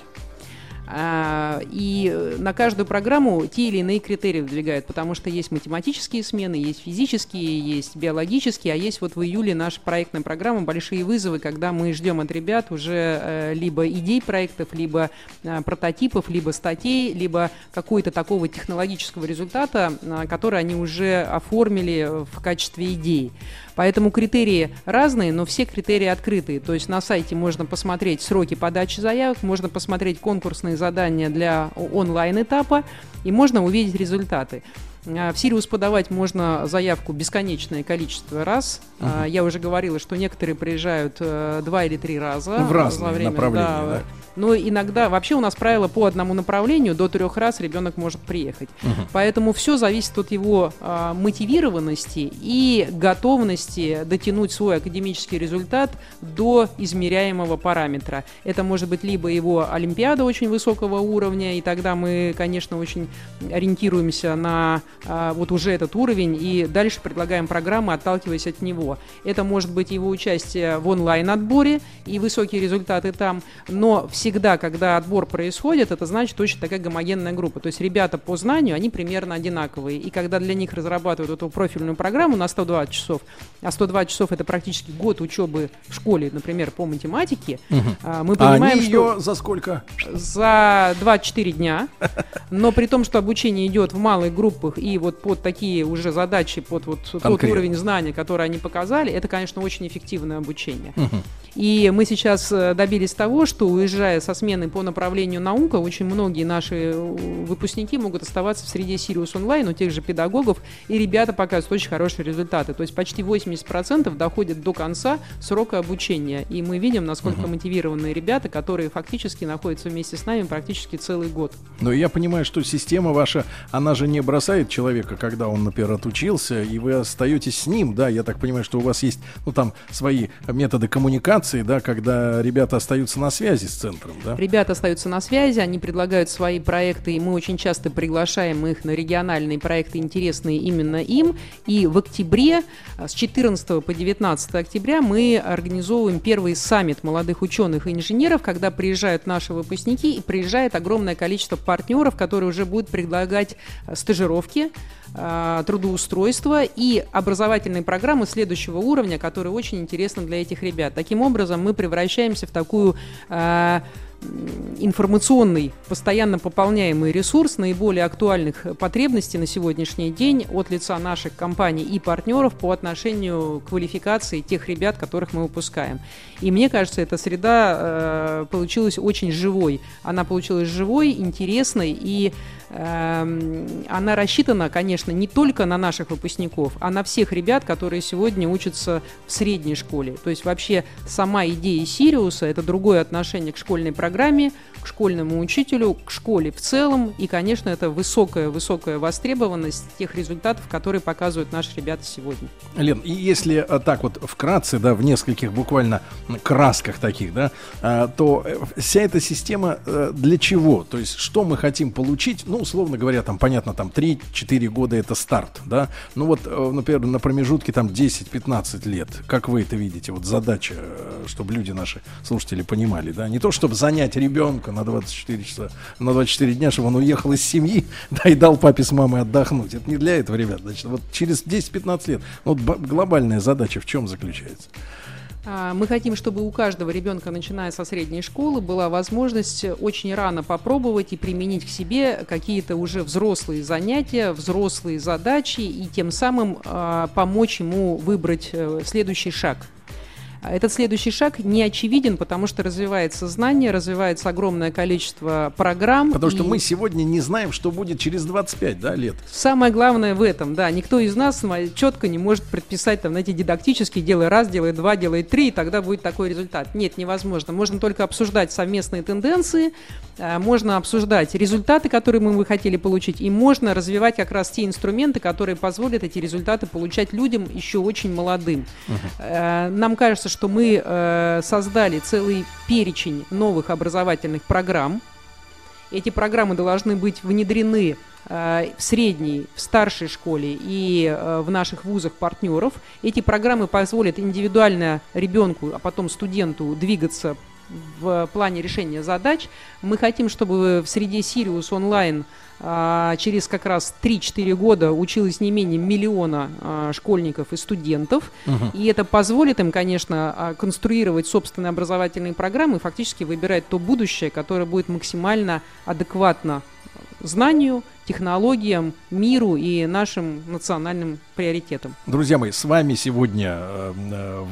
S14: И э, на каждую программу те или иные критерии выдвигают, потому что есть математические смены, есть физические, есть биологические, а есть вот в июле наша проектная программа «Большие вызовы», когда мы ждем от ребят уже э, либо идей проектов, либо э, прототипов, либо статей, либо какой-то такого технологического результата, который они уже оформили в качестве идей. Поэтому критерии разные, но все критерии открытые. То есть на сайте можно посмотреть сроки подачи заявок, можно посмотреть конкурсные задания для онлайн-этапа и можно увидеть результаты. А, В Сириус подавать можно заявку бесконечное количество раз. А, Я уже говорила, что некоторые приезжают э, два или три раза.
S1: В разные
S14: во время,
S1: направления, да.
S14: Но иногда, вообще у нас правило по одному направлению, до трех раз ребенок может приехать.
S1: Мгм.
S14: Поэтому все зависит от его а, мотивированности и готовности дотянуть свой академический результат до измеряемого параметра. Это может быть либо его олимпиада очень высокого уровня, и тогда мы, конечно, очень ориентируемся на а, вот уже этот уровень и дальше предлагаем программы, отталкиваясь от него. Это может быть его участие в онлайн-отборе и высокие результаты там, но всегда, когда отбор происходит, это значит очень такая гомогенная группа. То есть ребята по знанию, они примерно одинаковые. И когда для них разрабатывают эту профильную программу на 120 часов, а 120 часов это практически год учебы в школе, например, по математике, а, мы
S1: А
S14: понимаем,
S1: они
S14: что
S1: ее за сколько?
S14: за 24 дня, но при том, что обучение идет в малых группах и вот под такие уже задачи, под вот тот уровень знания, который они показали, это, конечно, очень эффективное обучение.
S1: Мгм.
S14: И мы сейчас э, добились того, что уезжая со смены по направлению наука, очень многие наши э, выпускники могут оставаться в среде Sirius онлайн у тех же педагогов, и ребята показывают очень хорошие результаты. То есть почти 80% доходят до конца срока обучения. И мы видим, насколько
S1: Мгм.
S14: мотивированные ребята, которые фактически находятся вместе с нами практически целый год.
S1: Но я понимаю, что система ваша, она же не бросает человека, когда он, например, отучился, и вы остаетесь с ним, да, я так понимаю, что у вас есть, ну, там, свои методы коммуникации, коммуникации, да, когда ребята остаются на связи с центром, да?
S14: Ребята остаются на связи, они предлагают свои проекты, и мы очень часто приглашаем их на региональные проекты, интересные именно им. И в октябре, а, с 14 по 19 октября, мы организовываем первый саммит молодых ученых и инженеров, когда приезжают наши выпускники и приезжает огромное количество партнеров, которые уже будут предлагать а, стажировки, трудоустройства и образовательные программы следующего уровня, которые очень интересны для этих ребят. Таким образом, мы превращаемся в такую а, информационный, постоянно пополняемый ресурс наиболее актуальных потребностей на сегодняшний день от лица наших компаний и партнеров по отношению к квалификации тех ребят, которых мы выпускаем. И мне кажется, эта среда э, получилась очень живой. Она получилась живой, интересной и она рассчитана, конечно, не только на наших выпускников, а на всех ребят, которые сегодня учатся в средней школе. То есть вообще сама идея Сириуса – это другое отношение к школьной программе, к школьному учителю, к школе в целом. И, конечно, это высокая-высокая востребованность тех результатов, которые показывают наши ребята сегодня.
S1: Лен, и если а, так вот вкратце, да, в нескольких буквально красках таких, да, а, то э, вся эта система э, для чего? То есть что мы хотим получить? Ну, условно говоря, там, понятно, там 3-4 года это старт, да? Ну вот, э, например, на промежутке там 10-15 лет, как вы это видите? Вот задача, чтобы люди наши слушатели понимали, да? Не то, чтобы занять ребенка на 24 часа, на 24 дня, чтобы он уехал из семьи, [laughs] да, и дал папе с мамой отдохнуть. Это не для этого, ребят. Значит, вот через 10-15 лет. Вот глобальная задача в чем заключается?
S14: А, мы хотим, чтобы у каждого ребенка, начиная со средней школы, была возможность очень рано попробовать и применить к себе какие-то уже взрослые занятия, взрослые задачи и тем самым э, помочь ему выбрать э, следующий шаг этот следующий шаг не очевиден, потому что развивается знание, развивается огромное количество программ.
S1: Потому и... что мы сегодня не знаем, что будет через 25 да, лет.
S14: Самое главное в этом, да, никто из нас четко не может предписать, там, знаете, дидактически, делай раз, делай два, делай три, и тогда будет такой результат. Нет, невозможно. Можно только обсуждать совместные тенденции, э, можно обсуждать результаты, которые мы бы хотели получить, и можно развивать как раз те инструменты, которые позволят эти результаты получать людям еще очень молодым. Uh-huh. Нам кажется, что мы э, создали целый перечень новых образовательных программ. Эти программы должны быть внедрены э, в средней, в старшей школе и э, в наших вузах партнеров. Эти программы позволят индивидуально ребенку, а потом студенту двигаться в плане решения задач. Мы хотим, чтобы в среде Сириус онлайн а, через как раз 3-4 года училось не менее миллиона а, школьников и студентов. Угу. И это позволит им, конечно, а, конструировать собственные образовательные программы и фактически выбирать то будущее, которое будет максимально адекватно знанию, технологиям, миру и нашим национальным приоритетам.
S1: Друзья мои, с вами сегодня, э, э,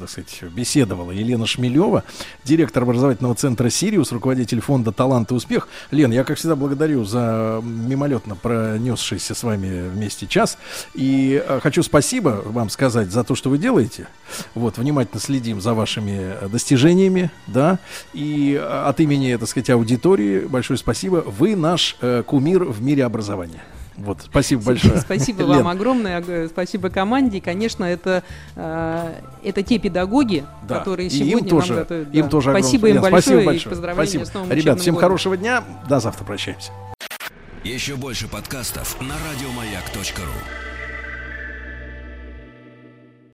S1: так сказать, беседовала Елена Шмелева, директор образовательного центра «Сириус», руководитель фонда «Талант и успех». Лен, я, как всегда, благодарю за мимолетно пронесшийся с вами вместе час. И э, хочу спасибо вам сказать за то, что вы делаете. Вот, внимательно следим за вашими достижениями, да, и э, от имени, так сказать, аудитории большое спасибо. Вы наш кумир в мире образования. Вот, спасибо большое.
S14: Спасибо вам огромное, спасибо команде. И, конечно, это, э, это те педагоги, да. которые сегодня им
S1: тоже,
S14: нам готовят.
S1: Им тоже
S14: спасибо им большое,
S1: спасибо большое
S14: и поздравления спасибо. с новым
S1: Ребят, всем
S14: годом.
S1: хорошего дня. До завтра прощаемся.
S3: Еще больше подкастов на радиомаяк.ру